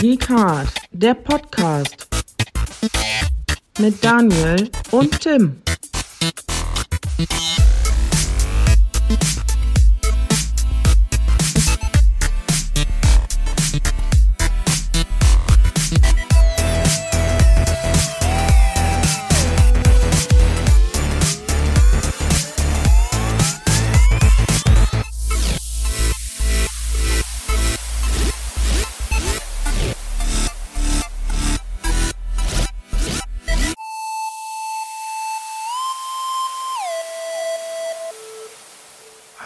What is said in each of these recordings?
Geek Hard, der Podcast mit Daniel und Tim.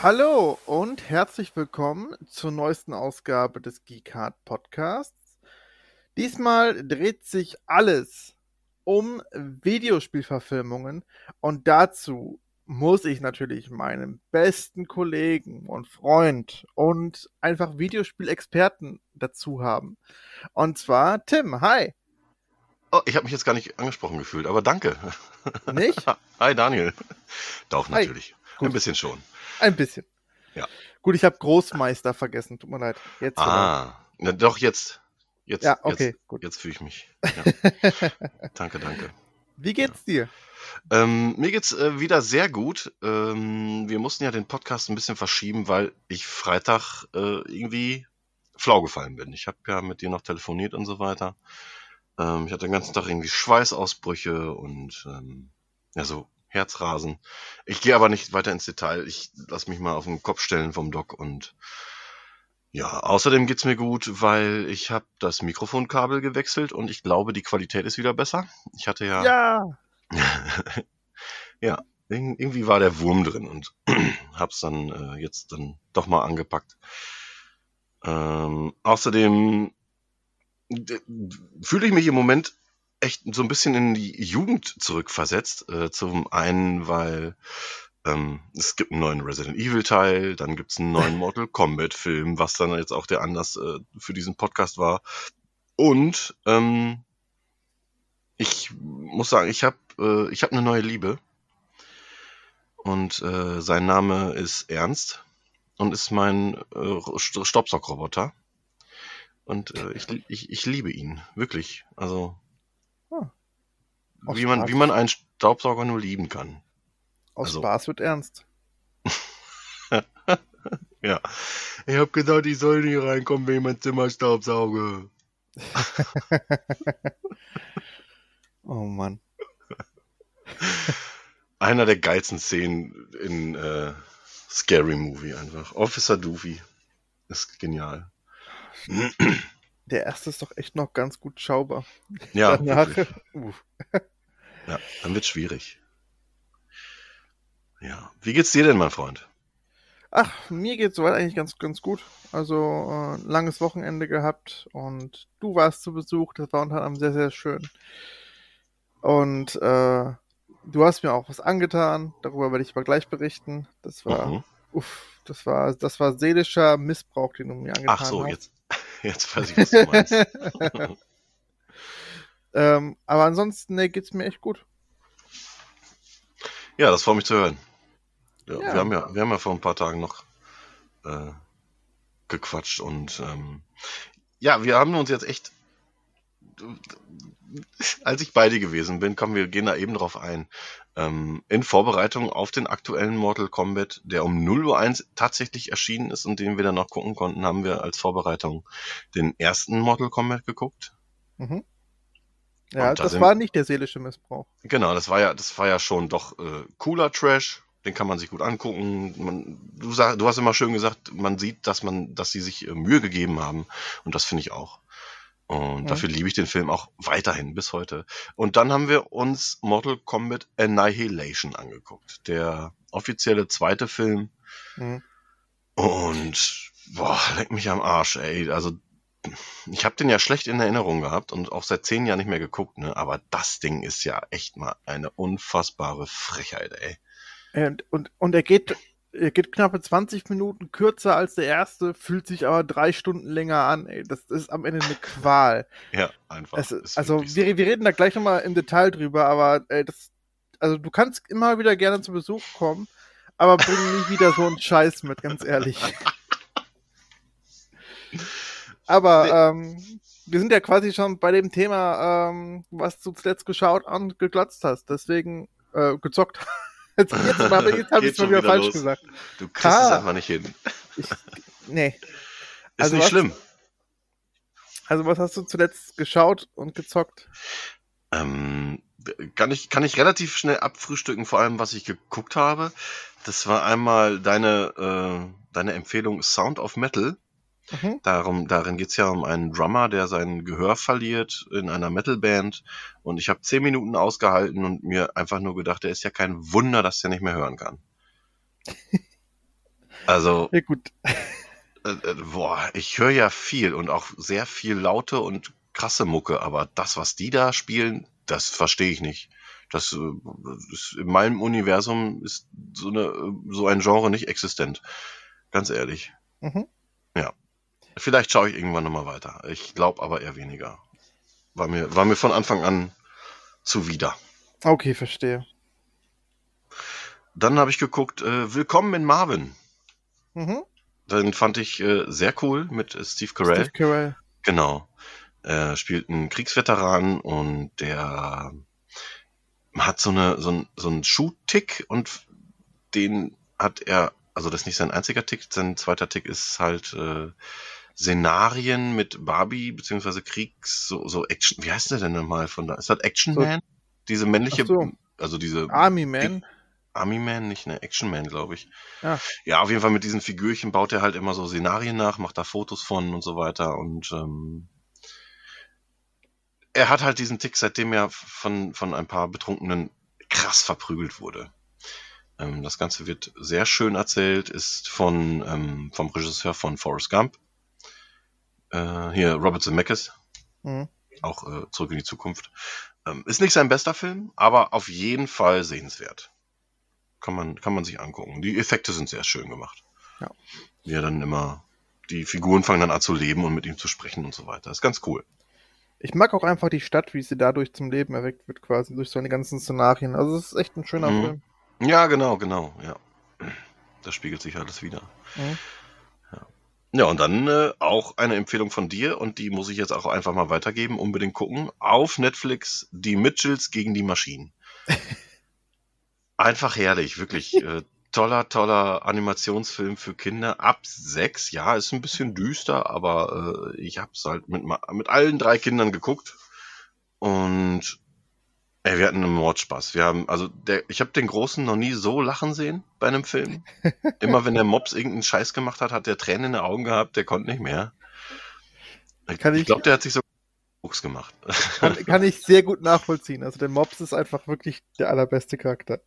Hallo und herzlich willkommen zur neuesten Ausgabe des Geekart Podcasts. Diesmal dreht sich alles um Videospielverfilmungen und dazu muss ich natürlich meinen besten Kollegen und Freund und einfach Videospielexperten dazu haben. Und zwar Tim. Hi. Oh, ich habe mich jetzt gar nicht angesprochen gefühlt, aber danke. Nicht? Hi Daniel. Doch, Hi. natürlich. Ein bisschen schon. Ein bisschen. Ja. Gut, ich habe Großmeister vergessen. Tut mir leid. Jetzt. Ah, na, doch jetzt. Jetzt, Ja, okay, jetzt, gut. Jetzt fühle ich mich. Ja. danke, danke. Wie geht's dir? Ähm, mir geht's äh, wieder sehr gut. Ähm, wir mussten ja den Podcast ein bisschen verschieben, weil ich Freitag äh, irgendwie flau gefallen bin. Ich habe ja mit dir noch telefoniert und so weiter. Ähm, ich hatte den ganzen Tag irgendwie Schweißausbrüche und ähm, ja so Herzrasen. Ich gehe aber nicht weiter ins Detail. Ich lass mich mal auf den Kopf stellen vom Doc und ja, außerdem geht's mir gut, weil ich habe das Mikrofonkabel gewechselt und ich glaube, die Qualität ist wieder besser. Ich hatte ja Ja. ja, irg- irgendwie war der Wurm drin und hab's dann äh, jetzt dann doch mal angepackt. Ähm, außerdem fühle ich mich im Moment echt so ein bisschen in die Jugend zurückversetzt. Äh, zum einen, weil ähm, es gibt einen neuen Resident Evil Teil, dann gibt's einen neuen Mortal Kombat Film, was dann jetzt auch der Anlass äh, für diesen Podcast war. Und ähm, ich muss sagen, ich habe äh, ich habe eine neue Liebe und äh, sein Name ist Ernst und ist mein äh, St- Staubsaugroboter und äh, ich, ich ich liebe ihn wirklich. Also. Aus wie man wie man einen Staubsauger nur lieben kann. Aus Also- Spaß wird ernst. Ja. Ich habe gedacht, ich soll nicht reinkommen, wenn ich mein Zimmer staubsauge. Oh Mann. Einer der geilsten Szenen in äh, Scary Movie einfach. Officer Doofy ist genial. Der erste ist doch echt noch ganz gut schaubar. Ja, Danach. wirklich. Ja, dann wird schwierig. Ja, wie geht's dir denn, mein Freund? Ach, mir geht's soweit eigentlich ganz, ganz gut. Also, äh, langes Wochenende gehabt und du warst zu Besuch. Das war unter anderem sehr, sehr schön. Und äh, du hast mir auch was angetan. Darüber werde ich aber gleich berichten. Das war, Mhm. uff, das war, das war seelischer Missbrauch, den du mir angetan Ach so, hast. jetzt, jetzt weiß ich, was du meinst. Ähm, aber ansonsten, nee, geht's mir echt gut. ja, das freut mich zu hören. Ja, Ja. Wir, haben ja, wir haben ja vor ein paar Tagen noch äh, gequatscht und ähm, ja, wir haben uns jetzt echt, als ich bei dir gewesen bin, komm, wir gehen da eben drauf ein, ähm, in Vorbereitung auf den aktuellen Mortal Kombat, der um 0 Uhr 1 tatsächlich erschienen ist und den wir dann noch gucken konnten, haben wir als Vorbereitung den ersten Mortal Kombat geguckt. Mhm. Ja, Und da das sind- war nicht der seelische Missbrauch. Genau, das war ja, das war ja schon doch äh, cooler Trash. Den kann man sich gut angucken. Man, du, sag, du hast immer schön gesagt, man sieht, dass man, dass sie sich äh, Mühe gegeben haben. Und das finde ich auch. Und Mhm. dafür liebe ich den Film auch weiterhin bis heute. Und dann haben wir uns Mortal Kombat Annihilation angeguckt. Der offizielle zweite Film. Mhm. Und boah, leck mich am Arsch, ey. Also ich habe den ja schlecht in Erinnerung gehabt und auch seit zehn Jahren nicht mehr geguckt, ne? Aber das Ding ist ja echt mal eine unfassbare Frechheit, ey. Und, und, und er geht, er geht knappe 20 Minuten kürzer als der erste, fühlt sich aber drei Stunden länger an. Ey, das ist am Ende eine Qual. Ja, einfach. Es, also so. wir, wir reden da gleich nochmal im Detail drüber, aber ey, das, also du kannst immer wieder gerne zu Besuch kommen, aber bring nie wieder so einen Scheiß mit, ganz ehrlich. Aber ähm, wir sind ja quasi schon bei dem Thema, ähm, was du zuletzt geschaut und geglotzt hast. Deswegen äh, gezockt. Jetzt, jetzt, aber jetzt habe ich es mal wieder wieder falsch los. gesagt. Du kriegst es Ah. einfach nicht hin. Ich, nee. Ist Also nicht was- schlimm. Also was hast du zuletzt geschaut und gezockt? Ähm, kann, ich, kann ich relativ schnell abfrühstücken, vor allem was ich geguckt habe. Das war einmal deine, äh, deine Empfehlung Sound of Metal. Mhm. Darum, darin geht's ja um einen Drummer, der sein Gehör verliert in einer Metalband. Und ich habe zehn Minuten ausgehalten und mir einfach nur gedacht, der ist ja kein Wunder, dass der nicht mehr hören kann. Also, Ja gut. äh, äh, boah, ich höre ja viel und auch sehr viel laute und krasse Mucke, aber das, was die da spielen, das verstehe ich nicht. Das äh, ist, in meinem Universum ist so, eine, so ein Genre nicht existent. Ganz ehrlich. Mhm. Vielleicht schaue ich irgendwann nochmal weiter. Ich glaube aber eher weniger. War mir, war mir von Anfang an zuwider. Okay, verstehe. Dann habe ich geguckt, äh, Willkommen in Marvin. Mhm. Den fand ich äh, sehr cool mit äh, Steve Carell. Steve Carell. Genau. Er spielt einen Kriegsveteran und der hat so eine so ein, so einen Schuhtick und den hat er, also das ist nicht sein einziger Tick, sein zweiter Tick ist halt äh, Szenarien mit Barbie beziehungsweise Kriegs so, so Action. Wie heißt der denn nochmal von da? Ist das Action So- Man? Diese männliche, so. also diese Army Man. Army Man, nicht eine Action Man, glaube ich. Ja. ja, auf jeden Fall mit diesen Figürchen baut er halt immer so Szenarien nach, macht da Fotos von und so weiter und ähm, er hat halt diesen Tick, seitdem er von, von ein paar Betrunkenen krass verprügelt wurde. Ähm, das Ganze wird sehr schön erzählt, ist von ähm, vom Regisseur von Forrest Gump. Äh, hier Robert Zemeckis, Mhm. auch äh, zurück in die Zukunft. Ähm, ist nicht sein bester Film, aber auf jeden Fall sehenswert. Kann man, kann man sich angucken. Die Effekte sind sehr schön gemacht. Ja. Wie er dann immer, die Figuren fangen dann an zu leben und mit ihm zu sprechen und so weiter. Ist ganz cool. Ich mag auch einfach die Stadt, wie sie dadurch zum Leben erweckt wird, quasi durch seine ganzen Szenarien. Also es ist echt ein schöner Mhm. Film. Ja, genau, genau, ja. Das spiegelt sich alles wieder. Mhm. Ja, und dann äh, auch eine Empfehlung von dir und die muss ich jetzt auch einfach mal weitergeben. Unbedingt gucken. Auf Netflix Die Mitchells gegen die Maschinen. Einfach herrlich, wirklich. Äh, toller, toller Animationsfilm für Kinder ab sechs. Ja, ist ein bisschen düster, aber äh, ich hab's halt mit, mit allen drei Kindern geguckt. Und ey, wir hatten einen Mordspaß. Wir haben, also der, ich habe den Großen noch nie so lachen sehen bei einem Film. Immer wenn der Mops irgendeinen Scheiß gemacht hat, hat der Tränen in den Augen gehabt, der konnte nicht mehr. Ich, Kann ich ich- glaube, der hat sich so Wuchs gemacht. Kann, kann ich sehr gut nachvollziehen. Also der Mops ist einfach wirklich der allerbeste Charakter.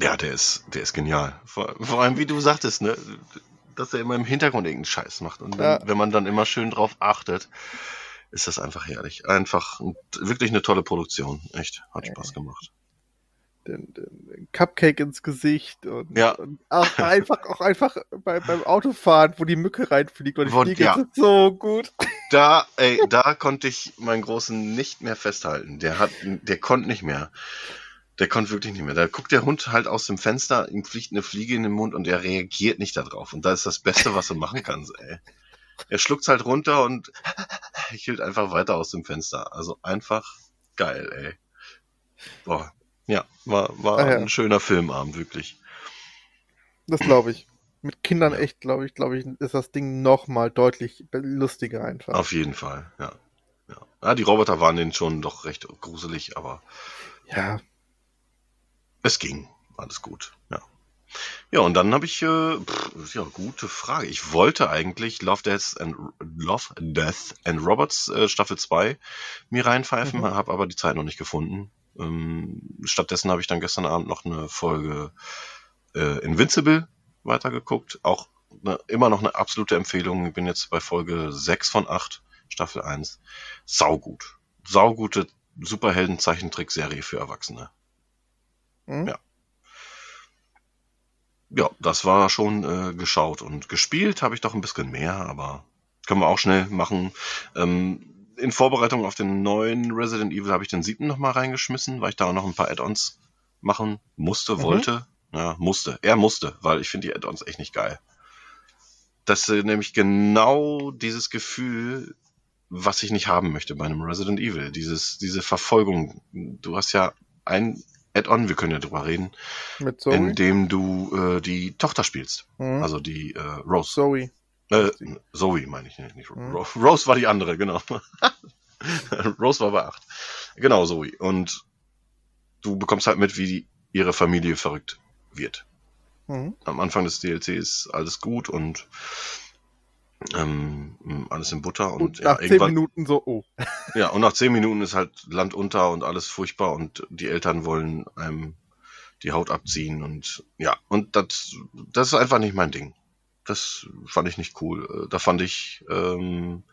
Ja, der ist, der ist genial. Vor, vor allem, wie du sagtest, ne, dass er immer im Hintergrund irgendeinen Scheiß macht. Und wenn, Ja. wenn man dann immer schön drauf achtet, ist das einfach herrlich. Einfach ein- wirklich eine tolle Produktion. Echt, hat. Spaß gemacht. Den, den Cupcake ins Gesicht und, Ja. und auch einfach, auch einfach bei, beim Autofahren, wo die Mücke reinfliegt und die Fliege ja. ist so gut. Da, ey, da konnte ich meinen Großen nicht mehr festhalten. Der hat, der konnte nicht mehr. Der konnte wirklich nicht mehr. Da guckt der Hund halt aus dem Fenster, ihm fliegt eine Fliege in den Mund und er reagiert nicht darauf. Und das ist das Beste, was du machen kannst, ey. Er schluckt's halt runter und hechelt einfach weiter aus dem Fenster. Also einfach geil, ey. Boah. Ja, war, war Ah, ja. ein schöner Filmabend, wirklich. Das glaube ich. Mit Kindern echt, glaube ich, glaube ich, ist das Ding noch mal deutlich lustiger einfach. Auf jeden Fall, ja. Ja, ja die Roboter waren denen schon doch recht gruselig, aber Ja, Es ging. Alles gut. Ja. Und dann habe ich, äh, pff, ja, gute Frage. Ich wollte eigentlich Love, Death and, Love, Death and Robots äh, Staffel 2 mir reinpfeifen, Mhm. habe aber die Zeit noch nicht gefunden. Ähm, stattdessen habe ich dann gestern Abend noch eine Folge äh, Invincible weitergeguckt. Auch eine, immer noch eine absolute Empfehlung. Ich bin jetzt bei Folge 6 von 8, Staffel 1. Saugut. Saugute Superhelden-Zeichentrickserie für Erwachsene. hm? Ja. Ja, das war schon äh, geschaut und gespielt habe ich doch ein bisschen mehr, aber können wir auch schnell machen. Ähm, in Vorbereitung auf den neuen Resident Evil habe ich den siebten nochmal reingeschmissen, weil ich da auch noch ein paar Add-ons machen musste, Mhm. wollte. Ja, musste. Er musste, weil ich finde die Add-ons echt nicht geil. Das ist nämlich genau dieses Gefühl, was ich nicht haben möchte bei einem Resident Evil. Dieses, diese Verfolgung. Du hast ja ein Add-on, wir können ja drüber reden, Mit Zoe? in dem du äh, die Tochter spielst. Mhm. Also die äh, Rose. Zoe. Äh, Zoe meine ich nicht. Mhm. Ro Rose war die andere, genau. Rose war bei acht. Genau, Zoe. Und du bekommst halt mit, wie die, ihre Familie verrückt wird. Mhm. Am Anfang des DLC ist alles gut und ähm, alles in Butter und, Und ja, nach zehn irgendwann, Minuten so, oh. ja, und nach zehn Minuten ist halt Land unter und alles furchtbar und die Eltern wollen einem die Haut abziehen und ja, und das, das ist einfach nicht mein Ding. Das fand ich nicht cool. Äh, Da fand ich, ähm,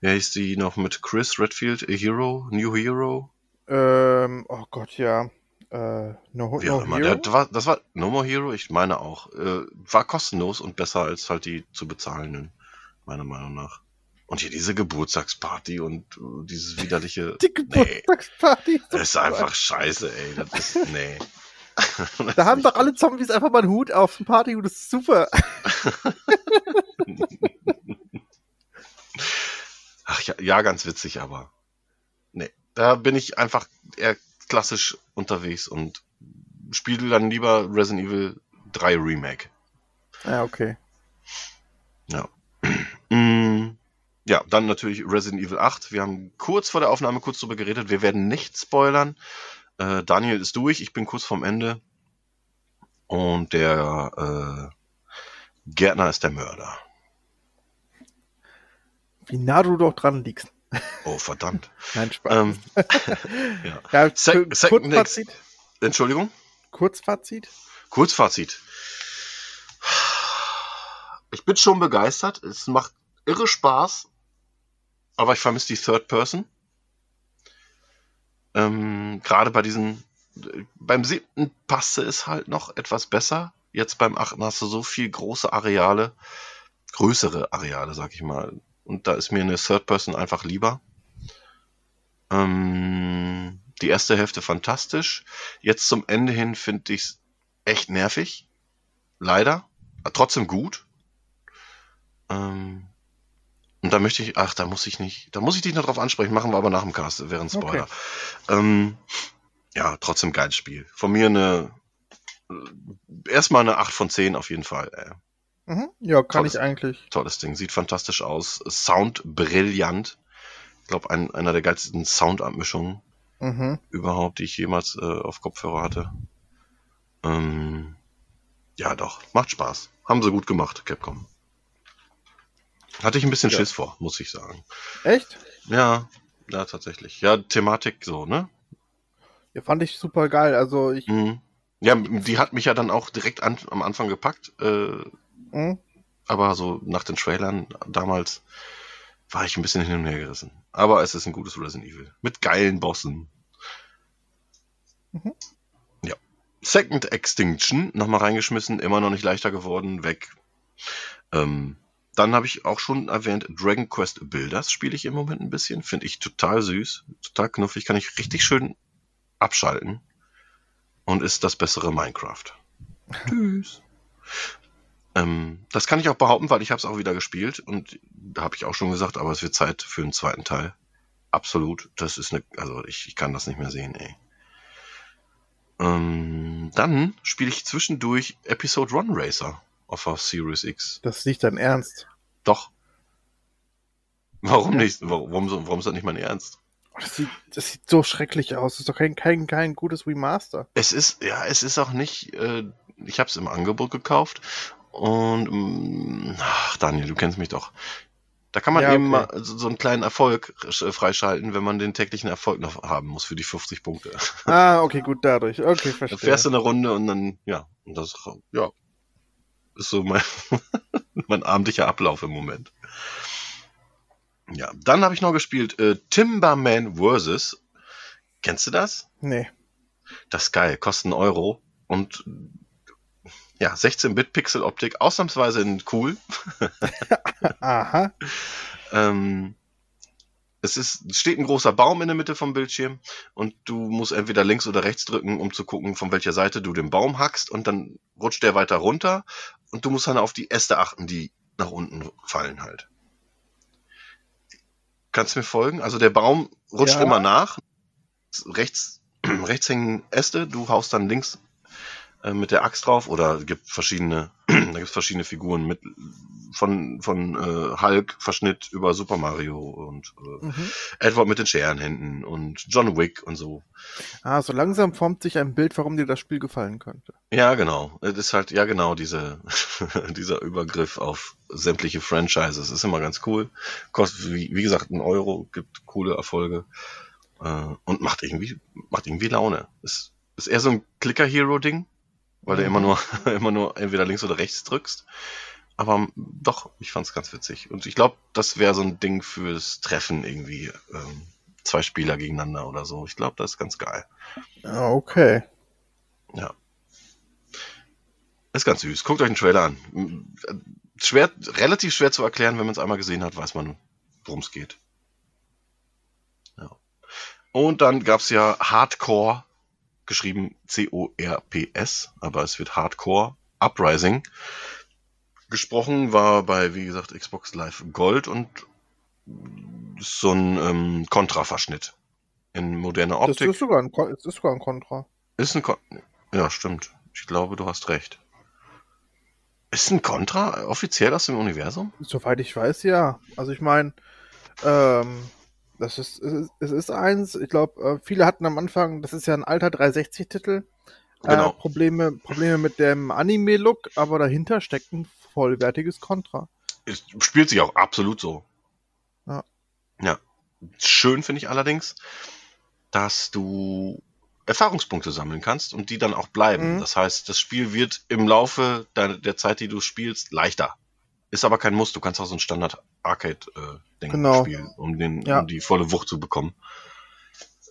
wer hieß die noch mit Chris Redfield, A Hero, New Hero? Ähm, oh Gott, ja. Äh, no, Wie no. Hero? Das war, das war No More Hero, ich meine auch. Äh, war kostenlos und besser als halt die zu bezahlenden, meiner Meinung nach. Und hier diese Geburtstagsparty und äh, dieses widerliche. Die Geburtstagsparty. Das ist einfach scheiße, ey. Das ist, nee. Das Da haben doch alle Zombies einfach mal einen Hut auf, ein Partyhut, das ist super. Ach ja, ja, ganz witzig, aber nee, da bin ich einfach eher klassisch unterwegs und spiele dann lieber Resident Evil 3 Remake. Ja, okay. Ja. Mm, ja, dann natürlich Resident Evil 8. Wir haben kurz vor der Aufnahme kurz drüber geredet. Wir werden nicht spoilern. Äh, Daniel ist durch, ich bin kurz vorm Ende. Und der äh, Gärtner ist der Mörder. Wie nah du doch dran liegst. Oh, verdammt. Nein, Spaß. ähm, ja. ja, Kurzfazit. Entschuldigung? Kurzfazit. Kurzfazit. Ich bin schon begeistert. Es macht irre Spaß. Aber ich vermisse die Third Person. Ähm, Gerade bei diesen. Beim siebten passte es halt noch etwas besser. Jetzt beim achten hast du so viel große Areale. Größere Areale, sag ich mal. Und da ist mir eine Third Person einfach lieber. Ähm, die erste Hälfte fantastisch. Jetzt zum Ende hin finde ich es echt nervig. Leider. Aber trotzdem gut. Ähm, und da möchte ich, ach, da muss ich nicht, da muss ich dich noch drauf ansprechen, machen wir aber nach dem Cast, während Spoiler. Ähm, ja, trotzdem geiles Spiel. Von mir eine, äh, erstmal eine 8 von 10 auf jeden Fall. Äh, Mhm. Ja, kann Tolles- ich eigentlich. tolles Ding, sieht fantastisch aus. Sound brillant. Ich glaube, ein, einer der geilsten Soundabmischungen Mhm. überhaupt, die ich jemals äh, auf Kopfhörer hatte. Ähm, ja, doch, macht Spaß. Haben sie gut gemacht, Capcom. Hatte ich ein bisschen Ja. Schiss vor, muss ich sagen. Echt? Ja, ja, tatsächlich. Ja, Thematik so, ne? Ja, fand ich super geil. Also ich. Mhm. Ja, die hat mich ja dann auch direkt an, am Anfang gepackt, äh, Mhm. aber so nach den Trailern damals war ich ein bisschen hin und her gerissen. Aber es ist ein gutes Resident Evil. Mit geilen Bossen. Mhm. Ja. Second Extinction, nochmal reingeschmissen, immer noch nicht leichter geworden, weg. Ähm, dann habe ich auch schon erwähnt, Dragon Quest Builders spiele ich im Moment ein bisschen. Finde ich total süß, total knuffig, kann ich richtig schön abschalten. Und ist das bessere Minecraft. Tschüss. Ähm, das kann ich auch behaupten, weil ich habe es auch wieder gespielt und da habe ich auch schon gesagt, aber es wird Zeit für einen zweiten Teil. Absolut. Das ist eine, also ich, ich kann das nicht mehr sehen, ey. Ähm, dann spiele ich zwischendurch Episode Run Racer auf der Series X. Das ist nicht dein Ernst. Doch. Warum nicht? Warum, warum ist das nicht mein Ernst? Das sieht, das sieht so schrecklich aus. Das ist doch kein, kein, kein gutes Remaster. Es ist, ja, es ist auch nicht, äh, ich habe es im Angebot gekauft und, mm, ach Daniel, du kennst mich doch. Da kann man Ja, eben okay. mal so einen kleinen Erfolg äh, freischalten, wenn man den täglichen Erfolg noch haben muss für die 50 Punkte. Ah, okay, gut, dadurch. Okay, Dann verstehe. fährst du eine Runde und dann, ja, und das, ja, ist so mein, mein abendlicher Ablauf im Moment. Ja, dann habe ich noch gespielt äh, Timberman vs. Kennst du das? Nee. Das ist geil, kostet einen Euro und ja, 16-Bit-Pixel-Optik, ausnahmsweise in cool. Aha. Ähm, es ist, steht ein großer Baum in der Mitte vom Bildschirm und du musst entweder links oder rechts drücken, um zu gucken, von welcher Seite du den Baum hackst und dann rutscht der weiter runter und du musst dann auf die Äste achten, die nach unten fallen halt. Kannst du mir folgen? Also der Baum rutscht Ja. immer nach. Rechts, rechts hängen Äste, du haust dann links äh, mit der Axt drauf oder es gibt verschiedene, da gibt es verschiedene Figuren mit von, von äh, Hulk Verschnitt über Super Mario und äh, Mhm. Edward mit den Scherenhänden und John Wick und so. Ah, so langsam formt sich ein Bild, warum dir das Spiel gefallen könnte. Ja, genau. Das ist halt, ja genau, diese, dieser Übergriff auf sämtliche Franchises ist immer ganz cool. Kostet, wie, wie gesagt, einen Euro, gibt coole Erfolge äh, und macht irgendwie, macht irgendwie Laune. Ist, ist eher so ein Clicker-Hero-Ding, weil du Mhm. immer nur, immer nur entweder links oder rechts drückst. Aber doch, ich fand's ganz witzig. Und ich glaube, das wäre so ein Ding fürs Treffen irgendwie. Ähm, zwei Spieler gegeneinander oder so. Ich glaube, das ist ganz geil. Ja, okay. Ja. Ist ganz süß. Guckt euch den Trailer an. Äh, Schwer, relativ schwer zu erklären, wenn man es einmal gesehen hat, weiß man, worum es geht. Ja. Und dann gab's ja Hardcore, geschrieben C-O-R-P-S, aber es wird Hardcore Uprising. Gesprochen war bei, wie gesagt, Xbox Live Gold und so ein ähm, Kontra-Verschnitt. In moderner Das Optik. ist sogar ein, das ist sogar ein Kontra. Ist ein Kon Ja, stimmt. Ich glaube, du hast recht. Ist ein Contra offiziell aus dem Universum? Soweit ich weiß, ja. Also ich meine, ähm, das ist, es ist, es ist eins, ich glaube, äh, viele hatten am Anfang, das ist ja ein alter 360-Titel, Genau. äh, Probleme, Probleme mit dem Anime-Look, aber dahinter steckt ein vollwertiges Kontra. Es spielt sich auch absolut so. Ja. Ja. Schön finde ich allerdings, dass du Erfahrungspunkte sammeln kannst und die dann auch bleiben. Mhm. Das heißt, das Spiel wird im Laufe der, der Zeit, die du spielst, leichter. Ist aber kein Muss. Du kannst auch so ein Standard-Arcade-Ding Genau. spielen, um, den, Ja. um die volle Wucht zu bekommen.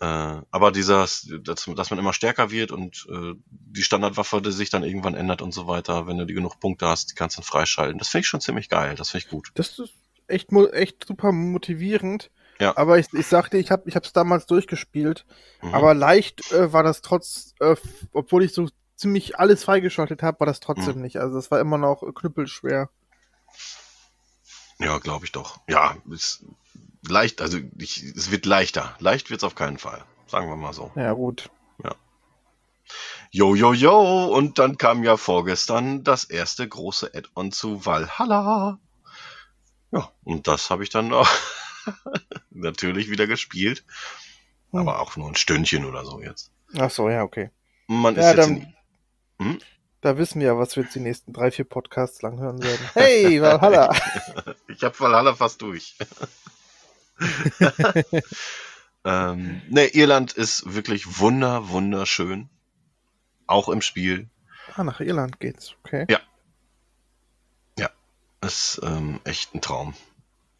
Äh, aber dieser, dass, dass man immer stärker wird und äh, die Standardwaffe die sich dann irgendwann ändert und so weiter, wenn du die genug Punkte hast, die kannst du dann freischalten. Das finde ich schon ziemlich geil. Das finde ich gut. Das ist echt, echt super motivierend. Ja. Aber ich, ich sagte, ich habe ich es damals durchgespielt. Mhm. Aber leicht äh, war das trotz, äh, obwohl ich so ziemlich alles freigeschaltet habe, war das trotzdem Mhm. nicht. Also das war immer noch knüppelschwer. Ja, glaube ich doch. Ja, ist leicht, also ich, es wird leichter. Leicht wird's auf keinen Fall. Sagen wir mal so. Ja, gut. Jo, jo, jo. Und dann kam ja vorgestern das erste große Add-on zu Valhalla. Ja, und das habe ich dann auch natürlich wieder gespielt. Hm. Aber auch nur ein Stündchen oder so jetzt. Ach so, ja, okay. Man ist Ja, jetzt dann, in, Hm? Da wissen wir ja, was wir jetzt die nächsten drei, vier Podcasts lang hören werden. Hey, Valhalla! Ich habe Valhalla fast durch. ähm, ne, Irland ist wirklich wunder, wunderschön. Auch im Spiel. ah, nach Irland geht's, okay. Ist ähm, echt ein Traum.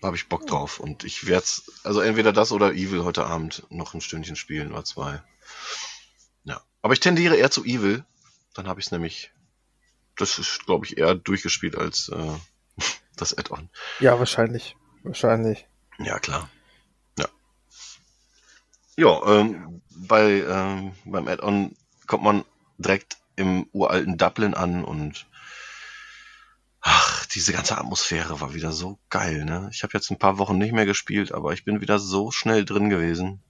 Da habe ich Bock drauf. Und ich werde also entweder das oder Evil heute Abend noch ein Stündchen spielen oder zwei. Ja. Aber ich tendiere eher zu Evil. Dann habe ich es nämlich, das ist, glaube ich, eher durchgespielt als äh, das Add-on. Ja, wahrscheinlich. Wahrscheinlich. Ja, klar. Ja. Ja, ähm, bei, ähm, beim Add-on kommt man direkt im uralten Dublin an und ach, diese ganze Atmosphäre war wieder so geil, ne? Ich habe jetzt ein paar Wochen nicht mehr gespielt, aber ich bin wieder so schnell drin gewesen.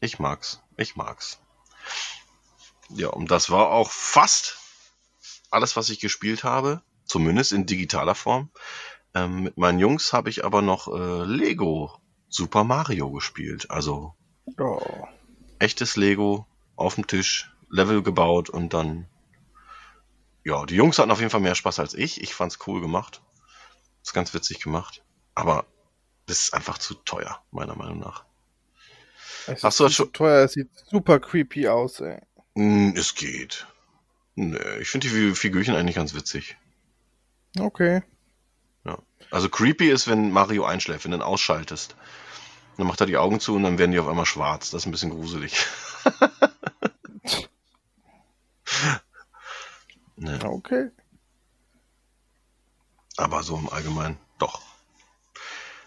Ich mag's. Ich mag's. Ja, und das war auch fast alles, was ich gespielt habe, zumindest in digitaler Form. Ähm, mit meinen Jungs habe ich aber noch äh, Lego Super Mario gespielt. Also Oh. echtes Lego auf dem Tisch, Level gebaut und dann. Ja, die Jungs hatten auf jeden Fall mehr Spaß als ich. Ich fand's cool gemacht. Ist ganz witzig gemacht. Aber das ist einfach zu teuer, meiner Meinung nach. Es Hast ist du das schon- teuer, es sieht super creepy aus, ey. Hm, es geht. Nö, ich finde die Fi- Figürchen eigentlich ganz witzig. Okay. Also creepy ist, wenn Mario einschläft, wenn du ihn ausschaltest. Dann macht er die Augen zu und dann werden die auf einmal schwarz. Das ist ein bisschen gruselig. ne, Okay. aber so im Allgemeinen doch.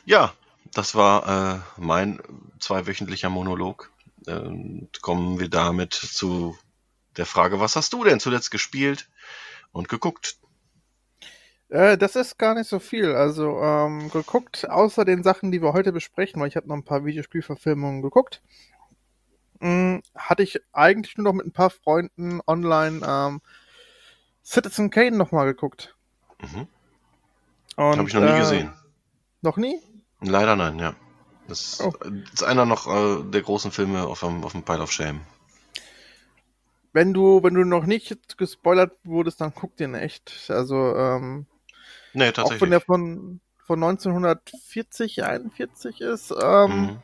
Ja, das war äh, mein zweiwöchentlicher Monolog. Ähm, kommen wir damit zu der Frage, was hast du denn zuletzt gespielt und geguckt? Äh, das ist gar nicht so viel. Also ähm, geguckt, außer den Sachen, die wir heute besprechen, weil ich habe noch ein paar Videospielverfilmungen geguckt, mh, hatte ich eigentlich nur noch mit ein paar Freunden online ähm, Citizen Kane nochmal geguckt. Mhm. Und, Habe ich noch nie äh, gesehen. Noch nie? Leider nein, ja. Das Oh. ist einer noch äh, der großen Filme auf dem, auf dem Pile of Shame. Wenn du, wenn du noch nicht gespoilert wurdest, dann guck den echt. Also, ähm, Nee, auch tatsächlich. wenn der von, von 1940, 41 ist, ähm, mhm.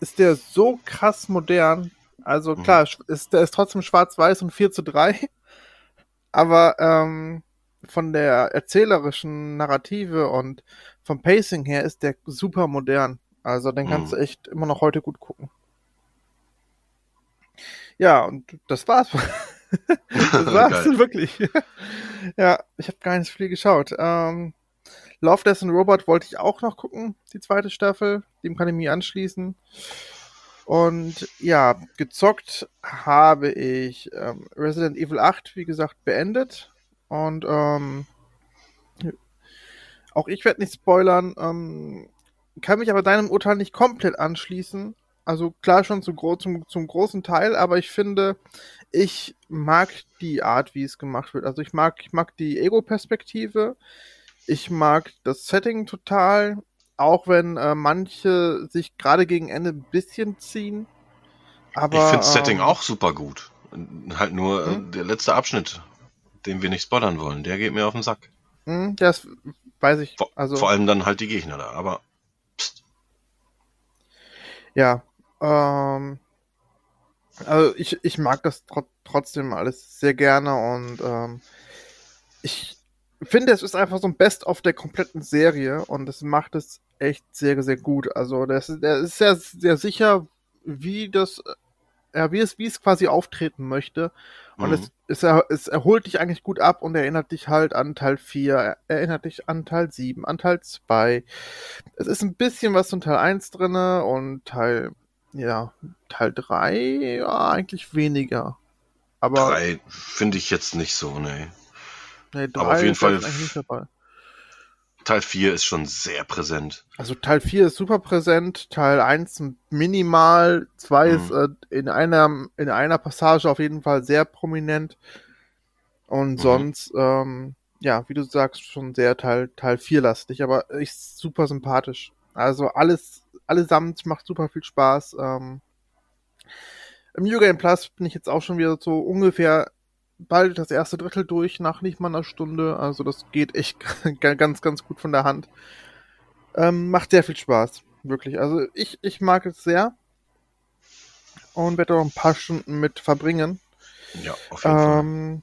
ist der so krass modern. Also Mhm. klar, sch- ist, der ist trotzdem schwarz-weiß und 4 zu 3. Aber ähm, von der erzählerischen Narrative und vom Pacing her ist der super modern. Also den kannst Mhm. du echt immer noch heute gut gucken. Ja, und das war's. das war's, wirklich. ja, ich habe gar nicht so viel geschaut. Ähm, Love, Death and Robot wollte ich auch noch gucken, die zweite Staffel. Dem kann ich mich anschließen. Und ja, gezockt habe ich ähm, Resident Evil 8, wie gesagt, beendet. Und ähm, auch ich werde nicht spoilern, ähm, kann mich aber deinem Urteil nicht komplett anschließen. Also klar schon zu gro zum, zum großen Teil, aber ich finde, ich mag die Art, wie es gemacht wird. Also ich mag, ich mag die Ego-Perspektive. Ich mag das Setting total, auch wenn äh, manche sich gerade gegen Ende ein bisschen ziehen. Aber, ich finde Setting ähm, auch super gut. Halt nur äh, Hm? der letzte Abschnitt, den wir nicht spoilern wollen, der geht mir auf den Sack. mh, Das weiß ich. Vor, Also, vor allem dann halt die Gegner da. Aber ja. Ähm, also ich, ich mag das tro trotzdem alles sehr gerne und ähm, ich finde, es ist einfach so ein Best-of der kompletten Serie und es macht es echt sehr, sehr gut. Also das, der ist sehr, sehr sicher, wie das, ja, wie es, wie es quasi auftreten möchte. Und mhm. es, es, es erholt dich eigentlich gut ab und erinnert dich halt an Teil 4, er- erinnert dich an Teil 7, an Teil 2. Es ist ein bisschen was von Teil 1 drinne und Teil, ja, Teil 3, ja, eigentlich weniger. Aber drei finde ich jetzt nicht so, ne. nee, aber auf jeden ist Fall- eigentlich nicht dabei. Teil 4 ist schon sehr präsent. Also Teil 4 ist super präsent, Teil 1 minimal, 2 Mhm. ist äh, in einer in einer Passage auf jeden Fall sehr prominent. Und Mhm. sonst, ähm, ja, wie du sagst, schon sehr Teil, Teil 4 lastig, aber ist super sympathisch. Also alles, allesamt macht super viel Spaß. Ähm, Im New Game Plus bin ich jetzt auch schon wieder so ungefähr bald das erste Drittel durch, nach nicht mal einer Stunde. Also das geht echt ganz, ganz gut von der Hand. Ähm, macht sehr viel Spaß, wirklich. Also ich, ich mag es sehr und werde auch ein paar Stunden mit verbringen. Ja, auf jeden Fall.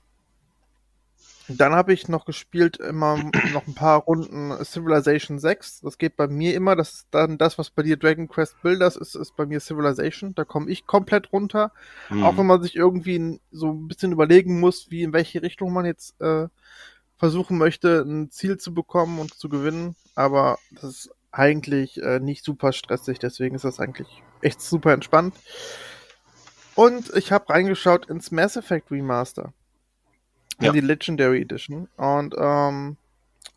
Dann habe ich noch gespielt immer noch ein paar Runden Civilization 6. Das geht bei mir immer. Das ist dann das, was bei dir Dragon Quest Builders ist, ist bei mir Civilization. Da komme ich komplett runter. Mhm. Auch wenn man sich irgendwie so ein bisschen überlegen muss, wie in welche Richtung man jetzt äh, versuchen möchte, ein Ziel zu bekommen und zu gewinnen. Aber das ist eigentlich äh, nicht super stressig, deswegen ist das eigentlich echt super entspannt. Und ich habe reingeschaut ins Mass Effect Remaster. In Ja. die Legendary Edition. Und ähm,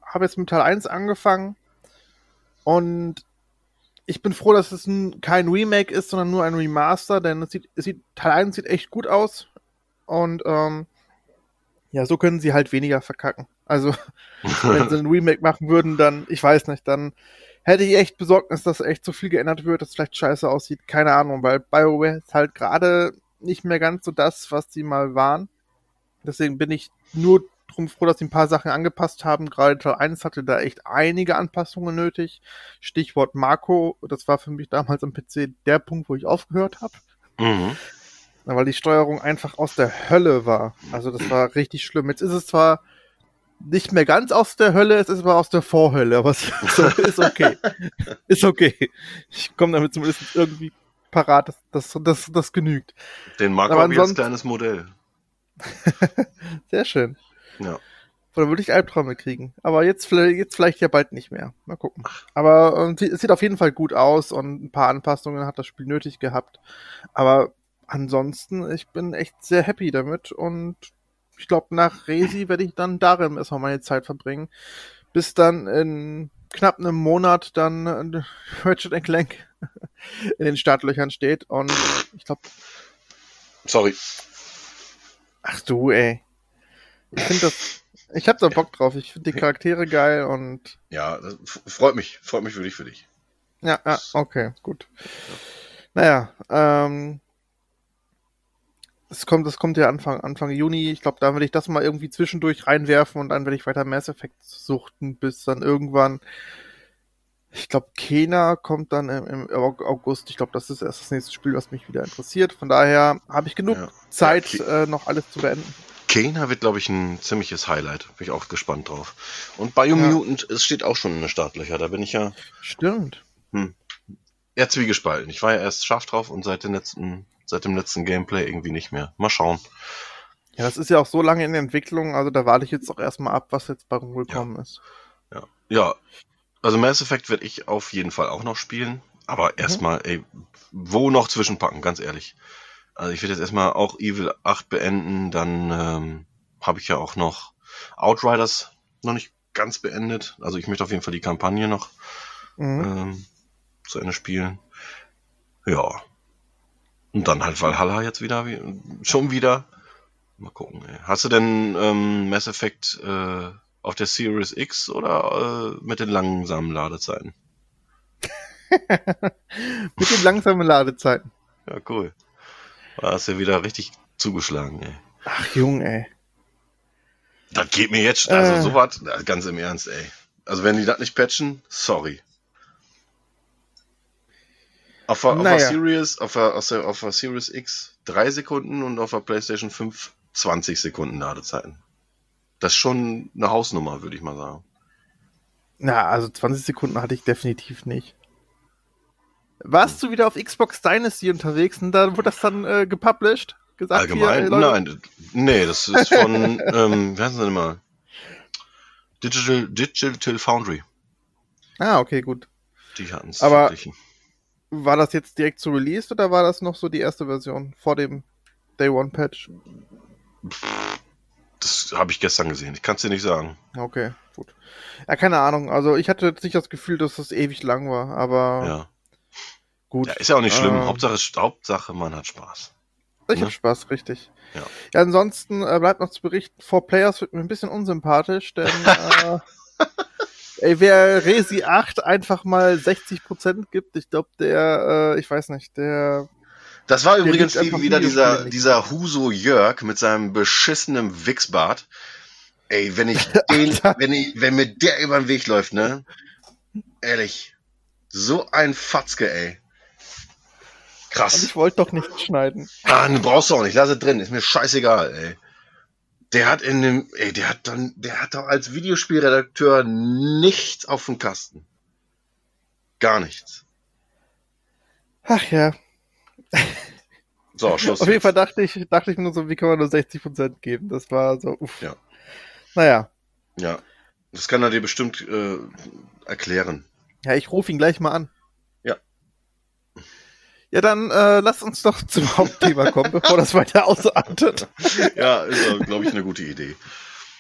habe jetzt mit Teil 1 angefangen. Und ich bin froh, dass es n- kein Remake ist, sondern nur ein Remaster, denn es sieht, es sieht, Teil 1 sieht echt gut aus. Und ähm, ja, so können sie halt weniger verkacken. Also, wenn sie ein Remake machen würden, dann, ich weiß nicht, dann hätte ich echt Besorgnis, dass echt so viel geändert wird, dass es vielleicht scheiße aussieht. Keine Ahnung, weil BioWare ist halt gerade nicht mehr ganz so das, was sie mal waren. Deswegen bin ich nur drum froh, dass sie ein paar Sachen angepasst haben. Gerade Teil 1 hatte da echt einige Anpassungen nötig. Stichwort Marco, das war für mich damals am PC der Punkt, wo ich aufgehört habe. mhm. Weil die Steuerung einfach aus der Hölle war. Also das war richtig schlimm. Jetzt ist es zwar nicht mehr ganz aus der Hölle, es ist aber aus der Vorhölle, aber es ist okay. ist okay. Ich komme damit zumindest irgendwie parat, das, das, das, das genügt. Den Marco habe ich als kleines Modell. Sehr schön. Ja. Oder würde ich Albträume kriegen. Aber jetzt, vielleicht- jetzt vielleicht ja bald nicht mehr. Mal gucken. Aber ähm, es sieht auf jeden Fall gut aus und ein paar Anpassungen hat das Spiel nötig gehabt. Aber ansonsten, ich bin echt sehr happy damit und ich glaube, nach Resi werde ich dann darin erstmal meine Zeit verbringen. Bis dann in knapp einem Monat dann äh, Ratchet Clank in den Startlöchern steht. Und ich glaube. Sorry. Ach du, ey. Ich finde das. Ich hab da Bock drauf. Ich finde die Charaktere geil und. Ja, freut mich. Freut mich wirklich für dich. Ja, ja, okay, gut. Naja, ähm, es kommt, das kommt ja Anfang, Anfang Juni. Ich glaube, da werde ich das mal irgendwie zwischendurch reinwerfen und dann werde ich weiter Mass Effect suchten, bis dann irgendwann. Ich glaube, Kena kommt dann im, im August. Ich glaube, das ist erst das nächste Spiel, was mich wieder interessiert. Von daher habe ich genug ja. Zeit, ja, äh, noch alles zu beenden. Kena wird, glaube ich, ein ziemliches Highlight. Bin ich auch gespannt drauf. Und Biomutant, ja. es steht auch schon in den Startlöcher. Da bin ich ja. Stimmt. Hm. Ja, zwiegespalten. Ich war ja erst scharf drauf und seit letzten seit dem letzten Gameplay irgendwie nicht mehr. Mal schauen. Ja, das ist ja auch so lange in der Entwicklung, also da warte ich jetzt auch erstmal ab, was jetzt bei rumgekommen ja. ist. Ja. Ja. Also Mass Effect werde ich auf jeden Fall auch noch spielen. Aber mhm. erstmal, ey, wo noch zwischenpacken, ganz ehrlich. Also ich werde jetzt erstmal auch Evil 8 beenden, dann ähm, habe ich ja auch noch Outriders noch nicht ganz beendet. Also ich möchte auf jeden Fall die Kampagne noch mhm. ähm, zu Ende spielen. Ja, und dann halt Valhalla jetzt wieder, schon wieder. Mal gucken. Ey. Hast du denn ähm, Mass Effect äh, auf der Series X oder äh, mit den langsamen Ladezeiten? mit den langsamen Ladezeiten. Ja, cool. Da hast du ja wieder richtig zugeschlagen, ey. Ach, Jung, ey. Das geht mir jetzt, also äh. sowas, ganz im Ernst, ey. Also wenn die das nicht patchen, sorry. Auf der, naja. Series, auf der, auf, der, auf der Series X 3 Sekunden und auf der PlayStation 5 20 Sekunden Ladezeiten. Das ist schon eine Hausnummer, würde ich mal sagen. Na, also 20 Sekunden hatte ich definitiv nicht. Warst du wieder auf Xbox Dynasty unterwegs und da wurde das dann äh, gepublished? Gesagt, Allgemein? Hier, Nein, nee, das ist von, ähm, wie heißen sie denn immer? Digital, Digital Foundry. Ah, okay, gut. Die hatten es verglichen. War das jetzt direkt zu Release oder war das noch so die erste Version vor dem Day One Patch? Das habe ich gestern gesehen. Ich kann es dir nicht sagen. Okay, gut. Ja, keine Ahnung. Also ich hatte jetzt nicht das Gefühl, dass das ewig lang war, aber ja. gut. Ja, ist ja auch nicht schlimm. Ähm, Hauptsache, Hauptsache, man hat Spaß. Ich ne? habe Spaß, richtig. Ja. ja ansonsten äh, bleibt noch zu berichten, Four Players wird mir ein bisschen unsympathisch, denn äh, Ey, wer Resi 8 einfach mal 60% gibt, ich glaube, der, äh, ich weiß nicht, der. Das war übrigens wieder dieser, dieser Huso Jörg mit seinem beschissenen Wichsbart. Ey, wenn ich den, wenn ich, wenn mir der über den Weg läuft, ne? Ehrlich. So ein Fatzke, ey. Krass. Und ich wollte doch nicht schneiden. Ah, ne, brauchst du auch nicht. Lass es drin. Ist mir scheißegal, ey. Der hat in dem, ey, der hat dann, der hat doch als Videospielredakteur nichts auf dem Kasten. Gar nichts. Ach ja. So, Schluss. Auf jeden Fall dachte ich, dachte ich nur so, wie kann man nur 60% geben? Das war so, uff. Ja. Naja. Ja. Das kann er dir bestimmt äh, erklären. Ja, ich rufe ihn gleich mal an. Ja, dann äh, lass uns doch zum Hauptthema kommen, bevor das weiter ausartet. ja, ist, glaube ich, eine gute Idee.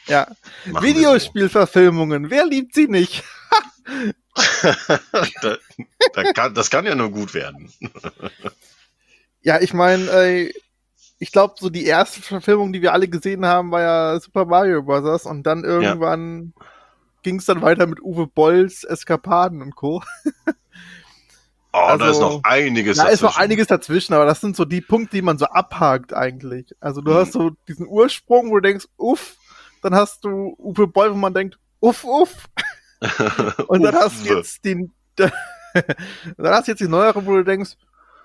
Ja. Machen Videospielverfilmungen, wer liebt sie nicht? da, da kann, das kann ja nur gut werden. Ja, ich meine, äh, ich glaube, so die erste Verfilmung, die wir alle gesehen haben, war ja Super Mario Bros. Und dann irgendwann ja. ging es dann weiter mit Uwe Bolls Eskapaden und Co. Oh, also, da ist noch einiges dazwischen. Da ist noch einiges dazwischen, aber das sind so die Punkte, die man so abhakt eigentlich. Also du mhm. hast so diesen Ursprung, wo du denkst, uff, dann hast du Uwe Boll, wo man denkt, uff, uff. Und dann hast du jetzt den, dann hast du jetzt die neuere, wo du denkst,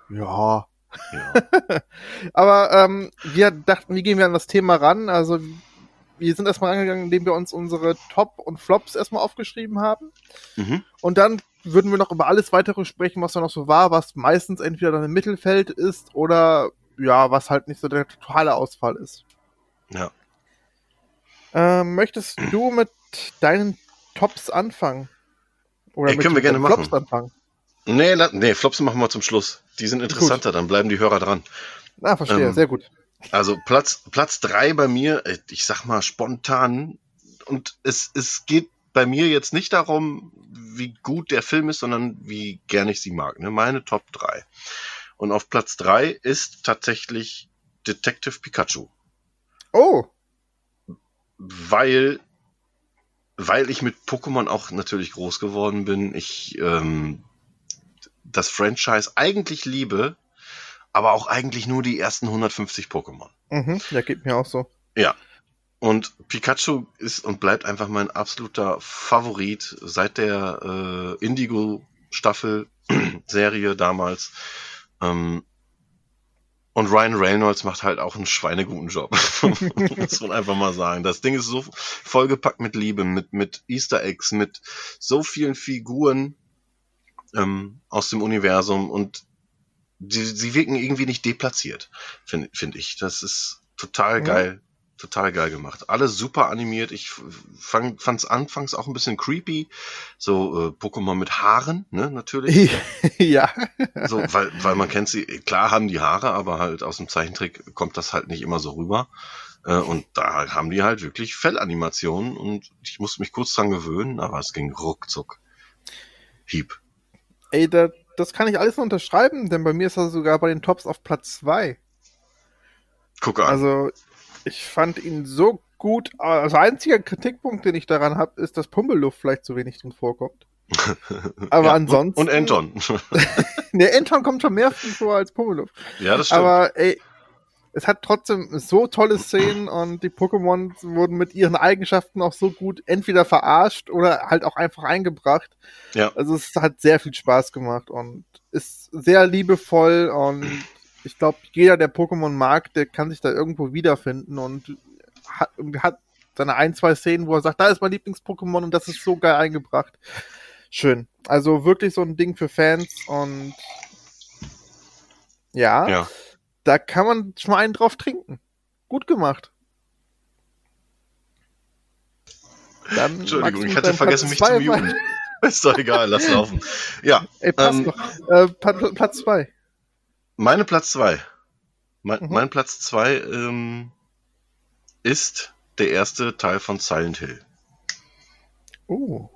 ja. Ja. aber ähm, wir dachten, wie gehen wir an das Thema ran? Also wir sind erstmal angegangen, indem wir uns unsere Top und Flops erstmal aufgeschrieben haben. Mhm. Und dann würden wir noch über alles weitere sprechen, was da noch so war, was meistens entweder dann im Mittelfeld ist oder ja, was halt nicht so der totale Ausfall ist. Ja. Ähm, möchtest du mit deinen Tops anfangen? Oder Ey, können wir gerne Flops machen. anfangen? Nee, nee, Flops machen wir zum Schluss. Die sind interessanter, gut. dann bleiben die Hörer dran. Ah, verstehe, ähm, sehr gut. Also Platz, Platz drei bei mir, äh, ich sag mal spontan, und es, es geht bei mir jetzt nicht darum, wie gut der Film ist, sondern wie gern ich sie mag. Ne? Meine Top 3. Und auf Platz 3 ist tatsächlich Detective Pikachu. Oh. Weil, weil ich mit Pokémon auch natürlich groß geworden bin. Ich ähm, das Franchise eigentlich liebe, aber auch eigentlich nur die ersten 150 Pokémon. Mhm, ja, geht mir auch so. Ja. Und Pikachu ist und bleibt einfach mein absoluter Favorit seit der äh, Indigo-Staffel Serie damals. Ähm, und Ryan Reynolds macht halt auch einen schweineguten Job. Muss man einfach mal sagen. Das Ding ist so vollgepackt mit Liebe, mit, mit Easter Eggs, mit so vielen Figuren ähm, aus dem Universum und die, sie wirken irgendwie nicht deplatziert, finde find ich. Das ist total geil total geil gemacht. Alles super animiert. Ich fand es anfangs auch ein bisschen creepy. So äh, Pokémon mit Haaren, ne, natürlich. ja. So, weil, weil man kennt sie, klar haben die Haare, aber halt aus dem Zeichentrick kommt das halt nicht immer so rüber. Äh, und da haben die halt wirklich Fellanimationen und ich musste mich kurz dran gewöhnen, aber es ging ruckzuck. Hieb. Ey, da, das kann ich alles unterschreiben, denn bei mir ist er sogar bei den Tops auf Platz 2. Guck an. Also, ich fand ihn so gut. Also einziger Kritikpunkt, den ich daran habe, ist, dass Pummelluft vielleicht zu wenig drin vorkommt. Aber ja, ansonsten. Und, Anton. ne, Anton kommt schon mehr vor als Pummelluft. Ja, das stimmt. Aber ey, es hat trotzdem so tolle Szenen und die Pokémon wurden mit ihren Eigenschaften auch so gut entweder verarscht oder halt auch einfach eingebracht. Ja. Also es hat sehr viel Spaß gemacht und ist sehr liebevoll und ich glaube, jeder, der Pokémon mag, der kann sich da irgendwo wiederfinden und hat, hat seine ein, zwei Szenen, wo er sagt, da ist mein Lieblings-Pokémon und das ist so geil eingebracht. Schön. Also wirklich so ein Ding für Fans und ja, ja. Da kann man schon mal einen drauf trinken. Gut gemacht. Dann Entschuldigung, ich hatte vergessen, mich zu muten. ist doch egal, lass laufen. Ja. Ey, passt ähm, doch. Äh, Platz 2. Meine Platz 2. Mein, mhm. mein, Platz 2 ähm, ist der erste Teil von Silent Hill. Oh.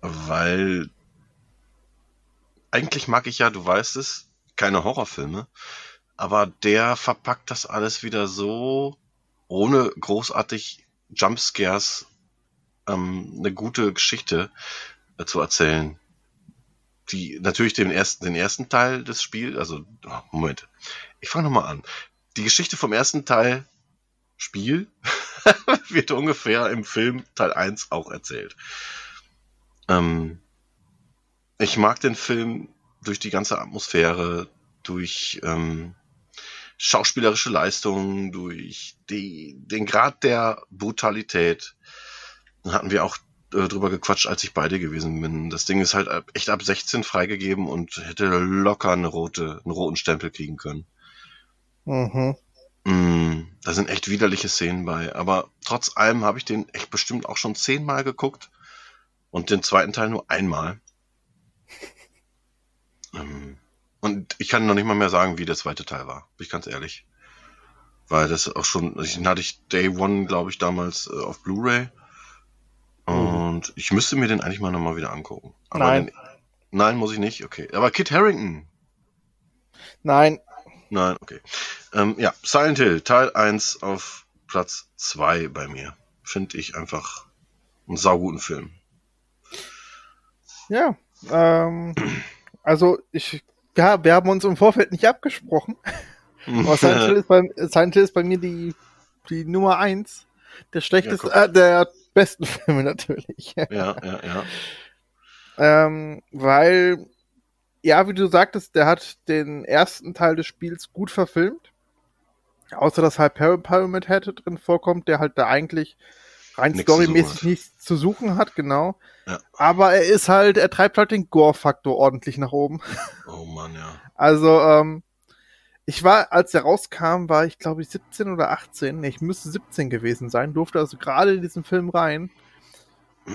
Weil eigentlich mag ich ja, du weißt es, keine Horrorfilme, aber der verpackt das alles wieder so, ohne großartig Jumpscares, ähm, eine gute Geschichte äh, zu erzählen die natürlich den ersten, den ersten Teil des Spiels, also oh, Moment, ich fange nochmal an. Die Geschichte vom ersten Teil Spiel wird ungefähr im Film Teil 1 auch erzählt. Ähm, ich mag den Film durch die ganze Atmosphäre, durch ähm, schauspielerische Leistungen, durch die, den Grad der Brutalität. Dann hatten wir auch äh, drüber gequatscht, als ich beide gewesen bin. Das Ding ist halt echt ab 16 freigegeben und hätte locker eine rote, einen roten Stempel kriegen können. Mhm. Mm, da sind echt widerliche Szenen bei. Aber trotz allem habe ich den echt bestimmt auch schon zehnmal geguckt und den zweiten Teil nur einmal. ähm, und ich kann noch nicht mal mehr sagen, wie der zweite Teil war. Bin ich ganz ehrlich. Weil das auch schon, den hatte ich Day One, glaube ich, damals äh, auf Blu-ray. Und ich müsste mir den eigentlich mal nochmal wieder angucken. Aber nein. Den, nein, muss ich nicht. Okay. Aber Kit Harrington. Nein. Nein, okay. Ähm, ja, Silent Hill, Teil 1 auf Platz 2 bei mir. Finde ich einfach einen sauguten Film. Ja, ähm, also ich, ja, wir haben uns im Vorfeld nicht abgesprochen. Aber Silent Hill ist bei, Silent Hill ist bei mir die, die Nummer 1. Der schlechteste, ja, äh, der besten Filme natürlich. Ja, ja, ja. ähm, weil, ja, wie du sagtest, der hat den ersten Teil des Spiels gut verfilmt. Außer dass halt Pyramid Head drin vorkommt, der halt da eigentlich rein storymäßig nichts zu suchen hat, genau. Ja. Aber er ist halt, er treibt halt den Gore-Faktor ordentlich nach oben. Oh Mann, ja. Also, ähm, ich war, als der rauskam, war ich glaube ich 17 oder 18. Nee, ich müsste 17 gewesen sein, durfte also gerade in diesen Film rein.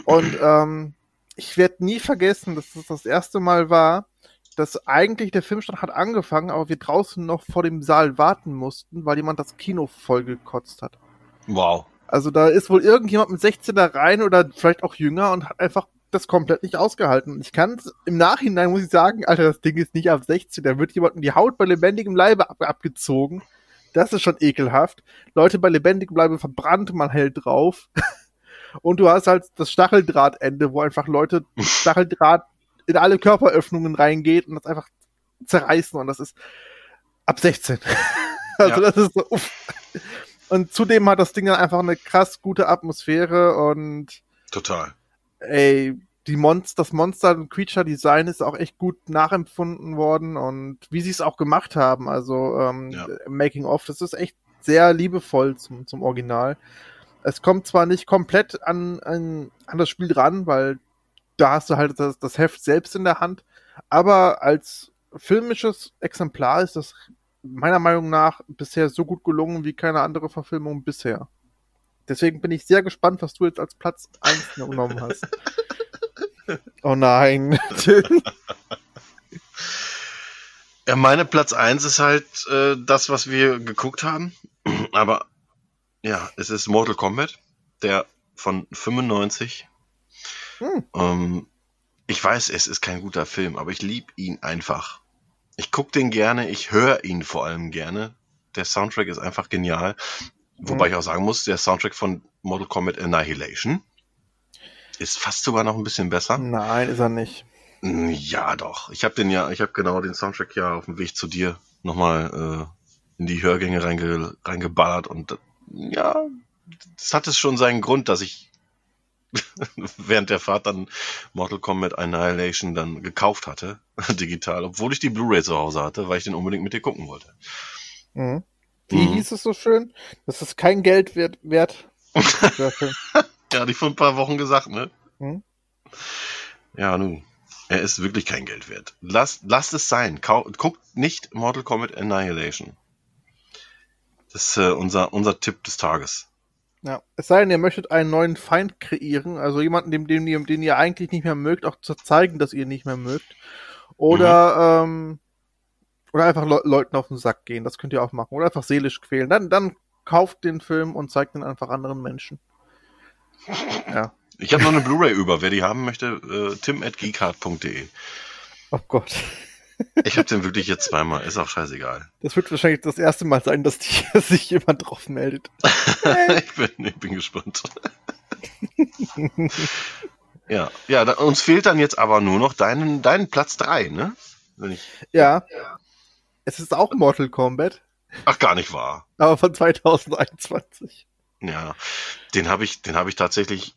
Und ähm, ich werde nie vergessen, dass das das erste Mal war, dass eigentlich der Filmstand hat angefangen, aber wir draußen noch vor dem Saal warten mussten, weil jemand das Kino vollgekotzt hat. Wow. Also da ist wohl irgendjemand mit 16 da rein oder vielleicht auch jünger und hat einfach das komplett nicht ausgehalten. Ich kann im Nachhinein muss ich sagen, Alter, das Ding ist nicht ab 16, da wird jemandem die Haut bei lebendigem Leibe ab abgezogen. Das ist schon ekelhaft. Leute bei lebendigem Leibe verbrannt, man hält drauf. Und du hast halt das Stacheldrahtende, wo einfach Leute Stacheldraht in alle Körperöffnungen reingeht und das einfach zerreißen und das ist ab 16. also ja. das ist so, uff. Und zudem hat das Ding dann einfach eine krass gute Atmosphäre und total. Ey, die Monster, das Monster und Creature Design ist auch echt gut nachempfunden worden und wie sie es auch gemacht haben, also ähm, ja. Making of, das ist echt sehr liebevoll zum, zum Original. Es kommt zwar nicht komplett an, an, an das Spiel dran, weil da hast du halt das, das Heft selbst in der Hand, aber als filmisches Exemplar ist das meiner Meinung nach bisher so gut gelungen wie keine andere Verfilmung bisher. Deswegen bin ich sehr gespannt, was du jetzt als Platz 1 genommen hast. oh nein. ja, meine Platz 1 ist halt äh, das, was wir geguckt haben. Aber ja, es ist Mortal Kombat, der von 95. Hm. Ähm, ich weiß, es ist kein guter Film, aber ich liebe ihn einfach. Ich gucke den gerne, ich höre ihn vor allem gerne. Der Soundtrack ist einfach genial. Wobei hm. ich auch sagen muss, der Soundtrack von Mortal Kombat Annihilation ist fast sogar noch ein bisschen besser. Nein, ist er nicht. Hm, ja, doch. Ich habe den ja, ich habe genau den Soundtrack ja auf dem Weg zu dir nochmal äh, in die Hörgänge reinge, reingeballert und ja, das hat es schon seinen Grund, dass ich während der Fahrt dann Mortal Kombat Annihilation dann gekauft hatte, digital, obwohl ich die Blu-ray zu Hause hatte, weil ich den unbedingt mit dir gucken wollte. Mhm. Wie mhm. hieß es so schön? Das ist kein Geld wert. wert. ja, hatte ich vor ein paar Wochen gesagt, ne? Mhm. Ja, nun. Er ist wirklich kein Geld wert. Lasst, lasst es sein. Kau guckt nicht Mortal Kombat Annihilation. Das ist äh, unser, unser Tipp des Tages. Ja, es sei denn, ihr möchtet einen neuen Feind kreieren, also jemanden, dem, dem, dem, den ihr eigentlich nicht mehr mögt, auch zu zeigen, dass ihr ihn nicht mehr mögt. Oder, mhm. ähm, oder einfach Le Leuten auf den Sack gehen, das könnt ihr auch machen. Oder einfach seelisch quälen. Dann, dann kauft den Film und zeigt ihn einfach anderen Menschen. Ja. Ich habe noch eine Blu-ray über. Wer die haben möchte, äh, tim.geekart.de. Oh Gott. Ich habe den wirklich jetzt zweimal, ist auch scheißegal. Das wird wahrscheinlich das erste Mal sein, dass die, sich jemand drauf meldet. ich, bin, ich bin gespannt. ja, ja, da, uns fehlt dann jetzt aber nur noch deinen, deinen Platz 3, ne? Ich, ja. Es ist auch Mortal Kombat. Ach, gar nicht wahr. Aber von 2021. Ja, den habe ich, den habe ich tatsächlich,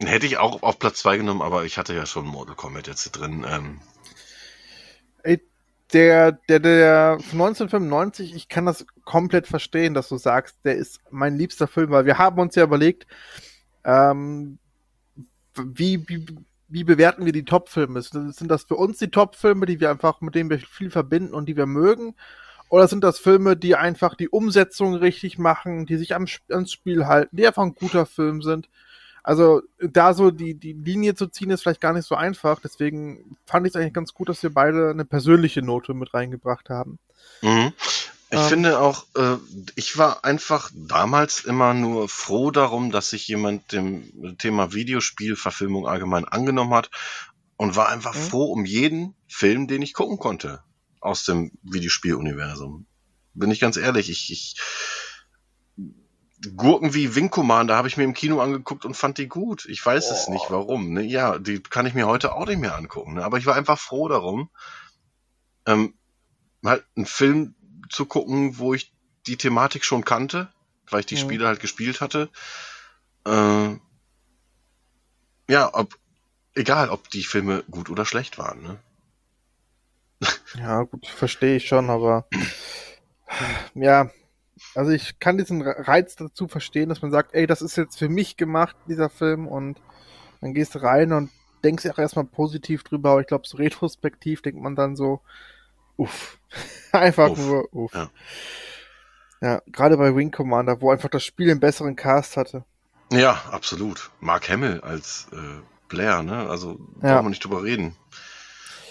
hätte ich auch auf Platz 2 genommen, aber ich hatte ja schon Mortal Kombat jetzt drin. Ähm, der, der, der von 1995, ich kann das komplett verstehen, dass du sagst, der ist mein liebster Film, weil wir haben uns ja überlegt, ähm, wie, wie, wie bewerten wir die Top-Filme? Sind das für uns die Top-Filme, die wir einfach, mit denen wir viel verbinden und die wir mögen? Oder sind das Filme, die einfach die Umsetzung richtig machen, die sich am, ans Spiel halten, die einfach ein guter Film sind? Also da so die, die Linie zu ziehen, ist vielleicht gar nicht so einfach. Deswegen fand ich es eigentlich ganz gut, dass wir beide eine persönliche Note mit reingebracht haben. Mhm. Ich ähm, finde auch, äh, ich war einfach damals immer nur froh darum, dass sich jemand dem Thema Videospielverfilmung allgemein angenommen hat und war einfach mhm. froh um jeden Film, den ich gucken konnte aus dem Videospieluniversum. Bin ich ganz ehrlich, ich, ich Gurken wie Wing Commander habe ich mir im Kino angeguckt und fand die gut. Ich weiß oh. es nicht, warum. Ne? Ja, die kann ich mir heute auch nicht mehr angucken. Ne? Aber ich war einfach froh darum, ähm, mal einen Film zu gucken, wo ich die Thematik schon kannte, weil ich die mhm. Spiele halt gespielt hatte. Äh, ja, ob, egal, ob die Filme gut oder schlecht waren. Ne? Ja, gut, verstehe ich schon, aber ja, also ich kann diesen Reiz dazu verstehen, dass man sagt, ey, das ist jetzt für mich gemacht, dieser Film, und dann gehst du rein und denkst auch erstmal positiv drüber, aber ich glaube, so retrospektiv denkt man dann so, uff. einfach uff. nur uff. Ja. ja, gerade bei Wing Commander, wo einfach das Spiel einen besseren Cast hatte. Ja, absolut. Mark Hamill als äh, Blair, ne? Also ja. brauchen wir nicht drüber reden.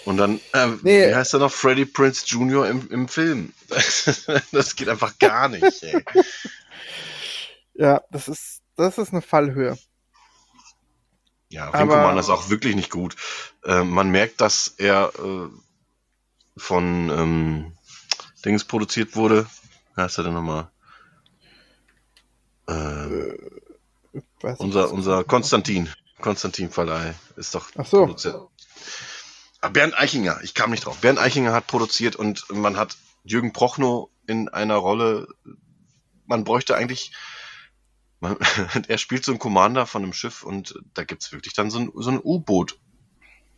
Und dann, äh, Nee. wie heißt er noch? Freddie Prince Jr. im, im Film. das geht einfach gar nicht, ey. Ja, das ist, das ist eine Fallhöhe. Ja, Winkelmann ist auch wirklich nicht gut. Äh, man merkt, dass er äh, von ähm, Dings produziert wurde. Wie heißt er denn nochmal? Äh, Weiß ich unser, unser. Konstantin. Konstantin Verleih ist doch so. Produzent. Ah, Bernd Eichinger, ich kam nicht drauf. Bernd Eichinger hat produziert und man hat Jürgen Prochnow in einer Rolle. Man bräuchte eigentlich. Man, er spielt so einen Commander von einem Schiff und da gibt's wirklich dann so ein, so ein U-Boot,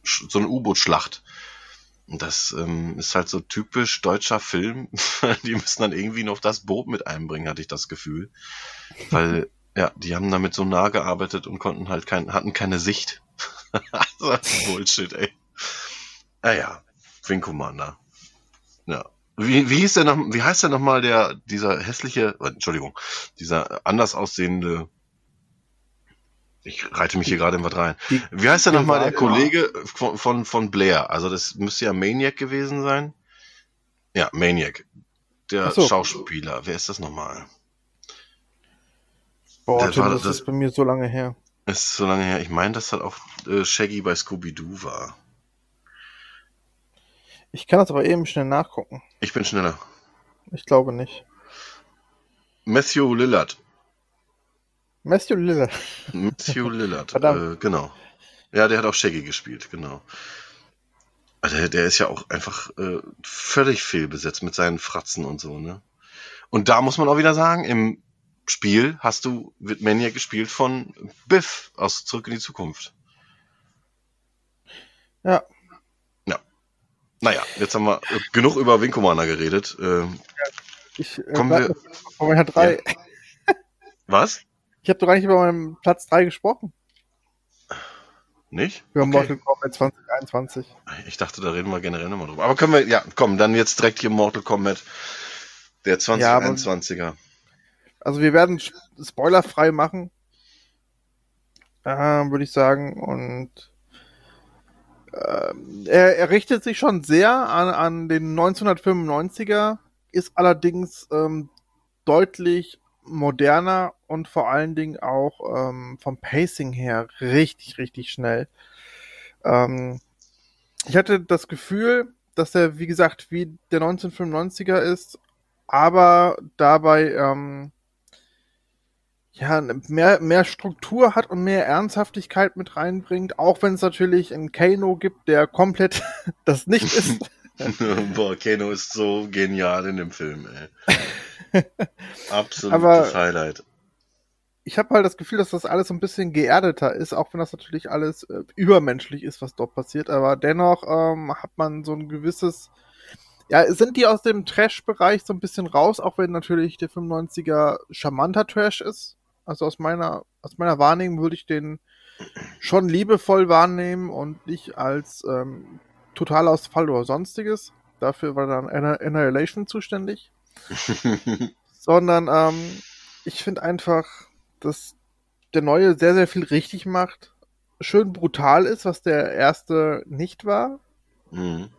so eine U-Boot-Schlacht. Und das ähm, ist halt so typisch deutscher Film. die müssen dann irgendwie noch das Boot mit einbringen, hatte ich das Gefühl. Weil, ja, die haben damit so nah gearbeitet und konnten halt kein, hatten keine Sicht. also, Bullshit, ey. Naja, Wing Commander. Ja. Wie, wie hieß der noch, wie heißt der nochmal der, dieser hässliche, äh, Entschuldigung, dieser anders aussehende, ich reite mich hier gerade in was rein. Wie heißt der nochmal der Kollege von, von, von Blair? Also das müsste ja Maniac gewesen sein. Ja, Maniac. Der so. Schauspieler. Wer ist das nochmal? Boah, Tim, war- das, das- ist bei mir so lange her. Ist so lange her. Ich meine, dass das auch äh, Shaggy bei Scooby-Doo war. Ich kann das aber eben schnell nachgucken. Ich bin schneller. Ich glaube nicht. Matthew Lillard. Matthew Lillard. Matthew Lillard, Verdammt. äh, genau. Ja, der hat auch Shaggy gespielt, genau. Ah, Der, der ist ja auch einfach äh, völlig fehlbesetzt mit seinen Fratzen und so, ne? Und da muss man auch wieder sagen, im Spiel hast du, wird Maniac gespielt von Biff aus Zurück in die Zukunft. Ja. Naja, jetzt haben wir äh, genug über Wing Commander geredet. Äh, Ich, äh, Kommen wir- meiner drei. was? Ich habe doch gar nicht über meinen Platz 3 gesprochen. Nicht? Über Okay. Mortal Kombat 2021. Ich dachte, da reden wir generell nochmal drüber. Aber können wir, ja, komm, dann jetzt direkt hier Mortal Kombat, der Ja, aber- 2021er. Also wir werden sp- spoilerfrei machen. Ähm, Würde ich sagen. Und ähm, er, er richtet sich schon sehr an, an den 1995er, ist allerdings ähm, deutlich moderner und vor allen Dingen auch ähm, vom Pacing her richtig, richtig schnell. Ähm, ich hatte das Gefühl, dass er, wie gesagt, wie der 1995er ist, aber dabei ähm, ja, mehr, mehr Struktur hat und mehr Ernsthaftigkeit mit reinbringt, auch wenn es natürlich einen Kano gibt, der komplett das nicht ist. Boah, Kano ist so genial in dem Film, ey. Absolutes Aber- Highlight. Ich habe halt das Gefühl, dass das alles so ein bisschen geerdeter ist, auch wenn das natürlich alles äh, übermenschlich ist, was dort passiert. Aber dennoch ähm, hat man so ein gewisses. Ja, sind die aus dem Trash-Bereich so ein bisschen raus, auch wenn natürlich der 95er charmanter Trash ist. Also aus meiner, aus meiner Wahrnehmung würde ich den schon liebevoll wahrnehmen und nicht als ähm, Totalausfall oder sonstiges. Dafür war dann Annihilation zuständig. Sondern ähm, ich finde einfach, dass der neue sehr, sehr viel richtig macht. Schön brutal ist, was der erste nicht war. Mhm.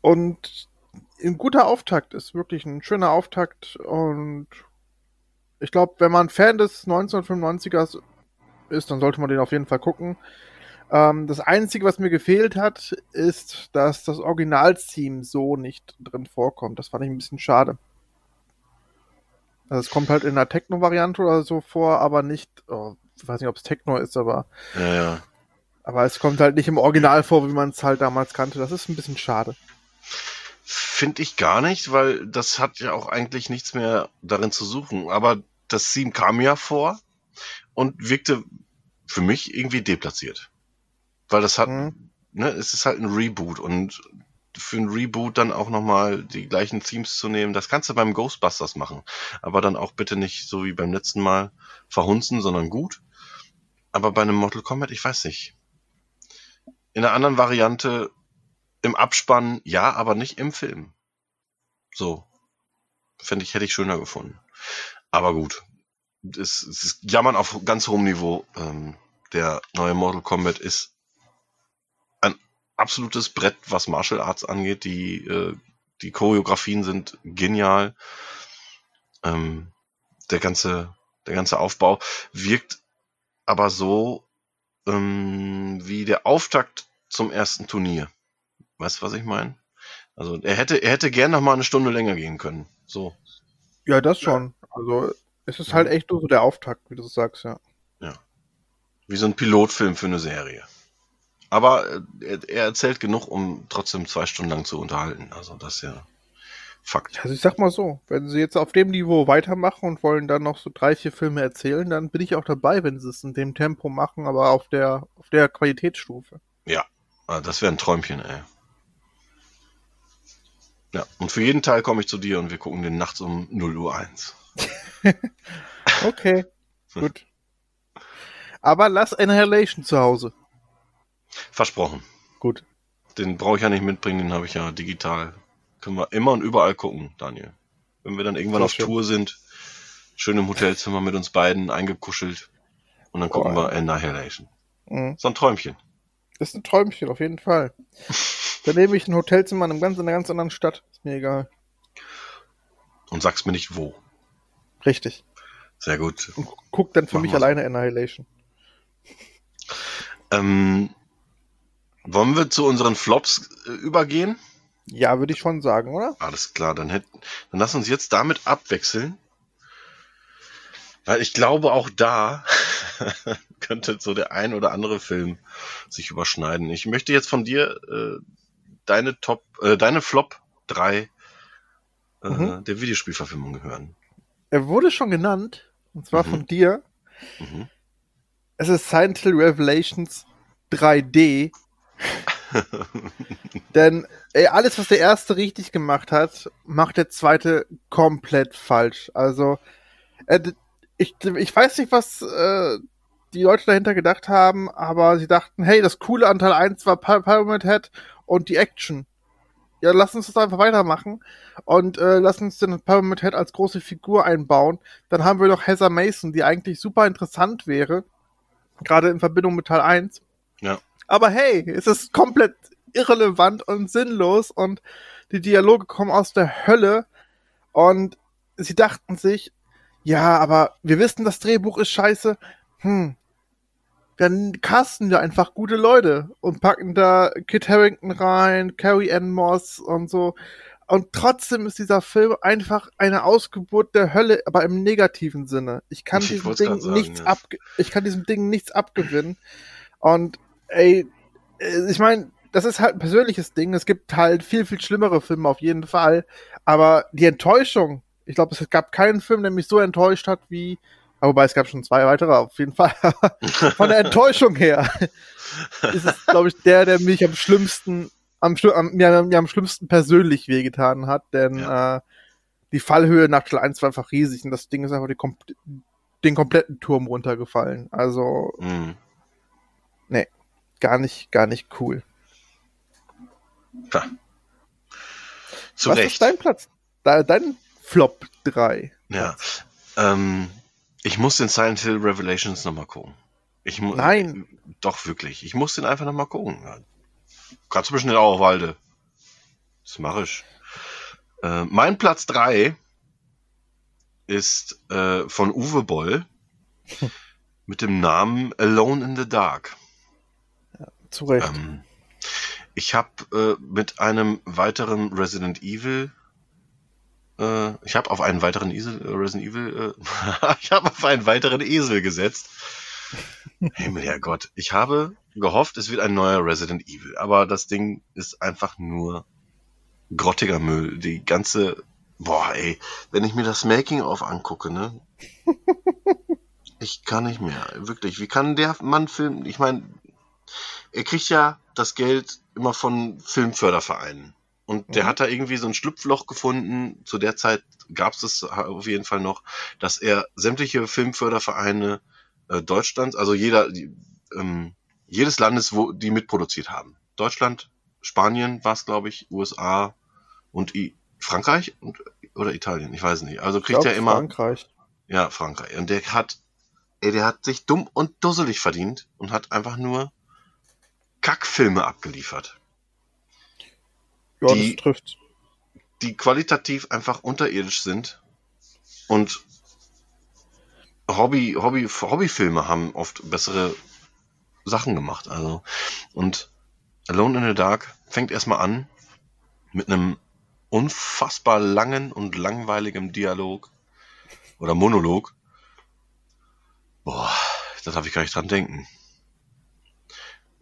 Und ein guter Auftakt ist, wirklich ein schöner Auftakt. Und ich glaube, wenn man Fan des 1995ers ist, dann sollte man den auf jeden Fall gucken. Ähm, das Einzige, was mir gefehlt hat, ist, dass das Originalteam so nicht drin vorkommt. Das fand ich ein bisschen schade. Also es kommt halt in der Techno-Variante oder so vor, aber nicht, oh, ich weiß nicht, ob es Techno ist, aber, Ja, ja. aber es kommt halt nicht im Original vor, wie man es halt damals kannte. Das ist ein bisschen schade. Finde ich gar nicht, weil das hat ja auch eigentlich nichts mehr darin zu suchen. Aber das Theme kam ja vor und wirkte für mich irgendwie deplatziert. Weil das hat, Mhm. ne, es ist halt ein Reboot und für ein Reboot dann auch nochmal die gleichen Themes zu nehmen, das kannst du beim Ghostbusters machen. Aber dann auch bitte nicht so wie beim letzten Mal verhunzen, sondern gut. Aber bei einem Mortal Kombat, ich weiß nicht. In einer anderen Variante im Abspann, ja, aber nicht im Film. So. Fände ich, hätte ich schöner gefunden. Aber gut. Es, es ist Jammern auf ganz hohem Niveau. Ähm, der neue Mortal Kombat ist ein absolutes Brett, was Martial Arts angeht. Die, äh, die Choreografien sind genial. Ähm, der ganze, der ganze Aufbau wirkt aber so ähm, wie der Auftakt zum ersten Turnier. Weißt du, was ich meine? Also er hätte, er hätte gern noch mal eine Stunde länger gehen können. So. Ja, das schon. Also es ist halt echt nur so der Auftakt, wie du sagst, ja. Ja. Wie so ein Pilotfilm für eine Serie. Aber äh, er, er erzählt genug, um trotzdem zwei Stunden lang zu unterhalten. Also das ist ja Fakt. Also ich sag mal so, wenn sie jetzt auf dem Niveau weitermachen und wollen dann noch so drei, vier Filme erzählen, dann bin ich auch dabei, wenn sie es in dem Tempo machen, aber auf der, auf der Qualitätsstufe. Ja, ah, das wäre ein Träumchen, ey. Ja, und für jeden Teil komme ich zu dir und wir gucken den nachts um 0 Uhr 1. okay, gut. Aber lass Annihilation zu Hause. Versprochen. Gut. Den brauche ich ja nicht mitbringen, den habe ich ja digital. Können wir immer und überall gucken, Daniel. Wenn wir dann irgendwann auf schön. Tour sind, schön im Hotelzimmer mit uns beiden eingekuschelt und dann gucken Boah. wir Annihilation. Mhm. So ein Träumchen. Das ist ein Träumchen, auf jeden Fall. Dann nehme ich ein Hotelzimmer in, einem ganz, in einer ganz anderen Stadt. Ist mir egal. Und sagst mir nicht wo. Richtig. Sehr gut. Und gu- guck dann für Machen mich so. alleine Annihilation. Ähm, wollen wir zu unseren Flops äh, übergehen? Ja, würde ich schon sagen, oder? Alles klar, dann, hätt, dann lass uns jetzt damit abwechseln. Weil ich glaube, auch da könnte so der ein oder andere Film sich überschneiden. Ich möchte jetzt von dir äh, deine Top, äh, deine Flop 3 äh, Mhm. der Videospielverfilmung hören. Er wurde schon genannt, und zwar Mhm. von dir. Mhm. Es ist Silent Hill Revelations 3D. Denn ey, alles, was der erste richtig gemacht hat, macht der zweite komplett falsch. Also, äh, ich, ich weiß nicht, was äh, die Leute dahinter gedacht haben, aber sie dachten, hey, das coole an Teil 1 war Py- Pyramid Head und die Action. Ja, lass uns das einfach weitermachen und äh, lass uns den Pyramid Head als große Figur einbauen. Dann haben wir noch Heather Mason, die eigentlich super interessant wäre, gerade in Verbindung mit Teil 1. Ja. Aber hey, es ist komplett irrelevant und sinnlos und die Dialoge kommen aus der Hölle und sie dachten sich, ja, aber wir wissen, das Drehbuch ist scheiße. Hm. Dann casten wir einfach gute Leute und packen da Kit Harrington rein, Carrie Ann Moss und so. Und trotzdem ist dieser Film einfach eine Ausgeburt der Hölle, aber im negativen Sinne. Ich kann Ich diesem Ding sagen, nichts ja. abge ich kann diesem Ding nichts abgewinnen. Und ey, äh, ich meine, das ist halt ein persönliches Ding. Es gibt halt viel, viel schlimmere Filme auf jeden Fall. Aber die Enttäuschung, ich glaube, es gab keinen Film, der mich so enttäuscht hat wie, aber wobei es gab schon zwei weitere auf jeden Fall. Von der Enttäuschung her ist es, glaube ich, der, der mich am schlimmsten, am, am, mir, mir am schlimmsten persönlich wehgetan hat, denn äh, die Fallhöhe nach Teil 1 war einfach riesig und das Ding ist einfach kom den kompletten Turm runtergefallen. Also Mhm. gar nicht, gar nicht cool. Tja. Zu Was Recht. ist dein Platz? Dein Flop 3. Ja. Ähm, ich muss den Silent Hill Revelations nochmal gucken. Ich mu- Nein. Doch, wirklich. Ich muss den einfach nochmal gucken. Ja. Kannst du schnell auch, Walde. Das mache ich. Äh, mein Platz 3 ist äh, von Uwe Boll mit dem Namen Alone in the Dark. Zu Recht. Ähm, ich habe äh, mit einem weiteren Resident Evil, äh, ich habe auf einen weiteren Esel, äh, Resident Evil, äh, ich habe auf einen weiteren Esel gesetzt. Himmel, Herrgott. Ich habe gehofft, es wird ein neuer Resident Evil, aber das Ding ist einfach nur grottiger Müll. Die ganze, boah, ey, wenn ich mir das Making-of angucke, ne? Ich kann nicht mehr, wirklich. Wie kann der Mann filmen? Ich meine, er kriegt ja das Geld immer von Filmfördervereinen. Und der Mhm. hat da irgendwie so ein Schlupfloch gefunden. Zu der Zeit gab es das auf jeden Fall noch, dass er sämtliche Filmfördervereine äh, Deutschlands, also jeder, die, ähm, jedes Landes, wo die mitproduziert haben. Deutschland, Spanien war es, glaube ich, USA und I Frankreich und, oder Italien, ich weiß nicht. Also kriegt glaub, er immer. Frankreich. Ja, Frankreich. Und der hat, ey, der hat sich dumm und dusselig verdient und hat einfach nur Kackfilme abgeliefert. Ja, Die- das trifft. die qualitativ einfach unterirdisch sind und Hobby, Hobby, Hobbyfilme haben oft bessere Sachen gemacht. Also, und Alone in the Dark fängt erstmal an mit einem unfassbar langen und langweiligen Dialog oder Monolog. Boah, da darf ich gar nicht dran denken.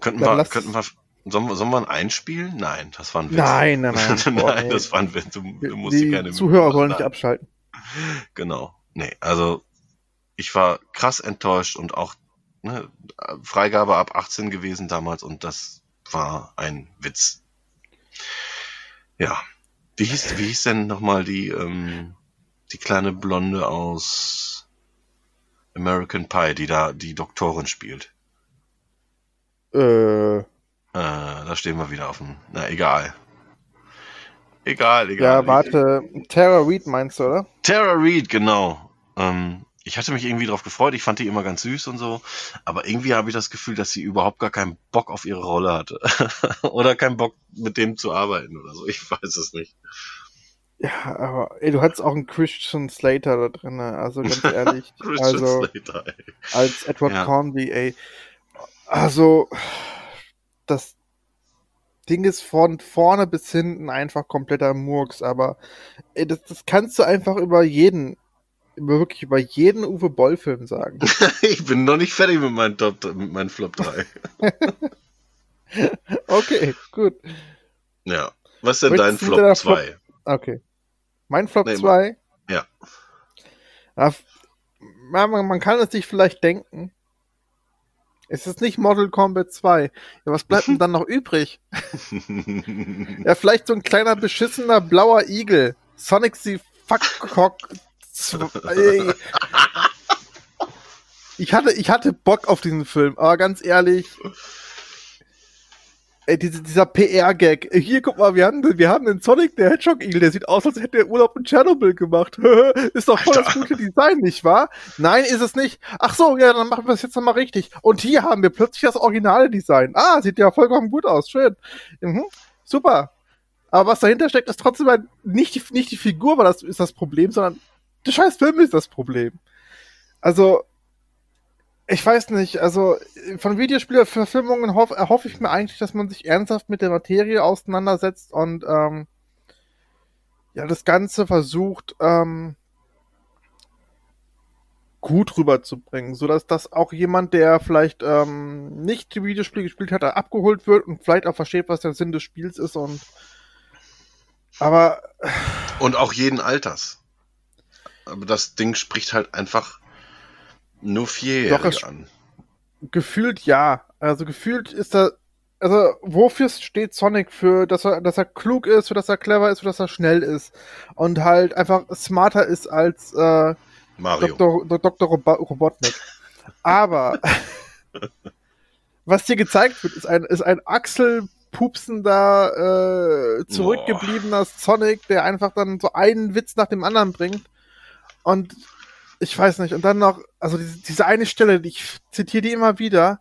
Könnten wir, könnten wir, sollen wir, sollen wir einen einspielen? Nein, das war ein Witz. Nein, nein, nein. Nein, das war ein Witz. Du, du musst die keine Zuhörer sollen nicht abschalten. Genau. Nee, also ich war krass enttäuscht und auch ne, Freigabe ab 18 gewesen damals und das war ein Witz. Ja. Wie hieß, wie hieß denn nochmal die, ähm, die kleine Blonde aus American Pie, die da die Doktorin spielt? Äh, Äh, da stehen wir wieder auf dem. Na, egal. Egal, egal. ja, warte. Tara Reid meinst du, oder? Tara Reid, genau. Ähm, ich hatte mich irgendwie drauf gefreut. Ich fand die immer ganz süß und so. Aber irgendwie habe ich das Gefühl, dass sie überhaupt gar keinen Bock auf ihre Rolle hatte. oder keinen Bock mit dem zu arbeiten oder so. Ich weiß es nicht. Ja, aber ey, du hattest auch einen Christian Slater da drin, ne? also ganz ehrlich. Christian also Slater, ey. als Edward Ja. Cornby, ey. Also, das Ding ist von vorne bis hinten einfach kompletter Murks, aber das, das kannst du einfach über jeden, über wirklich über jeden Uwe Boll-Film sagen. ich bin noch nicht fertig mit meinem Top, mit meinem Flop 3. Okay, gut. ja. Was ist denn dein mit deiner Flop Flop- 2? Okay. Mein Flop Nee, 2. ja. Ja, man, man man kann es sich vielleicht denken. Es ist nicht Mortal Kombat 2. Ja, was bleibt denn dann noch übrig? Ja, vielleicht so ein kleiner beschissener blauer Igel. Sonic the Fuckcock. Ey. Ich hatte, ich hatte Bock auf diesen Film, aber ganz ehrlich. Ey, diese, dieser PR-Gag. Hier, guck mal, wir haben, wir haben den Sonic der Hedgehog Igel, der sieht aus, als hätte er Urlaub in Tschernobyl gemacht. ist doch voll das Alter. gute Design, nicht wahr? Nein, ist es nicht. Ach so, ja, dann machen wir es jetzt nochmal richtig. Und hier haben wir plötzlich das originale Design. Ah, sieht ja vollkommen gut aus. Schön. Mhm. Super. Aber was dahinter steckt, ist trotzdem nicht die, nicht die Figur, weil das ist das Problem, sondern der scheiß Film ist das Problem. Also, ich weiß nicht, also von Videospielverfilmungen hoff, erhoffe ich mir eigentlich, dass man sich ernsthaft mit der Materie auseinandersetzt und ähm, ja, das Ganze versucht, ähm, gut rüberzubringen, sodass das auch jemand, der vielleicht ähm, nicht die Videospiele gespielt hat, abgeholt wird und vielleicht auch versteht, was der Sinn des Spiels ist und aber Und auch jeden Alters. Aber das Ding spricht halt einfach nur an. gefühlt ja. Also gefühlt ist er, also wofür steht Sonic für, dass er, dass er klug ist, für dass er clever ist, für dass er schnell ist und halt einfach smarter ist als äh, Mario. Dr. Dr. Robo Robotnik. Aber was dir gezeigt wird, ist ein, ist ein achselpupsender, äh, zurückgebliebener Sonic, der einfach dann so einen Witz nach dem anderen bringt. Und ich weiß nicht, und dann noch, also diese, diese eine Stelle, die ich zitiere die immer wieder,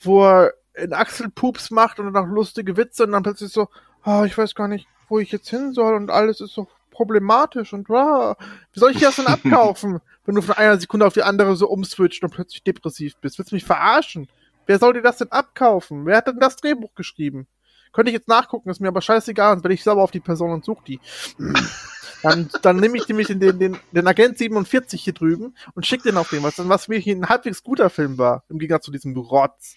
wo er einen Achselpups macht und dann noch lustige Witze und dann plötzlich so, ah, ich weiß gar nicht, wo ich jetzt hin soll und alles ist so problematisch und wow, wie soll ich das denn abkaufen, wenn du von einer Sekunde auf die andere so umswitcht und plötzlich depressiv bist? Willst du mich verarschen? Wer soll dir das denn abkaufen? Wer hat denn das Drehbuch geschrieben? Könnte ich jetzt nachgucken, ist mir aber scheißegal, sonst bin ich sauber auf die Person und such die. Dann, dann nehme ich nämlich den, den, den, Agent 47 hier drüben und schick den auf den, was, was wirklich ein halbwegs guter Film war, im Gegensatz zu diesem Rotz.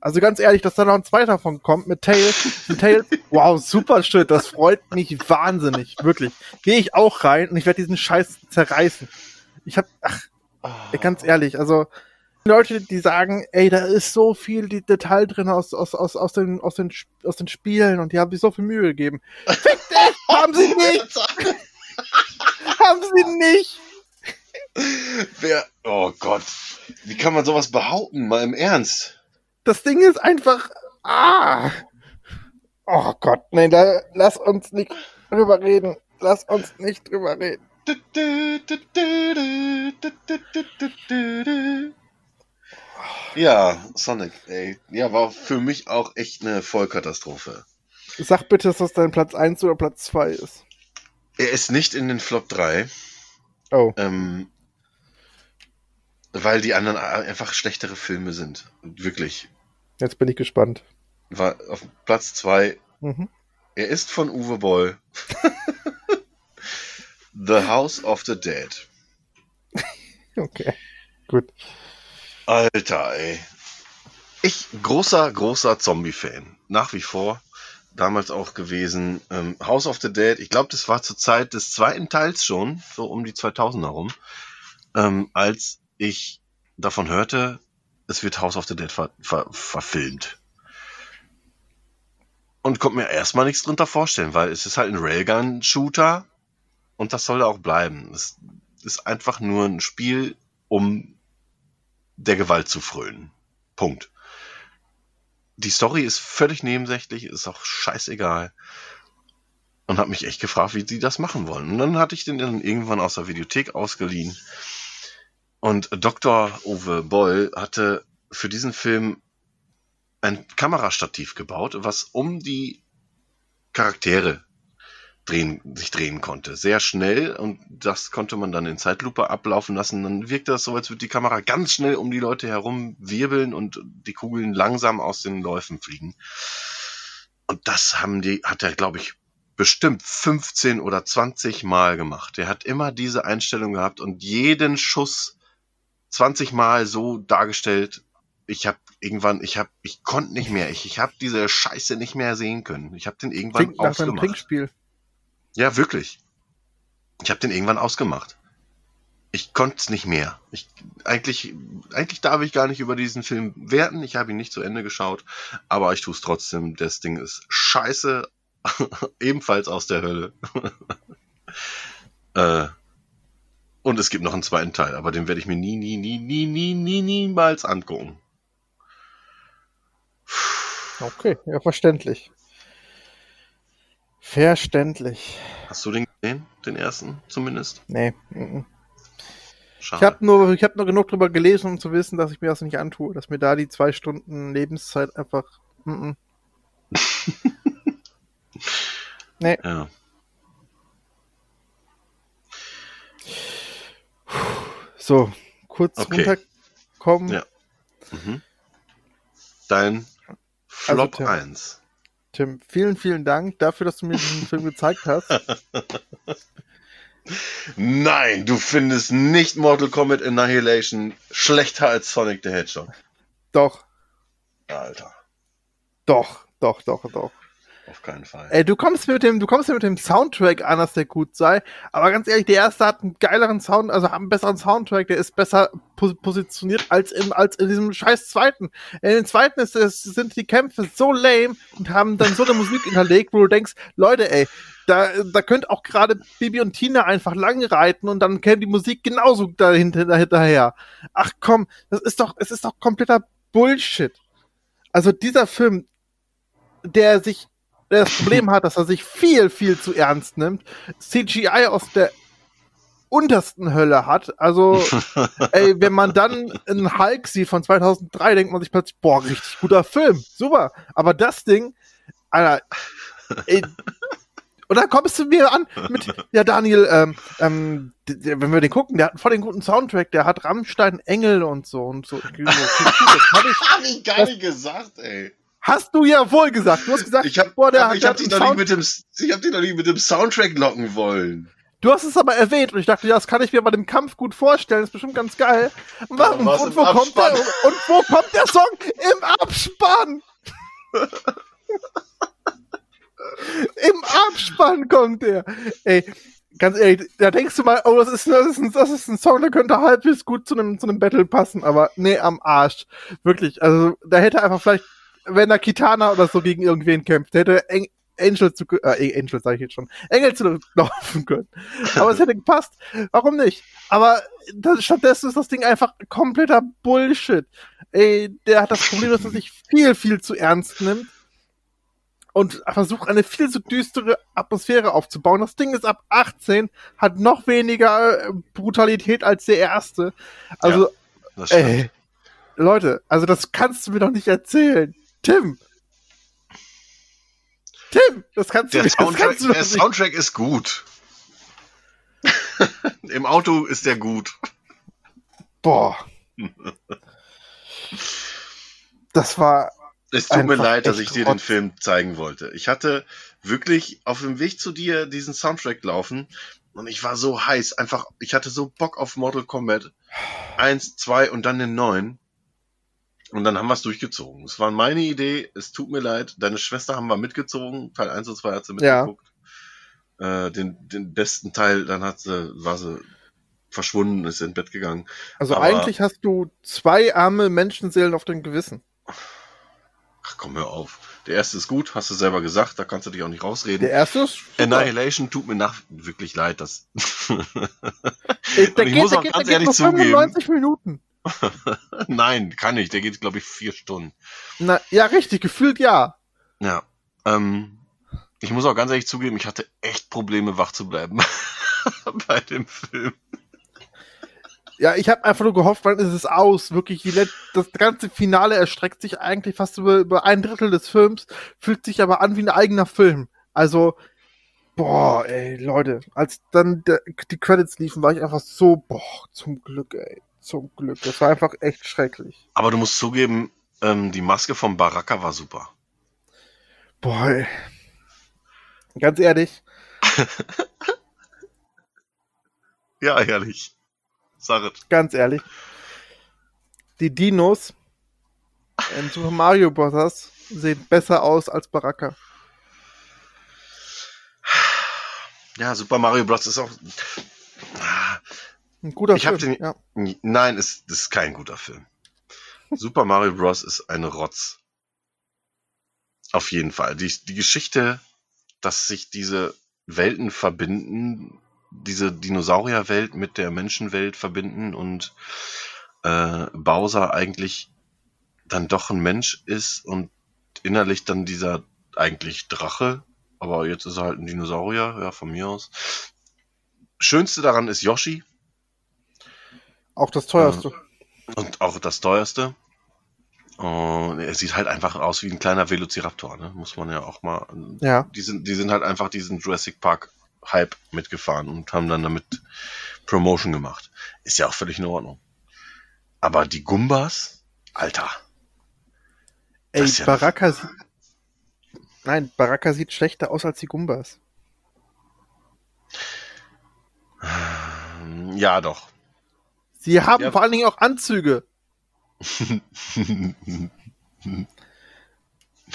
Also ganz ehrlich, dass da noch ein zweiter von kommt mit Tails. Mit Tails, wow, super Shit, das freut mich wahnsinnig, wirklich. Gehe ich auch rein und ich werde diesen Scheiß zerreißen. Ich hab, ach, ganz ehrlich, also Leute, die sagen, ey, da ist so viel Detail drin aus, aus, aus, aus, den, aus, den, aus den Spielen und die haben sich so viel Mühe gegeben. Fick dich! haben sie nicht! haben sie nicht! Wer, oh Gott, wie kann man sowas behaupten, mal im Ernst? Das Ding ist einfach. Ah! Oh Gott, nee, da, lass uns nicht drüber reden. Lass uns nicht drüber reden. Ja, Sonic, ey. Ja, war für mich auch echt eine Vollkatastrophe. Sag bitte, dass das dein Platz 1 oder Platz 2 ist. Er ist nicht in den Flop 3. Oh. Ähm, weil die anderen einfach schlechtere Filme sind. Wirklich. Jetzt bin ich gespannt. War auf Platz 2. Mhm. Er ist von Uwe Boll. the House of the Dead. Okay. Gut. Alter, ey. Ich, großer, großer Zombie-Fan. Nach wie vor. Damals auch gewesen. Ähm, House of the Dead. Ich glaube, das war zur Zeit des zweiten Teils schon, so um die 2000 herum, ähm, als ich davon hörte, es wird House of the Dead ver ver verfilmt. Und konnte mir erstmal nichts drunter vorstellen, weil es ist halt ein Railgun-Shooter und das soll auch bleiben. Es ist einfach nur ein Spiel, um der Gewalt zu frönen. Punkt. Die Story ist völlig nebensächlich, ist auch scheißegal. Und habe mich echt gefragt, wie die das machen wollen. Und dann hatte ich den dann irgendwann aus der Videothek ausgeliehen. Und Dr. Uwe Boll hatte für diesen Film ein Kamerastativ gebaut, was um die Charaktere drehen, sich drehen konnte. Sehr schnell und das konnte man dann in Zeitlupe ablaufen lassen. Dann wirkte das so, als würde die Kamera ganz schnell um die Leute herum wirbeln und die Kugeln langsam aus den Läufen fliegen. Und das haben die, hat er, glaube ich, bestimmt 15 oder 20 Mal gemacht. Er hat immer diese Einstellung gehabt und jeden Schuss 20 Mal so dargestellt. Ich habe irgendwann, ich habe, ich konnte nicht mehr. Ich, ich habe diese Scheiße nicht mehr sehen können. Ich habe den irgendwann Klingt nach einem ausgemacht. Trinkspiel. Ja, wirklich. Ich habe den irgendwann ausgemacht. Ich konnte es nicht mehr. Ich, eigentlich, eigentlich darf ich gar nicht über diesen Film werten. Ich habe ihn nicht zu Ende geschaut, aber ich tue es trotzdem. Das Ding ist scheiße, ebenfalls aus der Hölle. äh, und es gibt noch einen zweiten Teil, aber den werde ich mir nie, nie, nie, nie, nie, nie, niemals angucken. Okay, ja, verständlich. Verständlich. Hast du den gesehen? Den ersten zumindest? Nee. mhm. Ich Schade. habe nur, ich hab nur genug drüber gelesen, um zu wissen, dass ich mir das nicht antue, dass mir da die zwei Stunden Lebenszeit einfach. mhm. nee. Ja. So, kurz Okay. runterkommen. Ja. Mhm. Dein Flop Tim. 1. Tim, vielen, vielen Dank dafür, dass du mir diesen Film gezeigt hast. Nein, du findest nicht Mortal Kombat Annihilation schlechter als Sonic the Hedgehog. Doch, Alter, doch, doch, doch, doch. Auf keinen Fall. Ey, du kommst mit dem, du kommst mit dem Soundtrack an, dass der gut sei. Aber ganz ehrlich, der erste hat einen geileren Sound, also hat einen besseren Soundtrack, der ist besser pos positioniert als im, als in diesem scheiß zweiten. In dem zweiten ist, es, sind die Kämpfe so lame und haben dann so eine Musik hinterlegt, wo du denkst, Leute, ey, da, da könnt auch gerade Bibi und Tina einfach lang reiten und dann kennt die Musik genauso dahinter, dahinterher. Ach komm, das ist doch, es ist doch kompletter Bullshit. Also dieser Film, der sich der das Problem hat, dass er sich viel, viel zu ernst nimmt, CGI aus der untersten Hölle hat. Also, ey, wenn man dann einen Hulk sieht von 2003, denkt man sich plötzlich, boah, richtig guter Film, super. Aber das Ding, Alter, ey, und dann kommst du mir an mit, ja, Daniel, ähm, ähm, wenn wir den gucken, der hat einen voll den guten Soundtrack, der hat Rammstein, Engel und so und so. Das ich gar nicht gesagt, ey. Hast du ja wohl gesagt. Du hast gesagt, Ich hab, der, aber ich hab dich doch nicht Sound mit dem, ich hab dich doch nicht mit dem Soundtrack locken wollen. Du hast es aber erwähnt und ich dachte, ja, das kann ich mir bei dem Kampf gut vorstellen, das ist bestimmt ganz geil. Und, und, im wo kommt der, und wo kommt der Song? Im Abspann! Im Abspann kommt der. Ey, ganz ehrlich, da denkst du mal, oh, das ist, das ist, ein, das ist ein Song, der könnte halbwegs gut zu einem, zu einem Battle passen, aber nee, am Arsch. Wirklich, also da hätte einfach vielleicht, wenn da Kitana oder so gegen irgendwen kämpft, hätte Eng Angel zu, äh, Angel sage ich jetzt schon, Engel zu laufen können. Aber es hätte gepasst. Warum nicht? Aber das, stattdessen ist das Ding einfach kompletter Bullshit. Ey, der hat das Problem, dass er sich viel, viel zu ernst nimmt und versucht, eine viel zu düstere Atmosphäre aufzubauen. Das Ding ist ab 18, hat noch weniger äh, Brutalität als der erste. Also, stimmt. ey, Leute, also das kannst du mir doch nicht erzählen. Tim, Tim, das kannst du Der, das Soundtrack, kannst du der nicht. Soundtrack ist gut. Im Auto ist der gut. Boah. Das war Es tut mir leid, dass ich dir den. Film zeigen wollte. Ich hatte wirklich auf dem Weg zu dir diesen Soundtrack laufen und ich war so heiß. Einfach, ich hatte so Bock auf Mortal Kombat. Eins, zwei und dann den neuen. Und dann haben wir es durchgezogen. Es war meine Idee. Es tut mir leid. Deine Schwester haben wir mitgezogen. Teil 1 und 2 hat sie Ja. mitgeguckt. Äh, den, den besten Teil, dann hat sie, war sie verschwunden, ist ins Bett gegangen. Also Aber- eigentlich hast du zwei arme Menschenseelen auf dem Gewissen. Ach komm, hör auf. Der erste ist gut, hast du selber gesagt, da kannst du dich auch nicht rausreden. Der erste ist super. Annihilation tut mir nach wirklich leid, dass. Ey, Und der ich geht, muss der auch geht, ganz ehrlich zugeben. 95 Minuten. Nein, kann nicht. Der geht, glaube ich, vier Stunden. Na, ja, richtig, gefühlt ja. Ja. Ähm, ich muss auch ganz ehrlich zugeben, ich hatte echt Probleme, wach zu bleiben bei dem Film. Ja, ich habe einfach nur gehofft, wann ist es aus? Wirklich, das ganze Finale erstreckt sich eigentlich fast über, über ein Drittel des Films, fühlt sich aber an wie ein eigener Film. Also, boah, ey, Leute, als dann die Credits liefen, war ich einfach so, boah, zum Glück, ey, zum Glück. Das war einfach echt schrecklich. Aber du musst zugeben, ähm, die Maske vom Baraka war super. Boah. Ganz ehrlich, Ja, ehrlich. Sag es. ganz ehrlich, die Dinos in Super Mario Bros. sehen besser aus als Baraka. Ja, Super Mario Bros. ist auch. Ein guter Ich Film, den- ja. Nein, ist, das ist kein guter Film. Super Mario Bros. ist eine Rotz. Auf jeden Fall. Die, die Geschichte, dass sich diese Welten verbinden, diese Dinosaurierwelt mit der Menschenwelt verbinden und äh, Bowser eigentlich dann doch ein Mensch ist und innerlich dann dieser eigentlich Drache, aber jetzt ist er halt ein Dinosaurier, ja, von mir aus. Schönste daran ist Yoshi, Auch das teuerste. und auch das teuerste. Und er sieht halt einfach aus wie ein kleiner Velociraptor, ne? Muss man ja auch mal. Ja. Die sind, die sind halt einfach diesen Jurassic Park Hype mitgefahren und haben dann damit Promotion gemacht. Ist ja auch völlig in Ordnung. Aber die Gumbas, Alter. Ey, ja Baraka sieht. Nein, Baraka sieht schlechter aus als die Gumbas. Ja, doch. Sie haben Ja. vor allen Dingen auch Anzüge.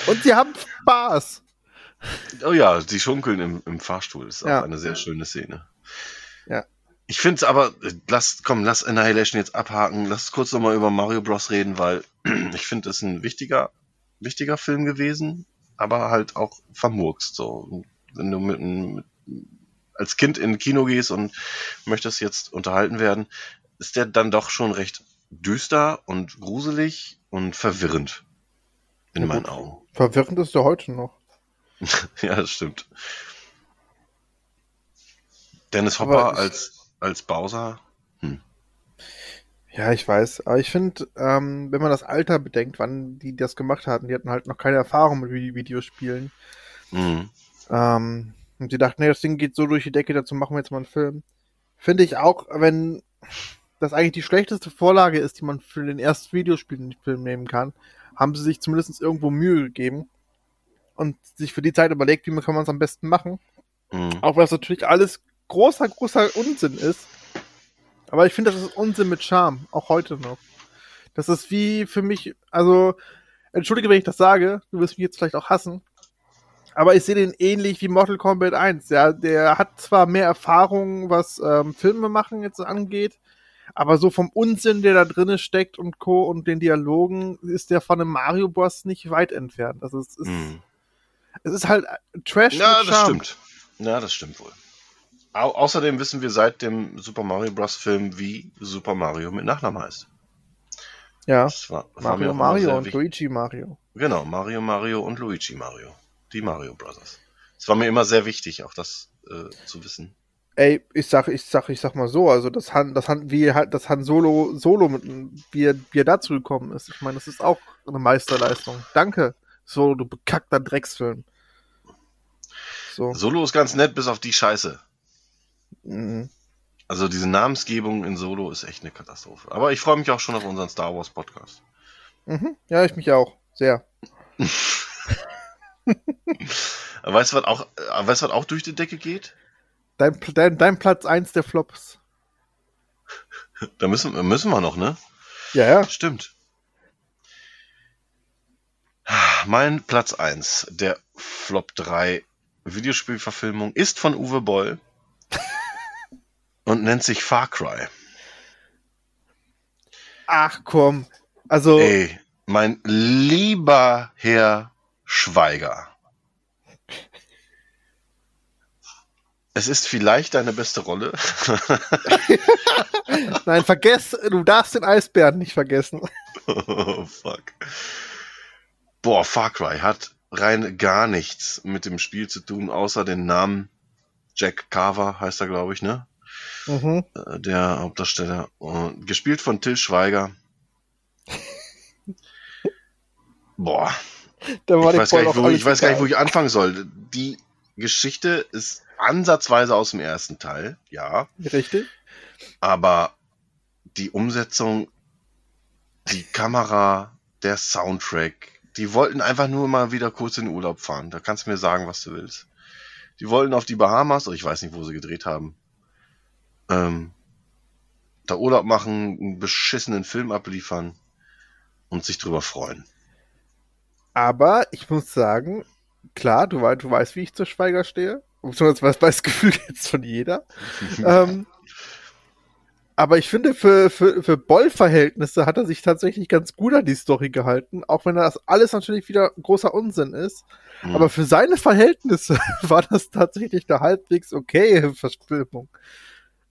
Und sie haben Spaß. Oh ja, die schunkeln im, im Fahrstuhl. ist Ja. auch eine sehr schöne Szene. Ja. Ich finde es aber, lass, komm, lass Annihilation jetzt abhaken. Lass kurz nochmal über Mario Bros. reden, weil ich finde, es ist ein wichtiger, wichtiger Film gewesen, aber halt auch vermurkst. So. Wenn du mit, mit, als Kind in ein Kino gehst und möchtest jetzt unterhalten werden, ist der dann doch schon recht düster und gruselig und verwirrend. In Ja, meinen gut. Augen. Verwirrend ist er heute noch. Ja, das stimmt. Dennis Hopper ich- als, als Bowser. Ja, ich weiß. Aber ich finde, ähm, wenn man das Alter bedenkt, wann die das gemacht hatten, die hatten halt noch keine Erfahrung mit Vide- Videospielen. Mhm. Ähm, und die dachten, nee, das Ding geht so durch die Decke, dazu machen wir jetzt mal einen Film. Finde ich auch, wenn das eigentlich die schlechteste Vorlage ist, die man für den ersten Videospielfilm nehmen kann, haben sie sich zumindest irgendwo Mühe gegeben und sich für die Zeit überlegt, wie kann man es am besten machen. Mhm. Auch wenn das natürlich alles großer, großer Unsinn ist. Aber ich finde, das ist Unsinn mit Charme, auch heute noch. Das ist wie für mich, also, entschuldige, wenn ich das sage, du wirst mich jetzt vielleicht auch hassen, aber ich sehe den ähnlich wie Mortal Kombat 1. Ja, der hat zwar mehr Erfahrung, was ähm, Filme machen jetzt angeht, aber so vom Unsinn, der da drinne steckt und Co. und den Dialogen, ist der von einem Mario Bros. nicht weit entfernt. Also es ist, Mhm. es ist halt Trash Ja, das stimmt. Ja, das stimmt wohl. Au außerdem wissen wir seit dem Super Mario Bros. Film, wie Super Mario mit Nachnamen heißt. Ja, war, war Mario immer Mario und wichtig. Luigi Mario. Genau, Mario Mario und Luigi Mario. Die Mario Brothers. Es war mir immer sehr wichtig, auch das äh, zu wissen. Ey, ich sag, ich sag, ich sag mal so, also das Han, das Han, wie halt das Han Solo Solo mit, wie er, wie er dazu gekommen ist. Ich meine, das ist auch eine Meisterleistung. Danke, Solo, du bekackter Drecksfilm. So. Solo ist ganz nett, bis auf die Scheiße. Mhm. Also diese Namensgebung in Solo ist echt eine Katastrophe. Aber ich freue mich auch schon auf unseren Star Wars Podcast. Mhm. Ja, ich mich auch. Sehr. Weißt du, was auch, äh, weißt du, was auch durch die Decke geht? Dein, dein, dein Platz 1 der Flops. Da müssen, müssen wir noch, ne? Ja, ja. Stimmt. Mein Platz 1 der Flop 3 Videospielverfilmung ist von Uwe Boll und nennt sich Far Cry. Ach komm. Also, Ey, mein lieber Herr Schweiger. Es ist vielleicht deine beste Rolle. nein, vergess, du darfst den Eisbären nicht vergessen. oh, fuck. Boah, Far Cry hat rein gar nichts mit dem Spiel zu tun, außer den Namen Jack Carver heißt er, glaube ich, ne? Mhm. Äh, Der Hauptdarsteller. Und gespielt von Till Schweiger. Boah, Da war ich weiß, gar nicht, wo, ich weiß gar nicht, wo ich anfangen soll. Die Geschichte ist ansatzweise aus dem ersten Teil, ja. Richtig? Aber die Umsetzung, die Kamera, der Soundtrack, die wollten einfach nur mal wieder kurz in den Urlaub fahren. Da kannst du mir sagen, was du willst. Die wollten auf die Bahamas, oder ich weiß nicht, wo sie gedreht haben. Ähm, da Urlaub machen, einen beschissenen Film abliefern und sich drüber freuen. Aber ich muss sagen, klar, du, du weißt, wie ich zu Schweiger stehe. Beziehungsweise weiß das Gefühl jetzt von jeder. ähm, aber ich finde, für, für, für Boll-Verhältnisse hat er sich tatsächlich ganz gut an die Story gehalten, auch wenn das alles natürlich wieder großer Unsinn ist. Hm. Aber für seine Verhältnisse war das tatsächlich eine halbwegs okay Verfilmung.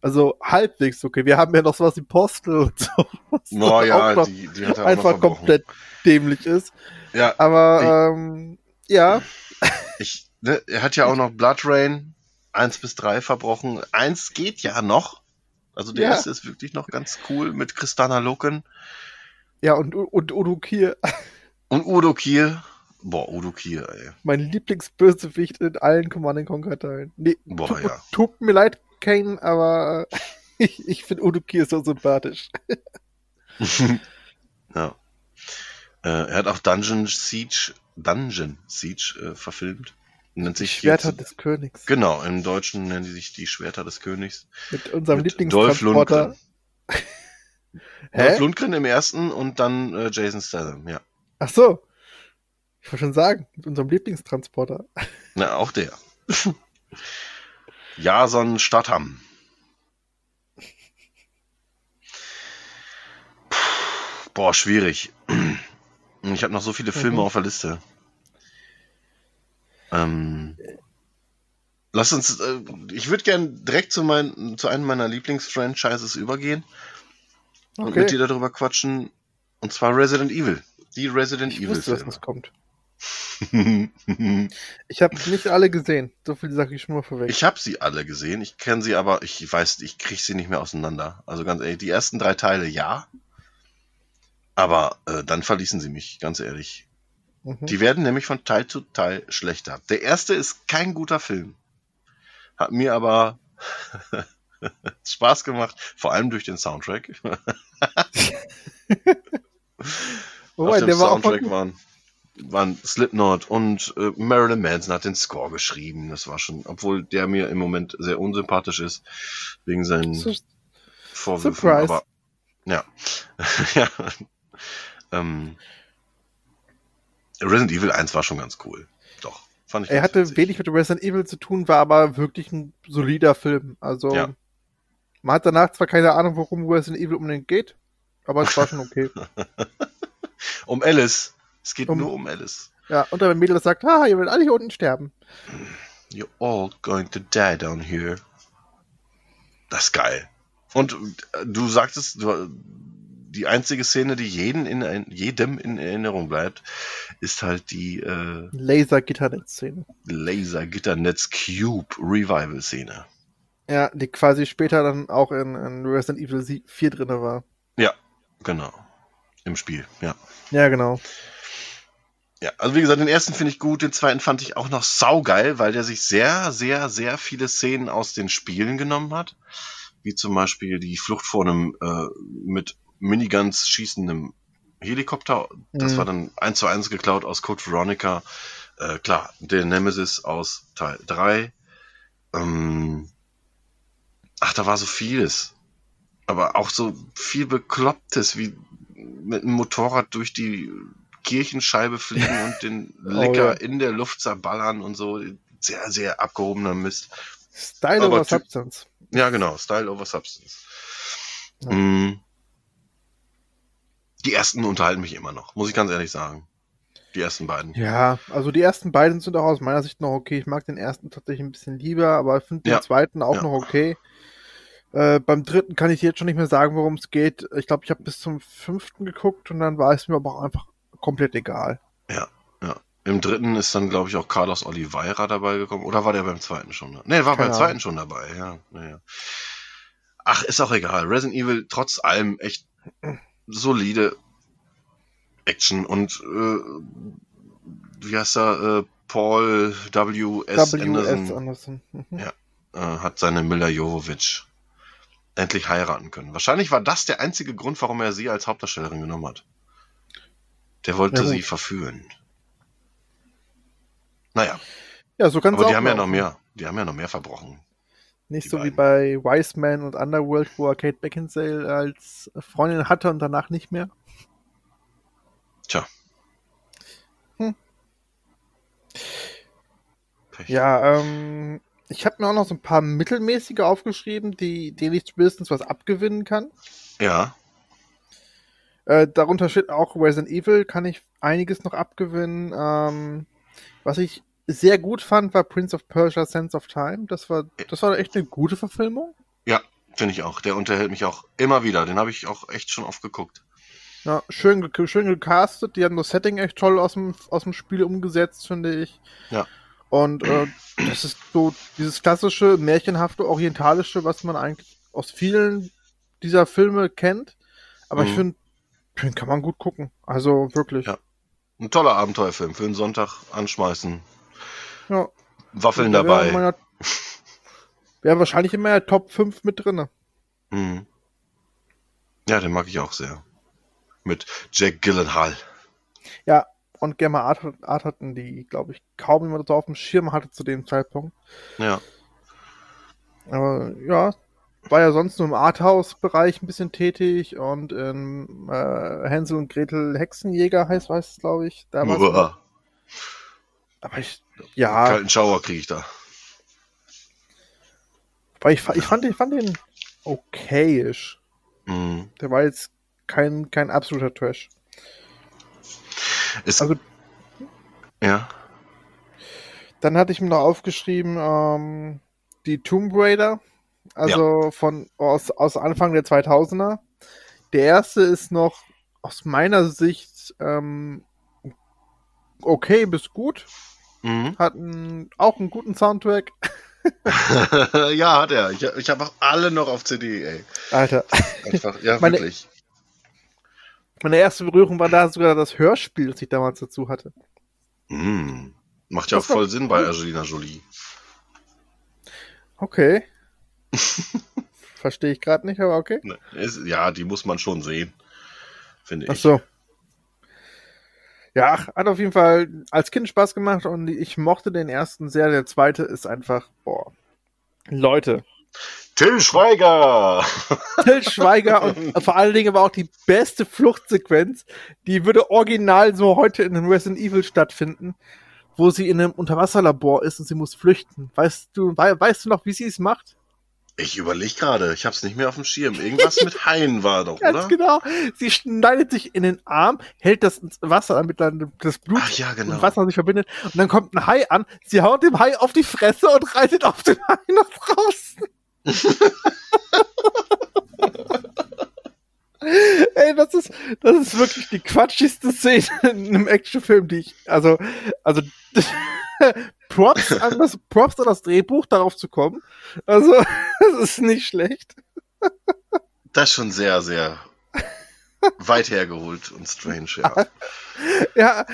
Also halbwegs okay. Wir haben ja noch sowas wie Postel und so. was Oh ja, noch die, die hat er einfach komplett dämlich ist. Ja, Aber ähm, ja, ich, ne, er hat ja auch noch Blood Rain 1 bis 3 verbrochen. Eins geht ja noch. Also der Ja. erste ist wirklich noch ganz cool mit Kristana Loken ja, und, und Udo Kier, und Udo Kier. Boah, Udo Kier, ey. mein Lieblingsbösewicht in allen Command Conquer Teilen. Nee, Boah, tut, ja. tut mir leid, Kane, aber äh, ich, ich finde Udo Kier so sympathisch. ja. Äh, er hat auch Dungeon Siege, Dungeon Siege äh, verfilmt. Nennt sich Schwerter jetzt- des Königs. Genau, im Deutschen nennen die sich die Schwerter des Königs. Mit unserem Mit Dolph Lieblingstransporter. Lundgren. Hä? Dolph Lundgren im ersten und dann äh, Jason Statham, ja. Ach so. Ich wollte schon sagen, mit unserem Lieblingstransporter. Na, auch der. Jason Statham. Boah, schwierig. Ich habe noch so viele Filme Mhm. auf der Liste. Ähm, lass uns, äh, ich würde gern direkt zu, mein, zu einem meiner Lieblingsfranchises übergehen und mit dir Okay. darüber quatschen. Und zwar Resident Evil. Die Resident Ich Evil wusste, dass Filme. das kommt. Ich habe nicht alle gesehen. So viel sage ich schon mal vorweg. Ich habe sie alle gesehen. Ich kenne sie aber, ich weiß, ich kriege sie nicht mehr auseinander. Also ganz ehrlich, die ersten drei Teile ja. Aber äh, dann verließen sie mich, ganz ehrlich. Mhm. Die werden nämlich von Teil zu Teil schlechter. Der erste ist kein guter Film. Hat mir aber Spaß gemacht, vor allem durch den Soundtrack. Wobei, Auf dem war Soundtrack mal, waren, waren Slipknot und äh, Marilyn Manson hat den Score geschrieben. Das war schon, obwohl der mir im Moment sehr unsympathisch ist, wegen seinen So- Vorwürfen. Surprise. Aber ja. ja. Ähm, Resident Evil 1 war schon ganz cool. Doch, fand ich er hatte witzig. wenig mit Resident Evil zu tun, war aber wirklich ein solider Film. Also, Ja. man hat danach zwar keine Ahnung, worum Resident Evil unbedingt geht, aber es war schon okay. Um Alice. Es geht Um- nur um Alice. ja, und der Mädel das sagt, ah, ihr werdet alle hier unten sterben. You're all going to die down here. Das ist geil. Und äh, du sagtest, du, die einzige Szene, die jeden in, ein- jedem in Erinnerung bleibt, ist halt die äh, Laser-Gitternetz-Szene. Laser-Gitternetz Cube Revival-Szene. Ja, die quasi später dann auch in, in Resident Evil sie- 4 drin war. Ja, genau. Im Spiel, ja. Ja, genau. Ja, also wie gesagt, den ersten finde ich gut, den zweiten fand ich auch noch saugeil, weil der sich sehr, sehr, sehr viele Szenen aus den Spielen genommen hat. Wie zum Beispiel die Flucht vor einem äh, mit Miniguns schießenden Helikopter. Das Mhm. war dann eins zu eins geklaut aus Code Veronica. Äh, klar, der Nemesis aus Teil 3. Ähm, ach, da war so vieles. Aber auch so viel Beklopptes, wie mit einem Motorrad durch die Kirchenscheibe fliegen und den Lecker ja. in der Luft zerballern und so. Sehr, sehr abgehobener Mist. Style Aber over Substance. Ja, genau. Style over Substance. Ja. Mm. Die ersten unterhalten mich immer noch, muss ich ganz ehrlich sagen. Die ersten beiden. Ja, also die ersten beiden sind auch aus meiner Sicht noch okay. Ich mag den ersten tatsächlich ein bisschen lieber, aber ich finde den Ja. zweiten auch Ja. noch okay. Äh, beim dritten kann ich jetzt schon nicht mehr sagen, worum es geht. Ich glaube, ich habe bis zum fünften geguckt und dann war es mir aber auch einfach komplett egal. Im dritten ist dann, glaube ich, auch Carlos Oliveira dabei gekommen. Oder war der beim zweiten schon? Ne, der war Keine beim zweiten schon dabei, ja. ja, ja. Ach, ist auch egal. Resident Evil trotz allem echt solide Action und äh, wie heißt er? Äh, Paul W.S. W.S. Anderson Anderson. Mhm. Ja. äh, hat seine Mila Jovovich endlich heiraten können. Wahrscheinlich war das der einzige Grund, warum er sie als Hauptdarstellerin genommen hat. Der wollte Ja, gut. sie verführen. Naja, Ja, so kann aber die haben ja noch laufen. mehr, die haben ja noch mehr verbrochen. Nicht die so wie beiden. bei Wise Man und Underworld, wo er Kate Beckinsale als Freundin hatte und danach nicht mehr. Tja. Hm. Ja, ähm, ich habe mir auch noch so ein paar mittelmäßige aufgeschrieben, die, denen ich zumindest was abgewinnen kann. Ja, Äh, darunter steht auch Resident Evil, kann ich einiges noch abgewinnen. Ähm, was ich sehr gut fand, war Prince of Persia Sense of Time. Das war, das war echt eine gute Verfilmung. ja, finde ich auch. Der unterhält mich auch immer wieder. Den habe ich auch echt schon oft geguckt. Ja, schön, schön gecastet. Die haben das Setting echt toll aus dem, aus dem Spiel umgesetzt, finde ich. Ja. Und äh, das ist so dieses klassische, märchenhafte, orientalische, was man eigentlich aus vielen dieser Filme kennt. Aber ich Mhm. finde, den kann man gut gucken. Also wirklich. Ja. Ein toller Abenteuerfilm für den Sonntag anschmeißen. Ja. Waffeln Der dabei. Meiner- wäre wahrscheinlich in meiner Top 5 mit drinne. Mhm. Ja, den mag ich auch sehr. Mit Jack Gyllenhaal. Ja, und Gemma Art, Art hatten die, glaube ich, kaum jemand so auf dem Schirm hatte zu dem Zeitpunkt. Ja. Aber ja, war ja sonst nur im Arthouse-Bereich ein bisschen tätig und in äh, Hänsel und Gretel Hexenjäger heißt, weiß es, glaube ich. Da. Aber ich, ja, Kalten Schauer kriege ich da. aber ich, ich, fand, den- ich fand den okayisch. Mhm. Der war jetzt kein, kein absoluter Trash. Ist, Also- ja. Dann hatte ich mir noch aufgeschrieben, ähm, die Tomb Raider, also von aus, aus Anfang der 2000er. Der erste ist noch aus meiner Sicht ähm, okay bis gut, Mhm. hat einen, auch einen guten Soundtrack. ja, hat er. Ich, ich habe auch alle noch auf CD, ey. Alter, Einfach, ja, Meine- wirklich. meine erste Berührung war da sogar das Hörspiel, das ich damals dazu hatte. Mhm. Macht ja auch Das war voll Sinn bei Angelina Jolie. Okay. Verstehe ich gerade nicht, aber okay. Ne, ja, die muss man schon sehen. Finde Ach ich. Ja, ach, hat auf jeden Fall als Kind Spaß gemacht und ich mochte den ersten sehr. Der zweite ist einfach, boah. Leute. Till Schweiger! Till Schweiger und vor allen Dingen aber auch die beste Fluchtsequenz, die würde original so heute in einem Resident Evil stattfinden, wo sie in einem Unterwasserlabor ist und sie muss flüchten. Weißt du, wei weißt du noch, wie sie es macht? Ich überlege gerade, ich hab's nicht mehr auf dem Schirm. Irgendwas mit Haien war doch, Ganz oder? genau. Sie schneidet sich in den Arm, hält das Wasser, damit dann das Blut Ach ja, genau. und Wasser sich verbindet. Und dann kommt ein Hai an, sie haut dem Hai auf die Fresse und reitet auf den Hai nach draußen. Ey, das ist, das ist wirklich die quatschigste Szene in einem Actionfilm, die ich, also, also, Props an das, Props an das Drehbuch, darauf zu kommen. Also, das ist nicht schlecht. Das ist schon sehr, sehr weit hergeholt und strange, ja. Ja,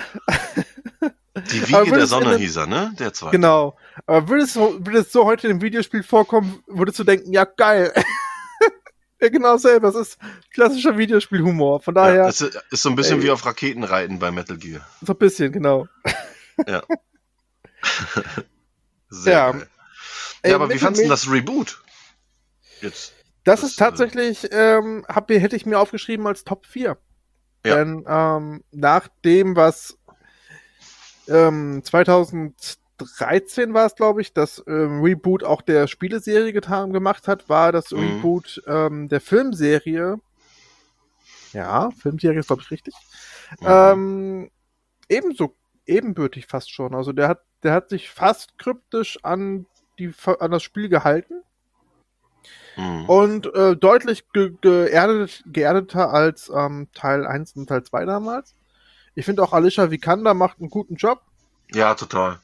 Die Wiege der Sonne hieß er, ne? Der zweite. Genau. Aber würde es, so, würde es so heute im Videospiel vorkommen, würdest du denken, ja geil. ja, genau selber. Das ist klassischer Videospielhumor. Von Ja, daher, das ist, ist so ein bisschen Ey. wie auf Raketenreiten bei Metal Gear. so ein bisschen, genau. Sehr Ja. geil. Ey, Ja, aber wie fandst du das Reboot? Jetzt. Das, Das, ist tatsächlich, ähm, hab, hätte ich mir aufgeschrieben als Top 4. Ja. Denn ähm, nach dem, was ähm, 2013 war es, glaube ich, das ähm, Reboot auch der Spieleserie getan, gemacht hat, war das Mhm. Reboot ähm, der Filmserie. Ja, Filmserie ist, glaube ich, richtig. Mhm. Ähm, ebenso ebenbürtig fast schon. Also der hat, der hat sich fast kryptisch an die an das Spiel gehalten Mhm. und äh, deutlich ge geerdet, geerdeter als ähm, Teil 1 und Teil 2 damals. Ich finde auch Alicia Vikander macht einen guten Job. Ja, total.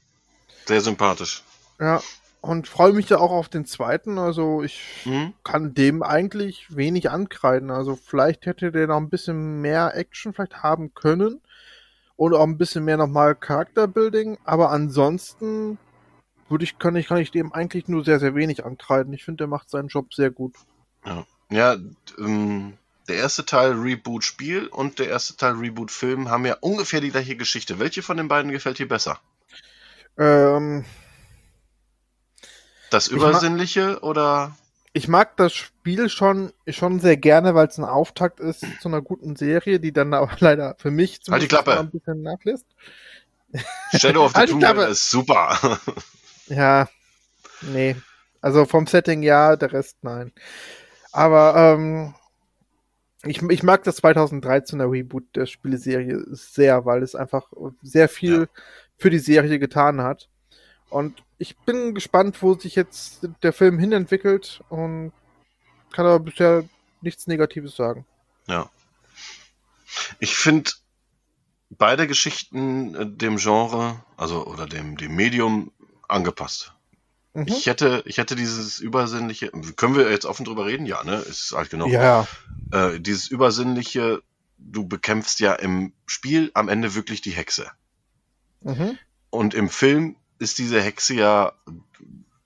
Sehr sympathisch. Ja. Und freue mich ja auch auf den zweiten. Also ich Mhm. kann dem eigentlich wenig ankreiden. Also vielleicht hätte der noch ein bisschen mehr Action vielleicht haben können. Und auch ein bisschen mehr nochmal Charakterbuilding. Aber ansonsten würde ich, kann ich, kann ich dem eigentlich nur sehr, sehr wenig ankreiden. Ich finde, der macht seinen Job sehr gut. Ja, ähm, der erste Teil Reboot Spiel und der erste Teil Reboot Film haben ja ungefähr die gleiche Geschichte. Welche von den beiden gefällt dir besser? Ähm, Das Übersinnliche oder? Ich mag das Spiel schon, schon sehr gerne, weil es ein Auftakt ist zu einer guten Serie, die dann aber leider für mich Halt die Klappe. ein bisschen nachlässt. Shadow of the Halt Tomb ist super. Ja, nee. Also vom Setting ja, der Rest nein. Aber ähm, ich, ich mag das 2013er Reboot der Spieleserie sehr, weil es einfach sehr viel für die Serie getan hat. Und ich bin gespannt, wo sich jetzt der Film hinentwickelt und kann aber bisher nichts Negatives sagen. Ja. Ich finde beide Geschichten äh, dem Genre, also oder dem, dem Medium angepasst. Mhm. Ich hätte, ich hätte dieses übersinnliche, können wir jetzt offen drüber reden? Ja, ne? Ist alt genug. Ja, Äh, dieses übersinnliche, du bekämpfst ja im Spiel am Ende wirklich die Hexe. mhm. Und im Film ist diese Hexe ja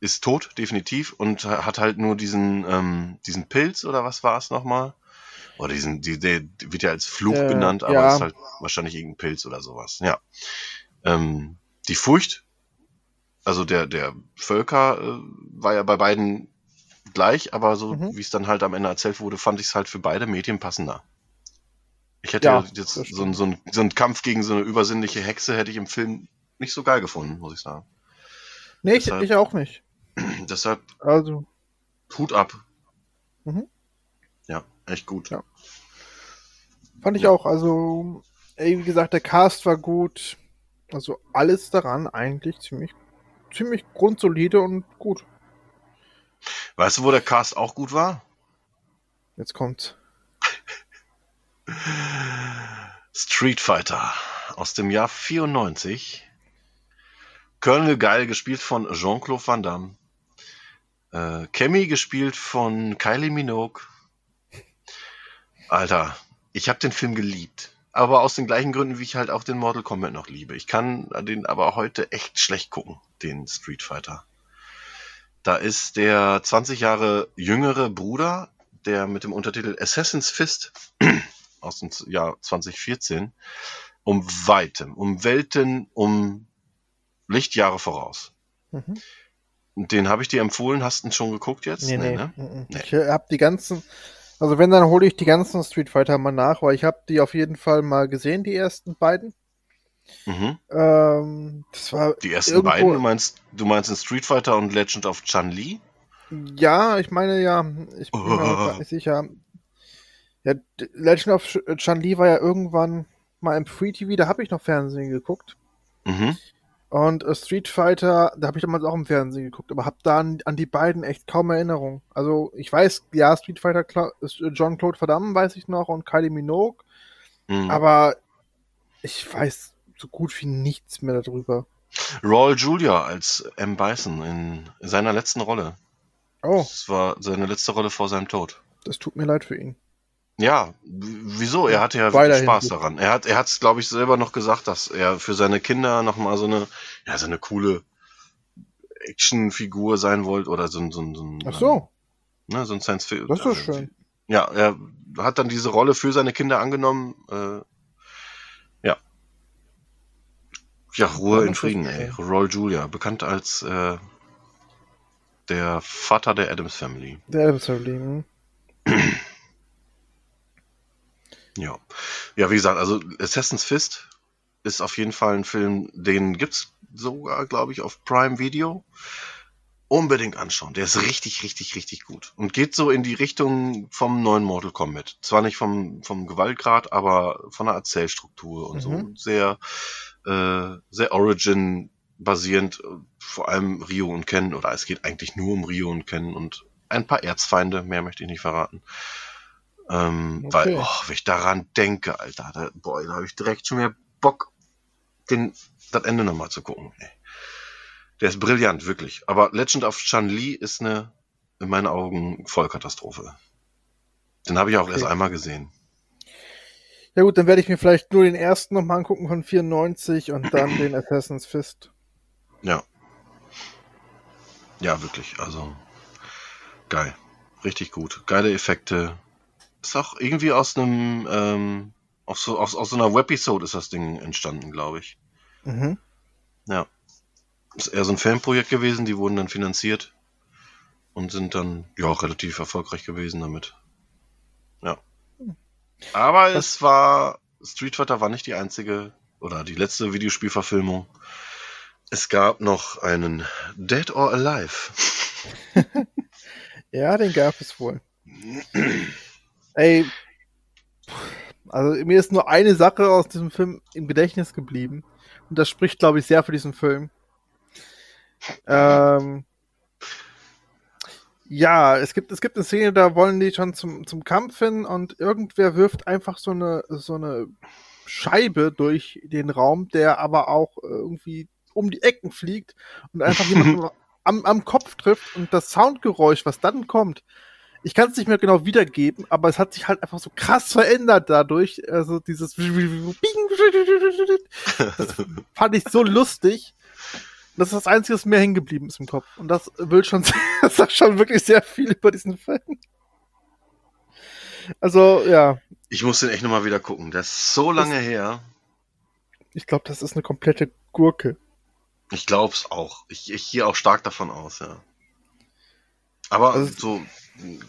ist tot, definitiv, und hat halt nur diesen, ähm, diesen Pilz oder was war es nochmal? Oder diesen, die, der wird ja als Fluch Äh, genannt, aber ja. ist halt wahrscheinlich irgendein Pilz oder sowas. Ja. Ähm, die Furcht, also der, der Völker äh, war ja bei beiden gleich, aber so Mhm. wie es dann halt am Ende erzählt wurde, fand ich es halt für beide Medien passender. Ich hätte Ja, jetzt so, ein- so, ein, so einen Kampf gegen so eine übersinnliche Hexe hätte ich im Film nicht so geil gefunden, muss ich sagen. Nee, ich, Deshalb- ich auch nicht. Deshalb Also, Hut ab. Mhm. Ja, echt gut. Ja. fand ich Ja. auch. Also, ey, wie gesagt, der Cast war gut. Also, alles daran eigentlich ziemlich, ziemlich grundsolide und gut. Weißt du, wo der Cast auch gut war? Jetzt kommt's. Street Fighter aus dem Jahr 94. Colonel Geil gespielt von Jean-Claude Van Damme. Äh, Cammy gespielt von Kylie Minogue. Alter, ich habe den Film geliebt. Aber aus den gleichen Gründen, wie ich halt auch den Mortal Kombat noch liebe. Ich kann den aber heute echt schlecht gucken, den Street Fighter. Da ist der 20 Jahre jüngere Bruder, der mit dem Untertitel Assassin's Fist aus dem Jahr 2014 um weitem, um Welten, um Lichtjahre voraus. Mhm. Den habe ich dir empfohlen. Hast du ihn schon geguckt jetzt? Nee, nee. ne? mhm. Nee. Ich äh, hab die ganzen. Also, wenn, dann hole ich die ganzen Street Fighter mal nach, weil ich habe die auf jeden Fall mal gesehen, die ersten beiden. Mhm. Ähm, das war Die ersten irgendwo- beiden, du meinst, du meinst in Street Fighter und Legend of Chun-Li? Ja, ich meine ja, ich bin mir Oh. auch grad nicht sicher. Ja, Legend of Ch- Chun-Li war ja irgendwann mal im Free TV, da habe ich noch Fernsehen geguckt. Mhm. Und äh, Street Fighter, da habe ich damals auch im Fernsehen geguckt, aber habe da an, an die beiden echt kaum Erinnerung. Also ich weiß, ja, Street Fighter Cla- ist, äh, John Claude Van Damme weiß ich noch und Kylie Minogue, Mhm. aber ich weiß so gut wie nichts mehr darüber. Raul Julia als M. Bison in seiner letzten Rolle. Oh, Das war seine letzte Rolle vor seinem Tod. das tut mir leid für ihn. Ja, wieso? Er hatte ja Weiterhin Spaß gut. daran. Er hat, er hat es, glaube ich, selber noch gesagt, dass er für seine Kinder noch mal so eine, ja, so eine coole Actionfigur sein wollte oder so ein, so ein, so ein, Ach so, ne, so ein Science Fiction. das ist doch schön. Ja, er hat dann diese Rolle für seine Kinder angenommen. Äh, ja. Ja, Ruhe Ja, in Frieden, ey. Roy Julia, bekannt als äh, der Vater der Adams Family. Der Adams Family. hm. Ja. Ja, wie gesagt, also Assassin's Fist ist auf jeden Fall ein Film, den gibt's sogar, glaube ich, auf Prime Video. Unbedingt anschauen. Der ist richtig, richtig, richtig gut. Und geht so in die Richtung vom neuen Mortal Kombat. Zwar nicht vom, vom Gewaltgrad, aber von der Erzählstruktur und so. Mhm. Sehr, äh, sehr Origin-basierend. Vor allem Rio und Ken. Oder es geht eigentlich nur um Rio und Ken und ein paar Erzfeinde. Mehr möchte ich nicht verraten. Ähm, Okay. Weil, oh, wenn ich daran denke, Alter, da, boah, da habe ich direkt schon mehr Bock, den, das Ende nochmal zu gucken. Ey. Der ist brillant, wirklich. Aber Legend of Chun-Li ist eine, in meinen Augen, Vollkatastrophe. Den habe ich auch Okay. erst einmal gesehen. Ja gut, dann werde ich mir vielleicht nur den ersten nochmal angucken von 94 und dann den Assassin's Fist. Ja. Ja, wirklich. Also, geil. Richtig gut. Geile Effekte. Ist auch irgendwie aus einem, ähm, aus so, aus, aus so einer Webisode ist das Ding entstanden, glaube ich. Mhm. Ja. Ist eher so ein Fanprojekt gewesen, die wurden dann finanziert und sind dann ja auch relativ erfolgreich gewesen damit. Ja. Aber es war Street Fighter war nicht die einzige oder die letzte Videospielverfilmung. Es gab noch einen Dead or Alive. Ja, den gab es wohl. Ey, also mir ist nur eine Sache aus diesem Film im Gedächtnis geblieben. Und das spricht, glaube ich, sehr für diesen Film. Ähm, ja, es gibt, es gibt eine Szene, da wollen die schon zum, zum Kampf hin und irgendwer wirft einfach so eine, so eine Scheibe durch den Raum, der aber auch irgendwie um die Ecken fliegt und einfach jemanden am, am Kopf trifft und das Soundgeräusch, was dann kommt, ich kann es nicht mehr genau wiedergeben, aber es hat sich halt einfach so krass verändert dadurch. Also dieses das fand ich so lustig. Das ist das Einzige, was mir hängen geblieben ist im Kopf. Und das will schon, das sagt schon wirklich sehr viel über diesen Film. Also, ja, Ich muss den echt nochmal wieder gucken. Das ist so lange her. ich glaube, das ist eine komplette Gurke. Ich glaub's auch. Ich, ich gehe auch stark davon aus, ja. Aber Also- so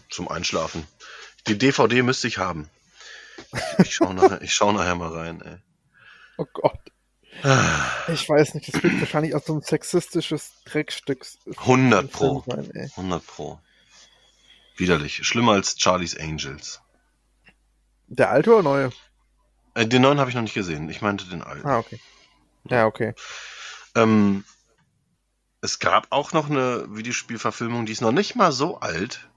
zum Einschlafen. Die DVD müsste ich haben. Ich schau nachher, ich schau nachher mal rein, ey. Oh Gott. Ich weiß nicht, das wird wahrscheinlich auch so ein sexistisches Dreckstück 100 Pro. sein, ey. 100 Pro. Widerlich. Schlimmer als Charlie's Angels. Der alte oder neue? Äh, den neuen habe ich noch nicht gesehen. Ich meinte den alten. Ah, okay. Ja, okay. Ähm, es gab auch noch eine Videospielverfilmung, die ist noch nicht mal so alt,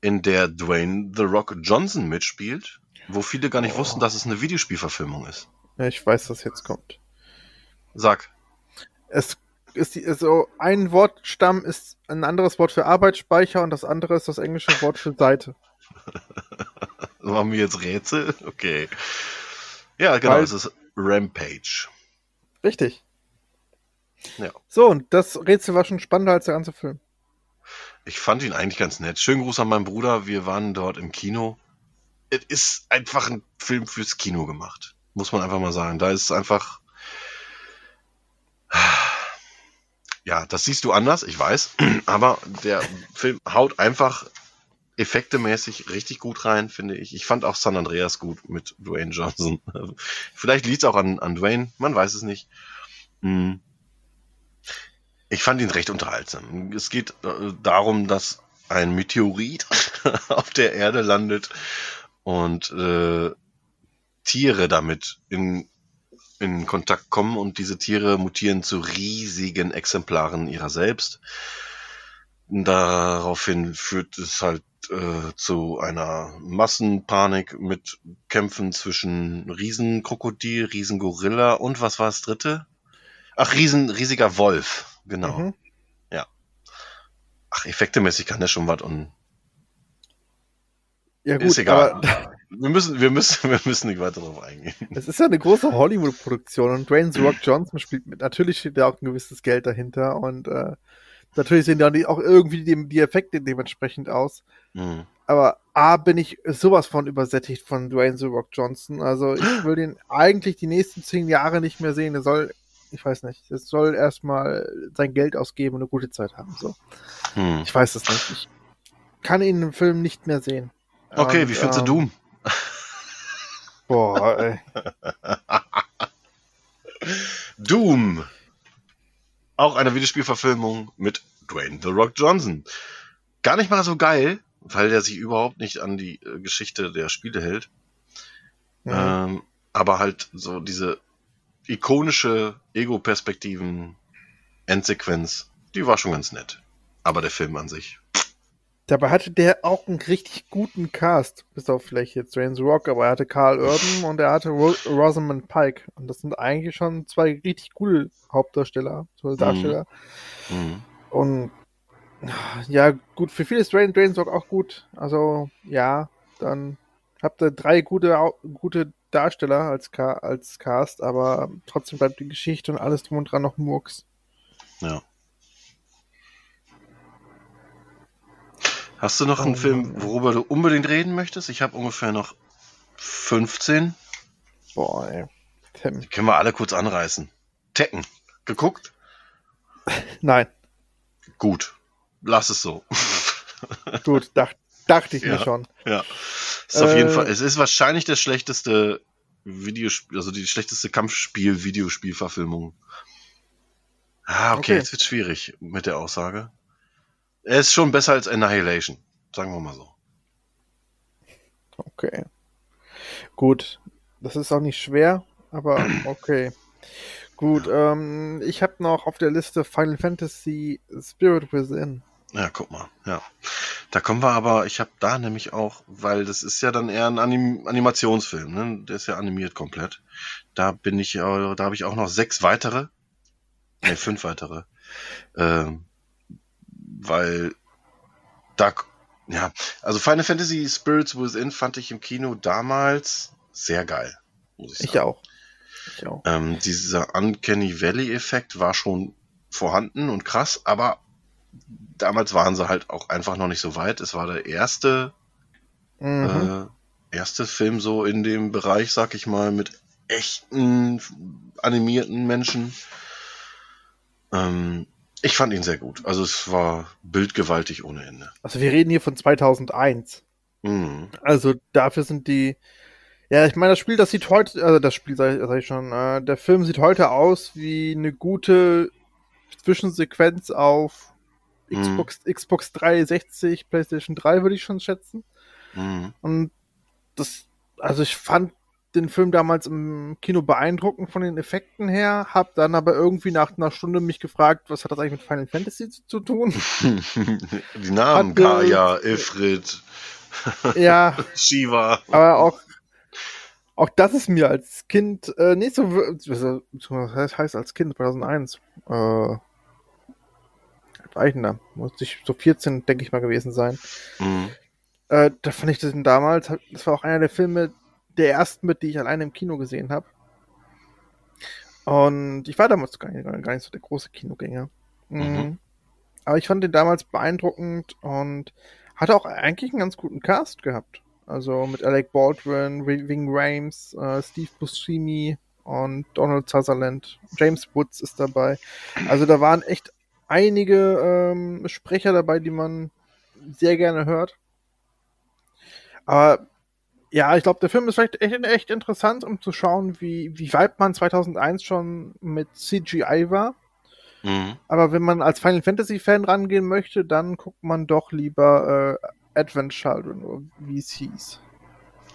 in der Dwayne The Rock Johnson mitspielt, wo viele gar nicht Oh. wussten, dass es eine Videospielverfilmung ist. Ja, ich weiß, was jetzt kommt. Sag. Es ist die, also ein Wortstamm ist ein anderes Wort für Arbeitsspeicher und das andere ist das englische Wort für Seite. Machen wir jetzt Rätsel? Okay. Ja, genau, Weil- es ist Rampage. Richtig. Ja. So, und das Rätsel war schon spannender als der ganze Film. Ich fand ihn eigentlich ganz nett. Schönen Gruß an meinen Bruder. Wir waren dort im Kino. Es ist einfach ein Film fürs Kino gemacht. Muss man einfach mal sagen. Da ist einfach. Ja, das siehst du anders, ich weiß. Aber der Film haut einfach effektemäßig richtig gut rein, finde ich. Ich fand auch San Andreas gut mit Dwayne Johnson. Vielleicht liegt es auch an, an Dwayne, man weiß es nicht. Hm. Ich fand ihn recht unterhaltsam. Es geht äh, darum, dass ein Meteorit auf der Erde landet und äh, Tiere damit in, in Kontakt kommen und diese Tiere mutieren zu riesigen Exemplaren ihrer selbst. Daraufhin führt es halt äh, zu einer Massenpanik mit Kämpfen zwischen Riesenkrokodil, Riesengorilla und was war das dritte? Ach, Riesen, riesiger Wolf, genau. Mhm. Ach, effektemäßig kann der schon was und Ja, gut, ist egal. wir müssen, wir müssen, wir müssen nicht weiter darauf eingehen. Es ist ja eine große Hollywood-Produktion und Dwayne The Rock Johnson spielt mit. Natürlich steht da auch ein gewisses Geld dahinter und äh, natürlich sehen dann auch irgendwie die, die Effekte dementsprechend aus. Mhm. Aber A, bin ich sowas von übersättigt von Dwayne The Rock Johnson. Also ich will den eigentlich die nächsten zehn Jahre nicht mehr sehen. Er soll, ich weiß nicht, er soll erstmal sein Geld ausgeben und eine gute Zeit haben. So. Hm. Ich weiß es nicht. Ich kann ihn im Film nicht mehr sehen. Okay, Und, wie findest du ähm, Doom? Boah, ey. Doom. Auch eine Videospielverfilmung mit Dwayne The Rock Johnson. Gar nicht mal so geil, weil der sich überhaupt nicht an die äh, Geschichte der Spiele hält. Mhm. Ähm, aber halt so diese ikonische Ego-Perspektiven Endsequenz, die war schon ganz nett. Aber der Film an sich. Dabei hatte der auch einen richtig guten Cast, bis auf vielleicht jetzt The Rock, aber er hatte Carl Urban und er hatte Ro Rosamund Pike. Und das sind eigentlich schon zwei richtig coole Hauptdarsteller, so Darsteller. Mhm. Und ja, gut, für viele ist The Rock auch gut. Also ja, dann habt ihr drei gute, gute Darsteller als, Ca als Cast, aber trotzdem bleibt die Geschichte und alles drum und dran noch Murks. Ja. Hast du noch einen Oh, Film, worüber du unbedingt reden möchtest? Ich habe ungefähr noch 15. Boah, ey. Tim. Die können wir alle kurz anreißen. Tekken. Geguckt? Nein, Gut. Lass es so. gut, dach, dachte ich mir Ja. schon. ja. Ist auf jeden Äh, Fall, es ist wahrscheinlich das schlechteste Videospiel, also die schlechteste Kampfspiel-Videospielverfilmung. Ah, okay, Okay. jetzt wird schwierig mit der Aussage. Er ist schon besser als Annihilation. Sagen wir mal so. Okay. Gut. Das ist auch nicht schwer, aber okay. Gut, ähm, ich habe noch auf der Liste Final Fantasy Spirit Within. Ja, guck mal. Ja. Da kommen wir aber, ich habe da nämlich auch, weil das ist ja dann eher ein Anim Animationsfilm, ne? Der ist ja animiert komplett. Da bin ich, da habe ich auch noch sechs weitere. Ne, fünf weitere. Ähm, weil da, ja, also Final Fantasy Spirits Within fand ich im Kino damals sehr geil, muss ich sagen. Ich auch. Ich auch. Ähm, dieser Uncanny Valley-Effekt war schon vorhanden und krass, aber damals waren sie halt auch einfach noch nicht so weit. Es war der erste, Mhm. äh, erste Film so in dem Bereich, sag ich mal, mit echten animierten Menschen. Ähm, ich fand ihn sehr gut. Also es war bildgewaltig ohne Ende. Also wir reden hier von 2001. Mhm. Also dafür sind die. Ja, ich meine, das Spiel, das sieht heute, also das Spiel sag ich, sag ich schon, äh, der Film sieht heute aus wie eine gute Zwischensequenz auf Mhm. Xbox, Xbox 360, PlayStation 3 würde ich schon schätzen. Mhm. Und das, also ich fand den Film damals im Kino beeindruckend von den Effekten her, hab dann aber irgendwie nach einer Stunde mich gefragt, was hat das eigentlich mit Final Fantasy zu, zu tun? Die Namen, Hatte- Kaya, Ifrit, ja, Shiva. aber auch, auch das ist mir als Kind äh, nicht so, also, was heißt- heißt als Kind 2001, äh, da? Muss ich so 14, denke ich mal, gewesen sein. Mhm. Äh, da fand ich das damals, das war auch einer der Filme, der ersten mit, die ich alleine im Kino gesehen habe. Und ich war damals gar nicht, gar nicht so der große Kinogänger. Mhm. Mhm. Aber ich fand den damals beeindruckend und hatte auch eigentlich einen ganz guten Cast gehabt. Also mit Alec Baldwin, Ving Rames, äh, Steve Buscemi und Donald Sutherland. James Woods ist dabei. Also da waren echt einige ähm, Sprecher dabei, die man sehr gerne hört. Aber ja, ich glaube, der Film ist vielleicht echt, echt interessant, um zu schauen, wie, wie weit man 2001 schon mit CGI war. Mhm. Aber wenn man als Final Fantasy Fan rangehen möchte, dann guckt man doch lieber äh, Advent Children, oder wie es hieß.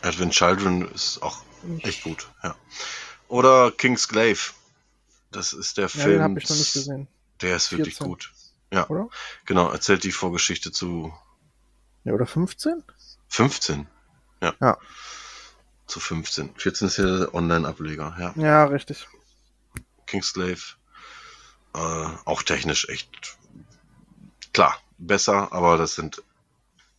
Advent Children ist auch echt gut, ja. Oder King's Glaive. Das ist der Ja, Film. den habe ich noch nicht gesehen, Der ist wirklich 14. gut. Ja, oder? genau. Erzählt die Vorgeschichte zu Ja, oder 15? 15. Ja. Ja. Zu 15. 14 ist ja der Online-Ableger, ja. Ja, richtig. Kingsglaive. Äh, auch technisch echt klar, besser, aber das sind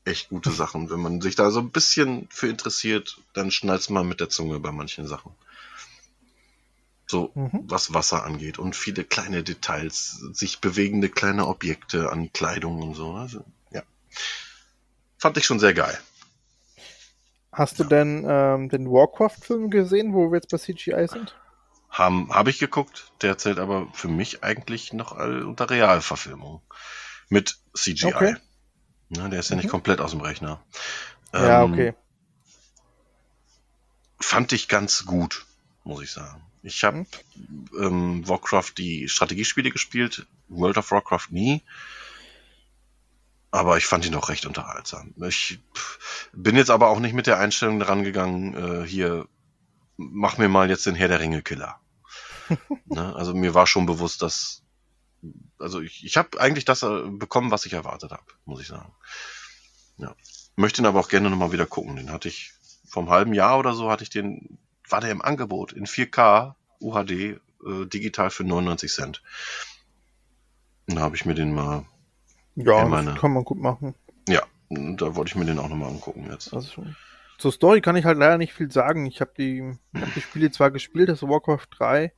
echt gute Sachen. Wenn man sich da so ein bisschen für interessiert, dann schnallt man mit der Zunge bei manchen Sachen. So, Mhm. was Wasser angeht und viele kleine Details, sich bewegende kleine Objekte an Kleidung und so. Also, ja. Fand ich schon sehr geil. Hast du denn ähm, den Warcraft-Film gesehen, wo wir jetzt bei CGI sind? Habe ich geguckt, der zählt aber für mich eigentlich noch all- unter Realverfilmung. Mit CGI. Okay. Ne, der ist ja nicht Mhm. komplett aus dem Rechner. ja, Ähm, okay. Fand ich ganz gut, muss ich sagen. Ich habe ähm, Warcraft die Strategiespiele gespielt, World of Warcraft nie. Aber ich fand ihn auch recht unterhaltsam. Ich bin jetzt aber auch nicht mit der Einstellung rangegangen, äh, hier, mach mir mal jetzt den Herr der Ringe-Killer. ne? Also mir war schon bewusst, dass. Also ich, ich habe eigentlich das äh, bekommen, was ich erwartet habe, muss ich sagen. Ja. Möchte ihn aber auch gerne nochmal wieder gucken. Den hatte ich vom halben Jahr oder so, hatte ich den, war der im Angebot in 4K UHD äh, digital für 99 Cent. Und da habe ich mir den mal, Ja, meine- kann man gut machen. ja, da wollte ich mir den auch nochmal angucken jetzt. Also. Zur Story kann ich halt leider nicht viel sagen. Ich habe die, hab die Spiele zwar gespielt, das Warcraft 3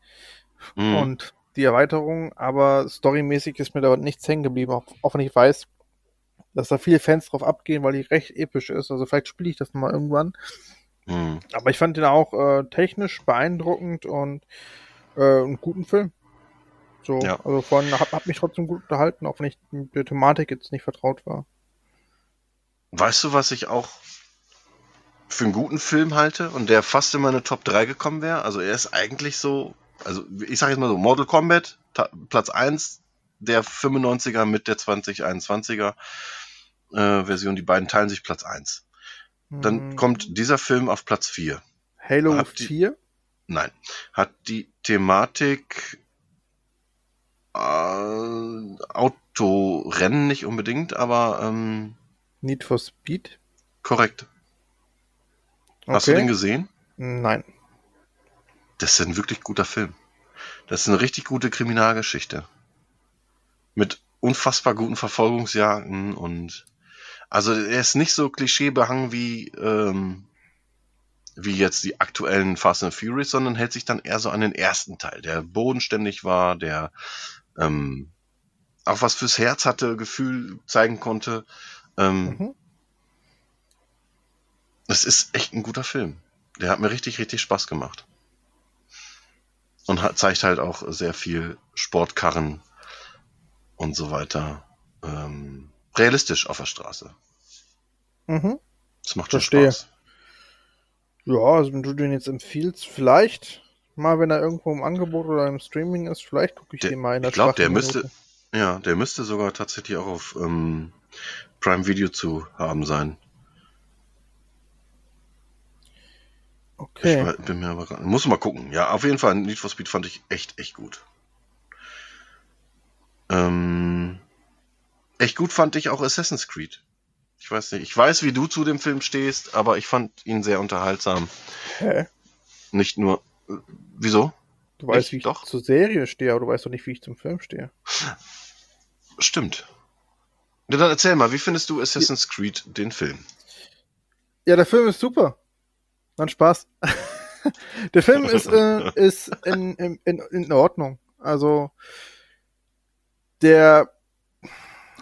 Mhm. und die Erweiterung, aber storymäßig ist mir da nichts hängen geblieben, auch, auch wenn ich weiß, dass da viele Fans drauf abgehen, weil die recht episch ist. Also vielleicht spiele ich das nochmal irgendwann. Mhm. Aber ich fand den auch äh, technisch beeindruckend und äh, einen guten Film. So, Ja. also von hab, hab mich trotzdem gut unterhalten, auch wenn ich mit der Thematik jetzt nicht vertraut war. Weißt du, was ich auch für einen guten Film halte und der fast in meine Top 3 gekommen wäre? Also er ist eigentlich so, also ich sage jetzt mal so, Mortal Kombat, Platz 1, der 95er mit der 2021er äh, Version, die beiden teilen sich Platz 1. Dann Hm, kommt dieser Film auf Platz 4. Halo hat die- 4. Nein. Hat die Thematik äh, Autorennen nicht unbedingt, aber ähm, Need for Speed. korrekt. Hast du den gesehen? Nein. Das ist ein wirklich guter Film. Das ist eine richtig gute Kriminalgeschichte. Mit unfassbar guten Verfolgungsjagden und also er ist nicht so klischeebehangen wie ähm, wie jetzt die aktuellen Fast and Furious, sondern hält sich dann eher so an den ersten Teil, der bodenständig war, der ähm, auch was fürs Herz hatte, Gefühl zeigen konnte. Ähm, Mhm. es ist echt ein guter Film. Der hat mir richtig, richtig Spaß gemacht. Und hat, zeigt halt auch sehr viel Sportkarren und so weiter. Ähm, realistisch auf der Straße. Mhm. Das macht schon Verstehe. Spaß. Ja, also wenn du den jetzt empfiehlst, vielleicht mal, wenn er irgendwo im Angebot oder im Streaming ist, vielleicht gucke ich Der- den mal in der ich glaube, der müsste, Minute. ja, der müsste sogar tatsächlich auch auf ähm, Prime Video zu haben sein. Okay. Ich bin mir aber grad- muss mal gucken. Ja, auf jeden Fall Need for Speed fand ich echt, echt gut. Ähm, echt gut fand ich auch Assassin's Creed. Ich weiß nicht, ich weiß, wie du zu dem Film stehst, aber ich fand ihn sehr unterhaltsam. Hä? Nicht nur, wieso? Du weißt, Ich- wie ich doch. zur Serie stehe, aber du weißt doch nicht, wie ich zum Film stehe. Stimmt. Ja, dann erzähl mal, wie findest du Assassin's Creed, den Film? Ja, der Film ist super. Dann Spaß. der Film ist, äh, ist in, in, in, in Ordnung. Also, der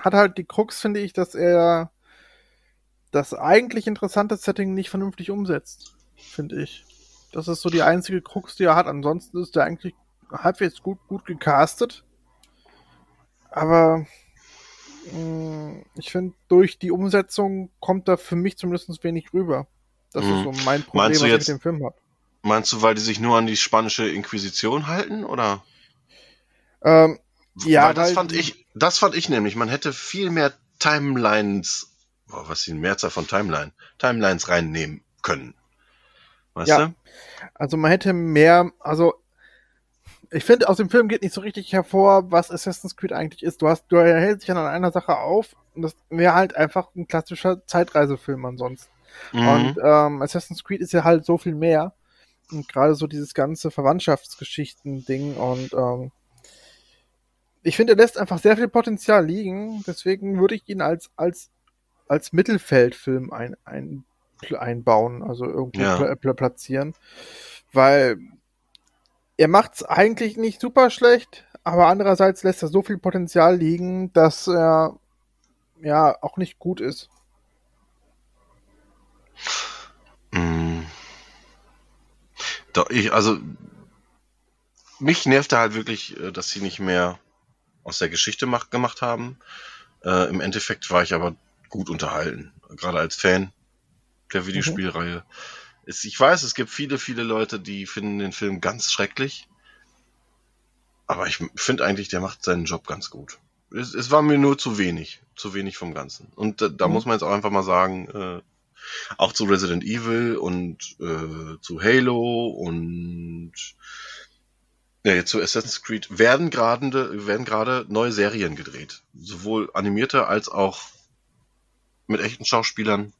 hat halt die Krux, finde ich, dass er das eigentlich interessante Setting nicht vernünftig umsetzt. Finde ich. Das ist so die einzige Krux, die er hat. Ansonsten ist er eigentlich halbwegs gut, gut gecastet. Aber mh, ich finde, durch die Umsetzung kommt da für mich zumindest wenig rüber. Das Mhm. ist so mein Problem, was jetzt- ich mit dem Film habe. Meinst du, weil die sich nur an die spanische Inquisition halten, oder? Ähm, Ja, weil das fand ich, das fand ich nämlich. Man hätte viel mehr Timelines, boah, was die Mehrzahl von Timeline, Timelines reinnehmen können. Weißt Ja. du? also man hätte mehr, also ich finde, aus dem Film geht nicht so richtig hervor, was Assassin's Creed eigentlich ist. Du hast, du hältst dich an einer Sache auf und das wäre halt einfach ein klassischer Zeitreisefilm ansonsten. Mhm. Und ähm, Assassin's Creed ist ja halt so viel mehr. Und gerade so dieses ganze Verwandtschaftsgeschichten-Ding und ähm, ich finde, er lässt einfach sehr viel Potenzial liegen. Deswegen würde ich ihn als, als als Mittelfeldfilm ein, ein, einbauen, also irgendwie Ja. pla pla platzieren. Weil er macht's eigentlich nicht super schlecht, aber andererseits lässt er so viel Potenzial liegen, dass er ja auch nicht gut ist. Mm. Doch, ich, also, mich nervte halt wirklich, äh, dass sie nicht mehr aus der Geschichte mach, gemacht haben. Äh, Im Endeffekt war ich aber gut unterhalten, gerade als Fan der Videospielreihe. Es, ich weiß, es gibt viele, viele Leute, die finden den Film ganz schrecklich. Aber ich finde eigentlich, der macht seinen Job ganz gut. Es, es war mir nur zu wenig, zu wenig vom Ganzen. Und da, da Mhm. muss man jetzt auch einfach mal sagen, äh, auch zu Resident Evil und äh, zu Halo und ja, jetzt zu Assassin's Creed werden gerade werden gerade neue Serien gedreht, sowohl animierte als auch mit echten Schauspielern.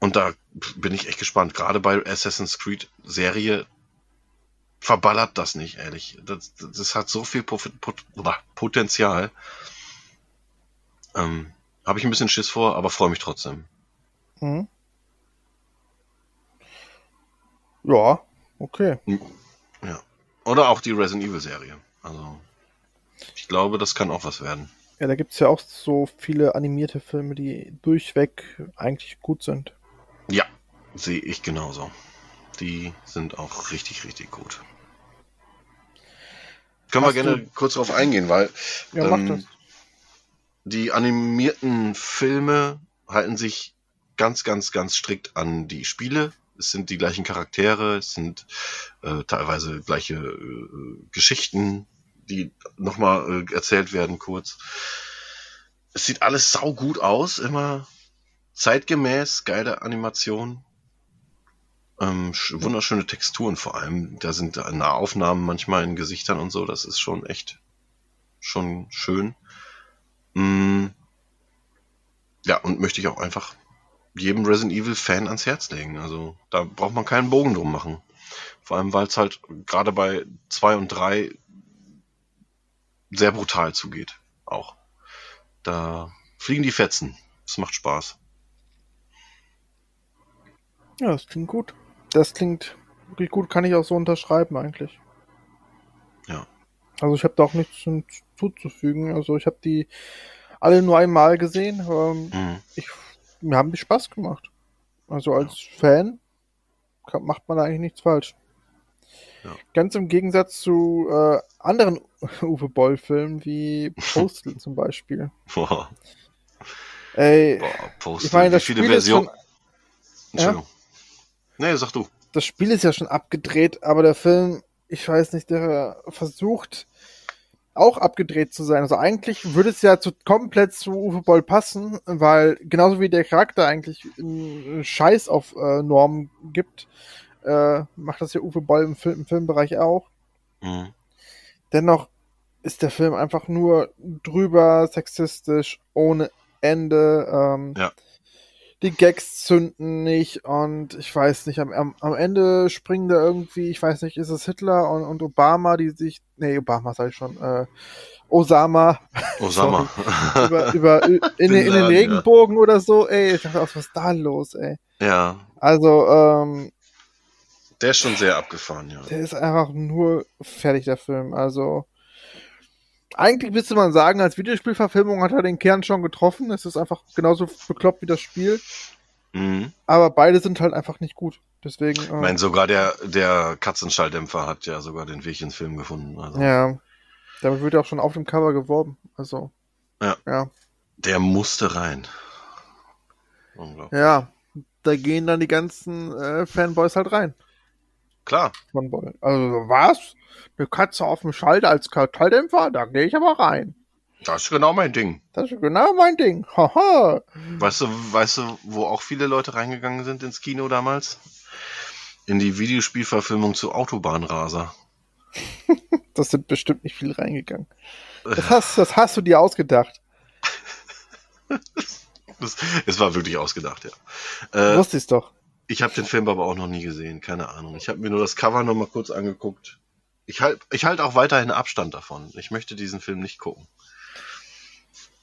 Und da bin ich echt gespannt. Gerade bei Assassin's Creed Serie verballert das nicht, ehrlich. Das, das hat so viel Potenzial. Ähm, Habe ich ein bisschen Schiss vor, aber freue mich trotzdem. Mhm. Ja, okay. Ja. Oder auch die Resident Evil Serie. Also, ich glaube, das kann auch was werden. Ja, da gibt's ja auch so viele animierte Filme, die durchweg eigentlich gut sind. Ja, sehe ich genauso. Die sind auch richtig, richtig gut. Können Hast wir gerne du- kurz darauf eingehen, weil Ja, ähm, die animierten Filme halten sich ganz, ganz, ganz strikt an die Spiele. Es sind die gleichen Charaktere, es sind äh, teilweise gleiche äh, Geschichten, die nochmal äh, erzählt werden kurz. Es sieht alles sau gut aus, immer zeitgemäß, geile Animation. Ähm, sch- wunderschöne Texturen vor allem. Da sind Nahaufnahmen manchmal in Gesichtern und so. Das ist schon echt schon schön. Mm. Ja, und möchte ich auch einfach jedem Resident Evil Fan ans Herz legen. Also da braucht man keinen Bogen drum machen. Vor allem, weil es halt gerade bei zwei und drei sehr brutal zugeht. Auch. Da fliegen die Fetzen. Es macht Spaß. Ja, das klingt gut. Das klingt wirklich gut, kann ich auch so unterschreiben eigentlich. Ja. Also ich habe da auch nichts hinzuzufügen. Also ich habe die alle nur einmal gesehen. Aber Mhm. ich, mir haben die Spaß gemacht. Also als Fan kann, macht man da eigentlich nichts falsch. Ja. Ganz im Gegensatz zu äh, anderen Uwe Boll-Filmen wie Postal zum Beispiel. Boah, Ey, boah, Poster. ich meine, das Spiel ist schon, Entschuldigung. Nee, sag du. das Spiel ist ja schon abgedreht, aber der Film, ich weiß nicht, der versucht auch abgedreht zu sein. Also eigentlich würde es ja zu, komplett zu Uwe Boll passen, weil genauso wie der Charakter eigentlich einen Scheiß auf äh, Normen gibt, äh, macht das ja Uwe Boll im, Film, im Filmbereich auch. Mhm. Dennoch ist der Film einfach nur drüber, sexistisch, ohne Ende. Ähm, Ja. Die Gags zünden nicht und ich weiß nicht, am, am, am Ende springen da irgendwie, ich weiß nicht, ist es Hitler und, und Obama, die sich, nee, Obama sag ich schon, äh, Osama Osama. über, über in, in, in den Laden, ja. Regenbogen oder so, ey, ich dachte, was ist da los, ey. ja, Also, ähm, der ist schon sehr abgefahren, ja. Der ist einfach nur fertig, der Film. Also, eigentlich müsste man sagen, als Videospielverfilmung hat er den Kern schon getroffen. Es ist einfach genauso bekloppt wie das Spiel. Mhm. Aber beide sind halt einfach nicht gut. Deswegen, Ich äh, meine, sogar der, der Katzenschalldämpfer hat ja sogar den Weg ins Film gefunden. Also, ja. Damit wird ja auch schon auf dem Cover geworben. Also, Ja. Ja. Der musste rein. Unglaublich. Ja. Da gehen dann die ganzen äh, Fanboys halt rein. Klar. Von Boll. Also, was? Eine Katze auf dem Schalter als Kartalldämpfer? Da gehe ich aber rein. Das ist genau mein Ding. Das ist genau mein Ding. Haha. Weißt du, weißt du, wo auch viele Leute reingegangen sind ins Kino damals? In die Videospielverfilmung zu Autobahnraser. Das sind bestimmt nicht viel reingegangen. Das hast, das hast du dir ausgedacht. Das, es war wirklich ausgedacht, ja. Äh, Wusste ich's doch. Ich habe den Film aber auch noch nie gesehen, keine Ahnung. Ich habe mir nur das Cover noch mal kurz angeguckt. Ich halte ich halt auch weiterhin Abstand davon. Ich möchte diesen Film nicht gucken.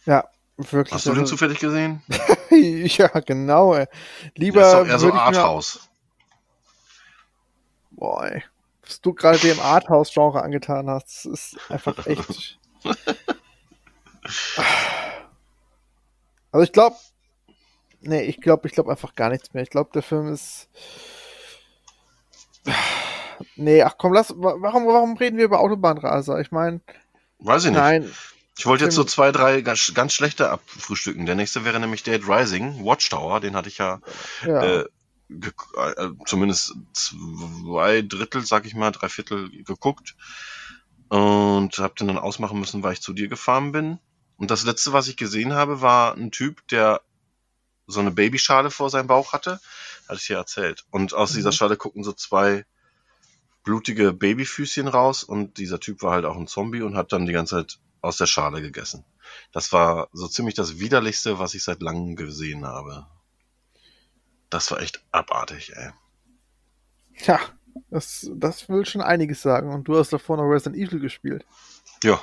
Ja, Wirklich. Hast du den also- zufällig gesehen? ja, genau. Ey. Lieber Der ist doch eher so ich mir- Arthouse. Boah, ey. Was du gerade dem Arthouse-Genre angetan hast, ist einfach echt. also ich glaube, nee, ich glaube, ich glaube einfach gar nichts mehr. Ich glaube, der Film ist. Nee, ach komm, lass. wa- Warum, warum reden wir über Autobahnraser? Ich meine, Weiß ich nicht. nein. Ich wollte jetzt so zwei, drei ganz, ganz schlechte abfrühstücken. Der nächste wäre nämlich Dead Rising, Watchtower, den hatte ich ja, Ja. äh, äh, zumindest zwei Drittel, sag ich mal, drei Viertel geguckt und hab den dann ausmachen müssen, weil ich zu dir gefahren bin. Und das letzte, was ich gesehen habe, war ein Typ, der so eine Babyschale vor seinem Bauch hatte. Hatte ich dir erzählt. Und aus dieser Mhm. Schale gucken so zwei blutige Babyfüßchen raus und dieser Typ war halt auch ein Zombie und hat dann die ganze Zeit aus der Schale gegessen. Das war so ziemlich das widerlichste, was ich seit langem gesehen habe. Das war echt abartig, ey. Tja, das, das will schon einiges sagen. Und du hast davor noch Resident Evil gespielt. Ja.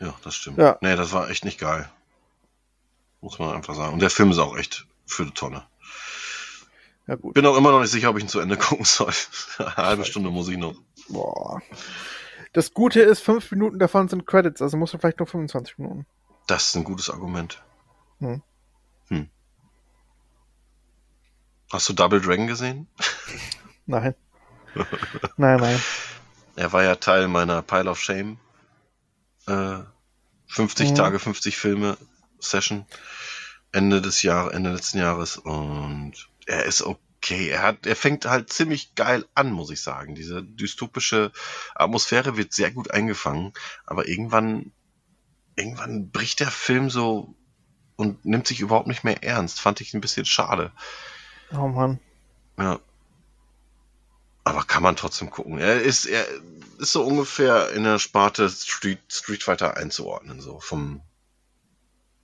Ja, das stimmt. Ja. Nee, das war echt nicht geil. Muss man einfach sagen. Und der Film ist auch echt für die Tonne. Ja, gut. Bin auch immer noch nicht sicher, ob ich ihn zu Ende gucken soll. Eine halbe Stunde muss ich noch. Boah. Das Gute ist, fünf Minuten davon sind Credits, also musst du vielleicht noch 25 Minuten. Das ist ein gutes Argument. Hm. Hm. Hast du Double Dragon gesehen? Nein. nein, nein. Er war ja Teil meiner Pile of Shame. Äh, 50 Mhm. Tage, 50 Filme Session. Ende des Jahres, Ende letzten Jahres. Und er ist okay. Er hat, er fängt halt ziemlich geil an, muss ich sagen. Diese dystopische Atmosphäre wird sehr gut eingefangen. Aber irgendwann, irgendwann bricht der Film so und nimmt sich überhaupt nicht mehr ernst. Fand ich ein bisschen schade. Oh Mann. Ja. Aber kann man trotzdem gucken. Er ist, er ist so ungefähr in der Sparte Street, Street Fighter einzuordnen, so vom,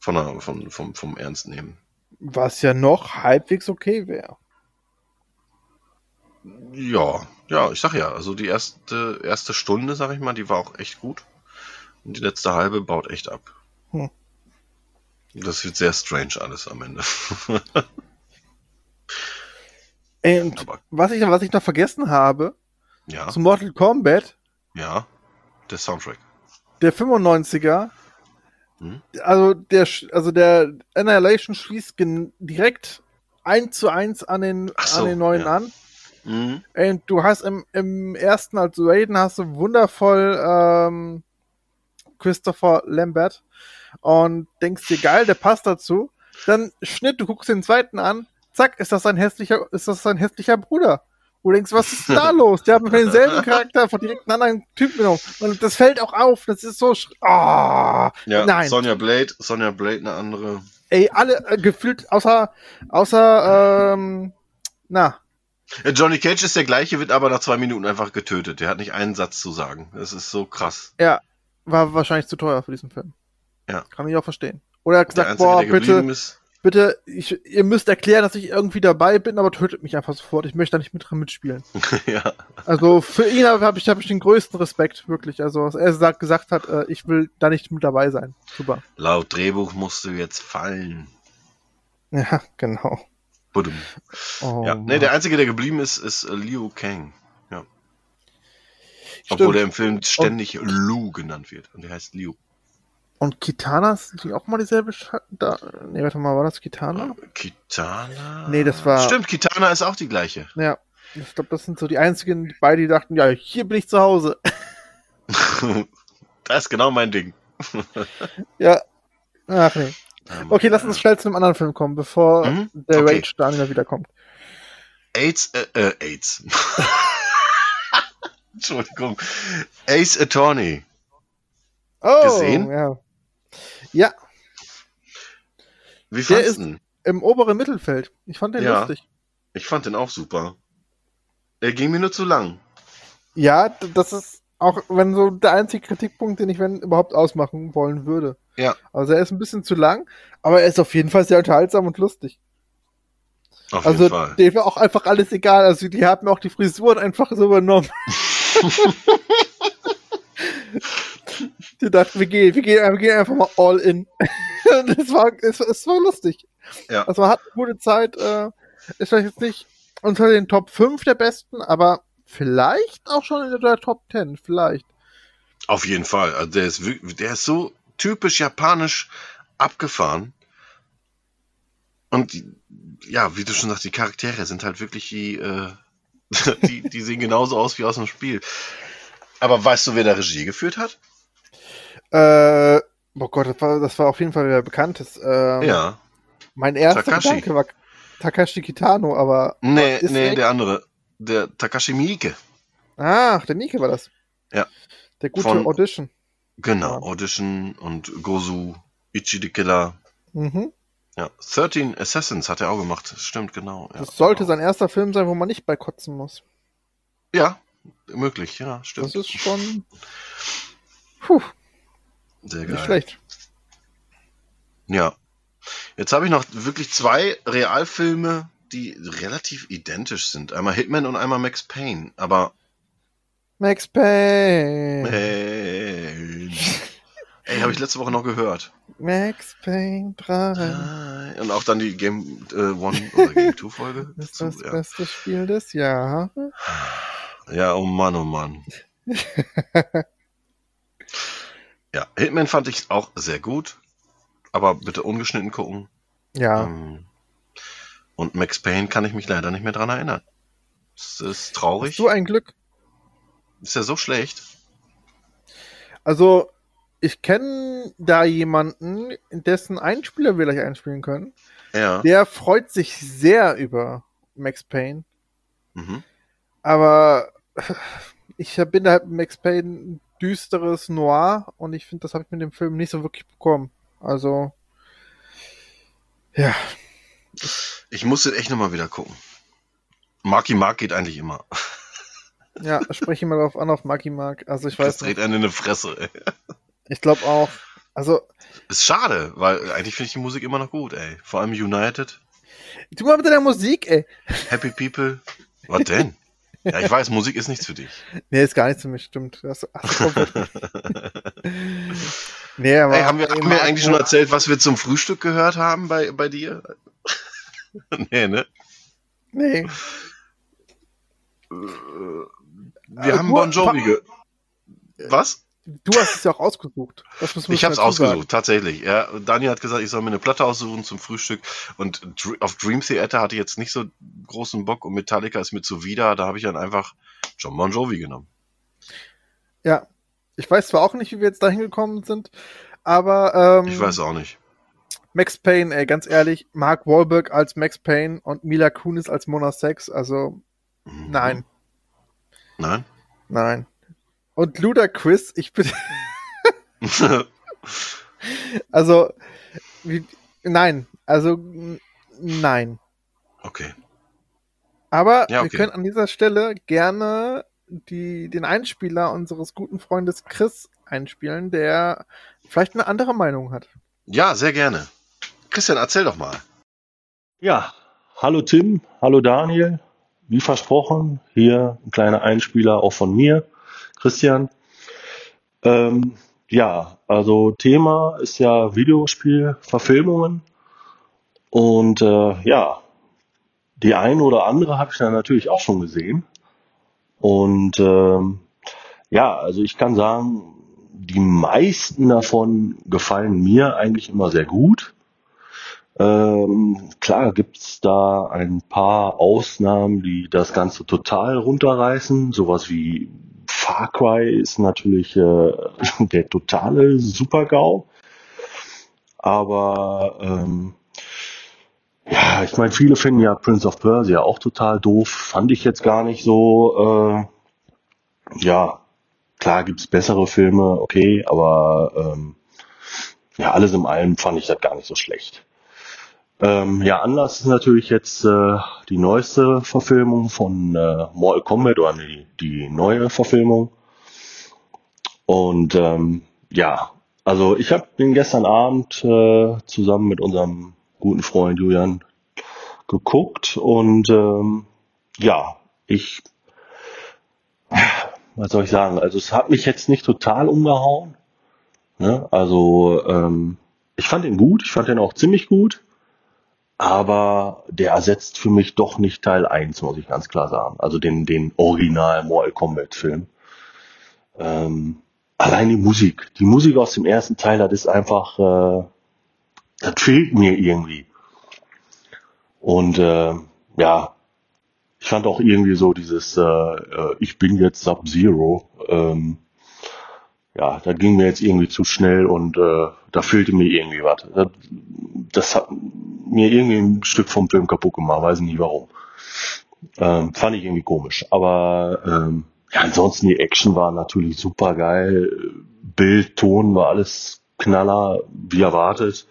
von der, vom, vom, vom Ernst nehmen. Was ja noch halbwegs okay wäre. Ja, ja, ich sag ja, also die erste, erste Stunde, sag ich mal, die war auch echt gut. Und die letzte halbe baut echt ab. Hm. Das wird sehr strange alles am Ende. Und Aber was ich, was ich noch vergessen habe, ja, zu Mortal Kombat, ja, der Soundtrack. der 95er, Hm? also der, also der Annihilation schließt direkt eins zu eins an den, so, an den neuen ja. an. Mhm. Und du hast im, im ersten, als Raiden, hast du wundervoll ähm, Christopher Lambert und denkst dir, geil, der passt dazu. Dann Schnitt, du guckst den zweiten an, zack, ist das ein hässlicher, ist das ein hässlicher Bruder. Wo du denkst, was ist da los? Der hat mit denselben Charakter von direkt einen anderen Typen genommen. Und das fällt auch auf. Das ist so. sch- Ah, Ja, nein. Sonja Blade, Sonja Blade, eine andere. Ey, alle äh, gefühlt, außer, außer, ähm, na, Ja, Johnny Cage ist der gleiche, wird aber nach zwei Minuten einfach getötet. Der hat nicht einen Satz zu sagen. Das ist so krass. ja, war wahrscheinlich zu teuer für diesen Film. Ja. Kann ich auch verstehen. Oder er hat gesagt, Einzige, boah, bitte, ist. Bitte, ich, ihr müsst erklären, dass ich irgendwie dabei bin, aber tötet mich einfach sofort. Ich möchte da nicht mit dran mitspielen. ja. Also für ihn habe hab ich, hab ich den größten Respekt, wirklich. Also, was er sagt, gesagt hat, äh, ich will da nicht mit dabei sein. Super. Laut Drehbuch musst du jetzt fallen. Ja, genau. Budum. Oh, ja. Nee, der Einzige, der geblieben ist, ist äh, Liu Kang. Ja. Stimmt. Obwohl er im Film ständig Lu genannt wird. Und der heißt Liu. Und Kitana, sind die auch mal dieselbe Sch da, Nee, warte mal, war das Kitana? Äh, Kitana? Nee, das war- Stimmt, Kitana ist auch die gleiche. Ja. Ich glaube, das sind so die einzigen, die beide die dachten, ja, hier bin ich zu Hause. das ist genau mein Ding. ja. Ach nee. Ähm, Okay, lass uns schnell zu einem anderen Film kommen, bevor Mhm, der okay. Rage Daniel wiederkommt. AIDS, äh, äh, AIDS. Entschuldigung. Ace Attorney. Oh, Gesehen? ja. Ja, Wie fandest ist- du im oberen Mittelfeld. Ich fand den Ja. lustig. Ich fand den auch super. Er ging mir nur zu lang. Ja, das ist auch, wenn so der einzige Kritikpunkt, den ich wenn überhaupt ausmachen wollen würde. Ja. Also er ist ein bisschen zu lang, aber er ist auf jeden Fall sehr unterhaltsam und lustig. Auf also jeden Fall. dem war auch einfach alles egal. Also die haben auch die Frisuren einfach so übernommen. Die dachten, wir gehen, wir gehen, wir gehen einfach mal all in. Es war, es, es war lustig. Ja. Also man hat eine gute Zeit, äh, ist vielleicht jetzt nicht unter den Top 5 der besten, aber vielleicht auch schon in der Top 10, vielleicht. Auf jeden Fall. Also der ist, der ist so typisch japanisch abgefahren. Und die, ja, wie du schon sagst, die Charaktere sind halt wirklich die, äh, die, die sehen genauso aus wie aus dem Spiel. Aber weißt du, wer da Regie geführt hat? Äh, oh Gott, das war, das war auf jeden Fall wieder bekanntes. Ähm, Ja. Mein erster Takashi. Gedanke war Takashi Kitano, aber. Nee, nee, er- der andere. Der Takashi Miike. Ach, der Nike war das. Ja. Der gute Von- Audition. Genau, Ja. Audition und Gozu, Ichi the Killer. Mhm. Ja, 13 Assassins hat er auch gemacht. Stimmt, genau. Ja, Das sollte genau. sein erster Film sein, wo man nicht bei kotzen muss. Ja, möglich, ja, stimmt. Das ist schon. Puh, Sehr nicht geil. schlecht. Ja. Jetzt habe ich noch wirklich zwei Realfilme, die relativ identisch sind. Einmal Hitman und einmal Max Payne. Aber Max Payne. Payne. Ey, habe ich letzte Woche noch gehört. Max Payne 3. Und auch dann die Game äh, One oder Game 2 Folge. Das ist das ja. beste Spiel des Jahres. ja, oh Mann, oh Mann. ja, Hitman fand ich auch sehr gut. Aber bitte ungeschnitten gucken. Ja. Ähm, Und Max Payne kann ich mich leider nicht mehr dran erinnern. Das ist Hast traurig. du ein Glück? Ist ja so schlecht. Also, ich kenne da jemanden, dessen Einspieler wir gleich einspielen können. Ja. Der freut sich sehr über Max Payne. Mhm. Aber ich bin halt mit Max Payne ein düsteres Noir und ich finde, das habe ich mit dem Film nicht so wirklich bekommen. Also, ja, Ich muss den echt nochmal wieder gucken. Marky Mark geht eigentlich immer. ja, spreche mal darauf an, auf Marky Mark. Also, ich Das weiß dreht nicht. einen in eine Fresse. Ey. Ich glaube auch. Also, Ist schade, weil eigentlich finde ich die Musik immer noch gut, ey. Vor allem United, du mal mit deiner Musik, ey. Happy People. Was denn? Ja, ich weiß, Musik ist nichts für dich. Nee, ist gar nichts für mich, stimmt. Das, ach, nee, aber. Ey, haben wir, haben wir eigentlich schon erzählt, was wir zum Frühstück gehört haben bei, bei dir? nee, ne? Nee. Wir Äh, haben Bon Jovi ge... Was? Du hast es ja auch ausgesucht. Ich hab's dazu sagen. ausgesucht, tatsächlich. Ja, Daniel hat gesagt, ich soll mir eine Platte aussuchen zum Frühstück. Und auf Dream Theater hatte ich jetzt nicht so großen Bock und Metallica ist mir zuwider. Da habe ich dann einfach John Bon Jovi genommen. Ja. Ich weiß zwar auch nicht, wie wir jetzt da hingekommen sind, aber ähm, Ich weiß auch nicht. Max Payne, ey, ganz ehrlich, Mark Wahlberg als Max Payne und Mila Kunis als Mona Sex, also Mhm. nein, Nein? nein. Und Ludacris, ich bin, also, wie, nein, also nein. okay. Aber Ja, wir okay. können an dieser Stelle gerne die, den Einspieler unseres guten Freundes Chris einspielen, der vielleicht eine andere Meinung hat. Ja, sehr gerne. Christian, erzähl doch mal. Ja, hallo Tim, hallo Daniel. Wie versprochen, hier ein kleiner Einspieler auch von mir, Christian. Ähm, ja, also Thema ist ja Videospielverfilmungen. Und äh, ja, die eine oder andere habe ich dann natürlich auch schon gesehen. Und ähm, ja, also ich kann sagen, die meisten davon gefallen mir eigentlich immer sehr gut. Ähm, klar gibt's da ein paar Ausnahmen, die das Ganze total runterreißen. Sowas wie Far Cry ist natürlich äh, der totale Supergau. Aber ähm, ja, ich meine, viele finden ja Prince of Persia auch total doof. Fand ich jetzt gar nicht so. Äh, ja, klar gibt's bessere Filme, okay, aber ähm, ja, alles in allem fand ich das gar nicht so schlecht. Ähm, ja, Anlass ist natürlich jetzt äh, die neueste Verfilmung von äh, Mortal Kombat oder die, die neue Verfilmung. Und ähm, ja, also ich habe den gestern Abend äh, zusammen mit unserem guten Freund Julian geguckt und ähm, ja, ich, was soll ich sagen, also es hat mich jetzt nicht total umgehauen, Ne? Also ähm, ich fand ihn gut, ich fand ihn auch ziemlich gut, aber der ersetzt für mich doch nicht Teil 1, muss ich ganz klar sagen. Also den, den Original Mortal Kombat Film. Ähm, allein die Musik. Die Musik aus dem ersten Teil, das ist einfach, äh, das fehlt mir irgendwie. Und äh, ja, ich fand auch irgendwie so dieses, äh, äh, ich bin jetzt Sub-Zero, ähm, ja, das ging mir jetzt irgendwie zu schnell und äh, da fehlte mir irgendwie was. Das, das hat mir irgendwie ein Stück vom Film kaputt gemacht, weiß nicht warum. Ähm, fand ich irgendwie komisch. Aber ähm, ja, ansonsten die Action war natürlich super geil. Bild, Ton war alles knaller, wie erwartet.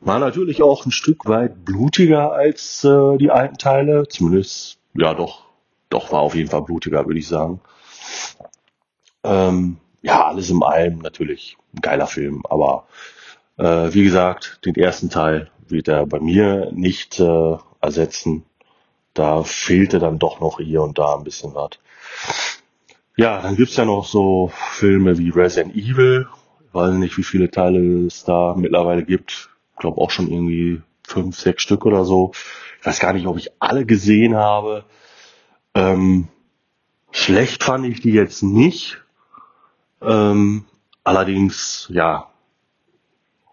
War natürlich auch ein Stück weit blutiger als äh, die alten Teile. Zumindest, ja doch, doch war auf jeden Fall blutiger, würde ich sagen. Ähm, ja, alles im allem natürlich ein geiler Film, aber äh, wie gesagt, den ersten Teil wird er bei mir nicht äh, ersetzen. Da fehlte dann doch noch hier und da ein bisschen was. Ja, dann gibt's ja noch so Filme wie Resident Evil. Ich weiß nicht, wie viele Teile es da mittlerweile gibt. Ich glaube auch schon irgendwie fünf, sechs Stück oder so. Ich weiß gar nicht, ob ich alle gesehen habe. Ähm, schlecht fand ich die jetzt nicht. Ähm, allerdings, ja,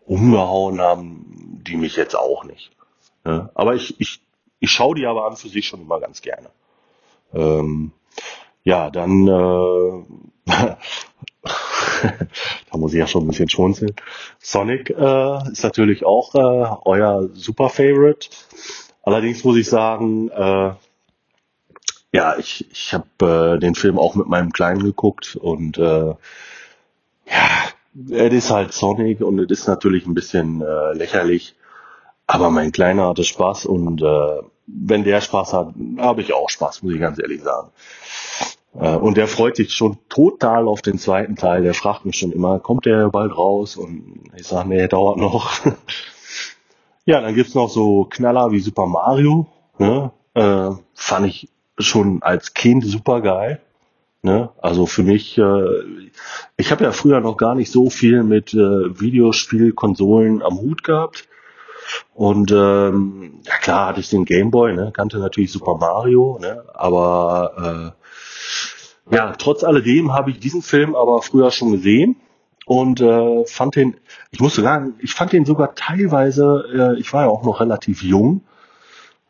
umgehauen haben die mich jetzt auch nicht. Ne? Aber ich, ich, ich schaue die aber an für sich schon immer ganz gerne. Ähm, ja, dann äh, da muss ich ja schon ein bisschen schmunzeln. Sonic äh, ist natürlich auch äh, euer Super Favorite. Allerdings muss ich sagen, äh, ja, ich, ich habe äh, den Film auch mit meinem Kleinen geguckt und äh, ja, es ist halt Sonic und es ist natürlich ein bisschen äh, lächerlich, aber mein Kleiner hatte Spaß und äh, wenn der Spaß hat, habe ich auch Spaß, muss ich ganz ehrlich sagen. Äh, und der freut sich schon total auf den zweiten Teil. Der fragt mich schon immer, kommt der bald raus? Und ich sage, nee, dauert noch. ja, dann gibt's noch so Knaller wie Super Mario. Ne? Äh, fand ich schon als Kind super geil. Ne? Also für mich, äh, ich habe ja früher noch gar nicht so viel mit äh, Videospielkonsolen am Hut gehabt. Und ähm, ja klar hatte ich den Gameboy, ne? kannte natürlich Super Mario, ne? aber äh, ja, trotz alledem habe ich diesen Film aber früher schon gesehen und äh, fand den, ich muss sagen, ich fand den sogar teilweise, äh, ich war ja auch noch relativ jung,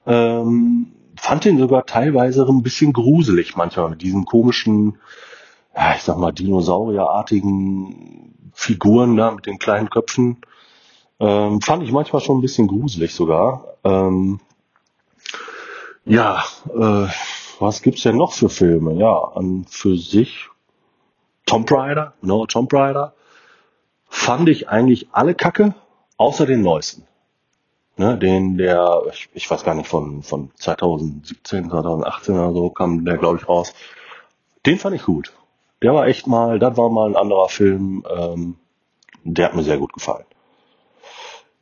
ähm, fand den sogar teilweise ein bisschen gruselig manchmal mit diesen komischen, ja, ich sag mal, dinosaurierartigen Figuren da mit den kleinen Köpfen. Ähm, fand ich manchmal schon ein bisschen gruselig sogar. Ähm, ja, äh, was gibt's denn noch für Filme? Ja, an für sich Tomb Raider, no Tomb Raider, fand ich eigentlich alle Kacke, außer den neuesten ne, den der, ich, ich weiß gar nicht, von, von 2017, 2018 oder so kam der, glaube ich, raus. Den fand ich gut. Der war echt mal, das war mal ein anderer Film, ähm, der hat mir sehr gut gefallen.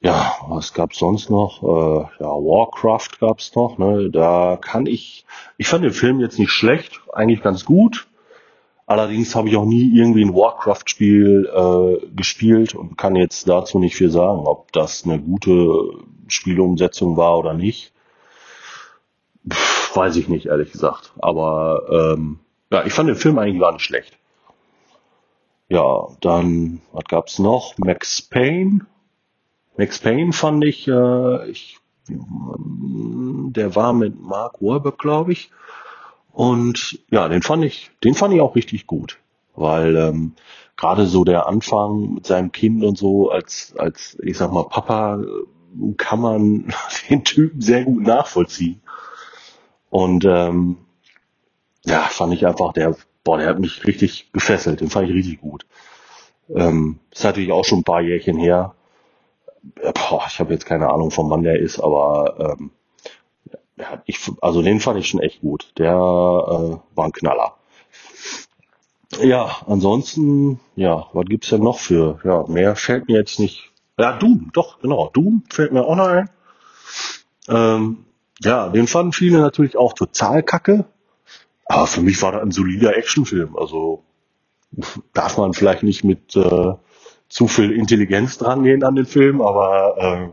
Ja, was gab's sonst noch? Äh, ja, Warcraft gab's noch. Ne? Da kann ich, ich fand den Film jetzt nicht schlecht, eigentlich ganz gut. Allerdings habe ich auch nie irgendwie ein Warcraft-Spiel äh, gespielt und kann jetzt dazu nicht viel sagen, ob das eine gute Spielumsetzung war oder nicht. Pff, weiß ich nicht, ehrlich gesagt. Aber ähm, ja, ich fand den Film eigentlich gar nicht schlecht. Ja, dann, was gab's noch? Max Payne. Max Payne fand ich, äh, ich der war mit Mark Wahlberg, glaube ich. Und ja, den fand ich, den fand ich auch richtig gut, weil ähm, gerade so der Anfang mit seinem Kind und so als als ich sag mal Papa äh, kann man den Typen sehr gut nachvollziehen. Und ähm, ja, fand ich einfach der, boah, der hat mich richtig gefesselt, den fand ich richtig gut. Ähm, ist natürlich auch schon ein paar Jährchen her. Äh, boah, ich habe jetzt keine Ahnung, von wann der ist, aber ähm, ich, also den fand ich schon echt gut. Der äh, war ein Knaller. Ja, ansonsten, ja, was gibt's denn noch für? Ja, mehr fällt mir jetzt nicht. Ja, Doom, doch, genau. Doom fällt mir auch noch ein. Ähm, ja, den fanden viele natürlich auch total kacke. Aber für mich war das ein solider Actionfilm. Also darf man vielleicht nicht mit äh, zu viel Intelligenz dran gehen an den Film, aber äh,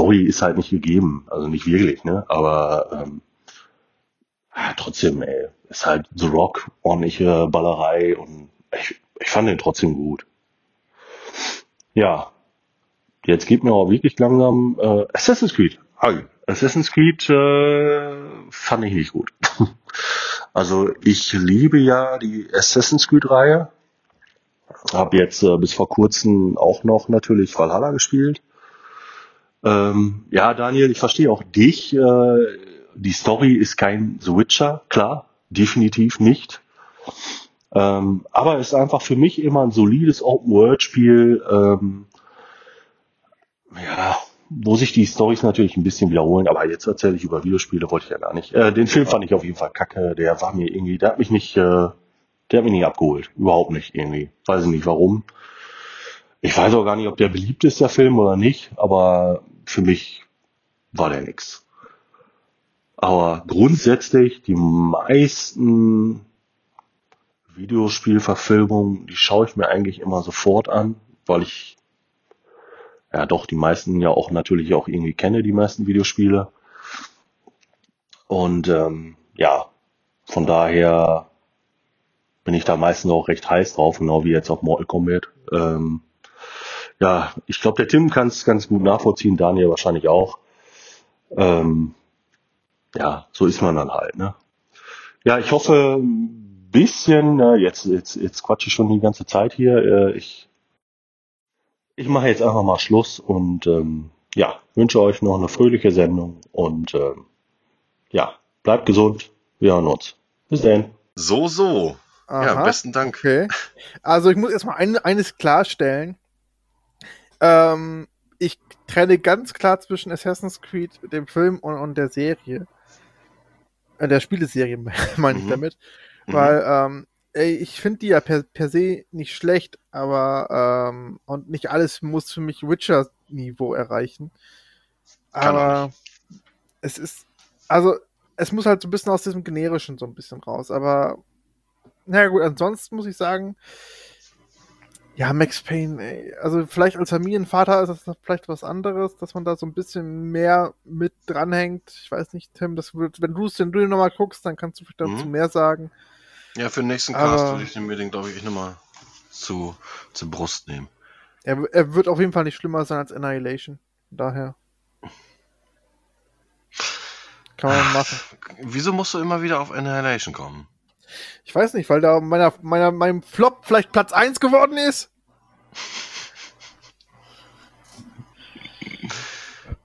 Story ist halt nicht gegeben, also nicht wirklich, ne? Aber ähm, trotzdem, ey, ist halt The Rock, ordentliche Ballerei und ich, ich fand den trotzdem gut. Ja, jetzt geht mir auch wirklich langsam äh, Assassin's Creed. Hi. Assassin's Creed äh, fand ich nicht gut. also ich liebe ja die Assassin's Creed-Reihe. Hab jetzt äh, bis vor kurzem auch noch natürlich Valhalla gespielt. Ähm, ja, Daniel, ich verstehe auch dich. Äh, die Story ist kein The Witcher, klar, definitiv nicht. Ähm, aber es ist einfach für mich immer ein solides Open-World-Spiel. Ähm, ja, wo sich die Storys natürlich ein bisschen wiederholen, aber jetzt erzähle ich über Videospiele, wollte ich ja gar nicht. Äh, den Film fand ich auf jeden Fall kacke, der war mir irgendwie, der hat mich nicht, äh, der hat mich nicht abgeholt. Überhaupt nicht irgendwie. Weiß ich nicht warum. Ich weiß auch gar nicht, ob der beliebt ist, der Film oder nicht, aber für mich war der nix. Aber grundsätzlich, die meisten Videospielverfilmungen, die schaue ich mir eigentlich immer sofort an, weil ich ja doch die meisten ja auch natürlich auch irgendwie kenne, die meisten Videospiele. Und ähm, ja, von daher bin ich da meistens auch recht heiß drauf, genau wie jetzt auf Mortal Kombat. Ähm, ja, ich glaube, der Tim kann es ganz gut nachvollziehen, Daniel wahrscheinlich auch. Ähm, ja, so ist man dann halt, ne? Ja, ich hoffe ein bisschen, äh, jetzt, jetzt, jetzt quatsche ich schon die ganze Zeit hier. Äh, ich ich mache jetzt einfach mal Schluss und ähm, ja, wünsche euch noch eine fröhliche Sendung und ähm, ja, bleibt gesund. Wir hören uns. Bis dann. So, so. Ja, Aha, besten Dank. Okay. Also ich muss erstmal ein, eines klarstellen. Ähm, ich trenne ganz klar zwischen Assassin's Creed, dem Film und, und der Serie. Äh, der Spieleserie meine ich Mhm. damit. Mhm. Weil, ähm, ey, ich finde die ja per, per se nicht schlecht, aber ähm, und nicht alles muss für mich Witcher-Niveau erreichen. Kann Aber es ist, also es muss halt so ein bisschen aus diesem generischen so ein bisschen raus. Aber na ja, gut, ansonsten muss ich sagen, ja, Max Payne, ey, also vielleicht als Familienvater ist das vielleicht was anderes, dass man da so ein bisschen mehr mit dranhängt. Ich weiß nicht, Tim, das wird, wenn du es wenn du nochmal guckst, dann kannst du vielleicht dazu Mhm. mehr sagen. Ja, für den nächsten Cast Aber- würde ich den mir den, glaube ich, nochmal zu, zur Brust nehmen. Er, er wird auf jeden Fall nicht schlimmer sein als Annihilation. Daher. Kann man machen. Wieso musst du immer wieder auf Annihilation kommen? Ich weiß nicht, weil da meiner, meiner, meinem Flop vielleicht Platz 1 geworden ist.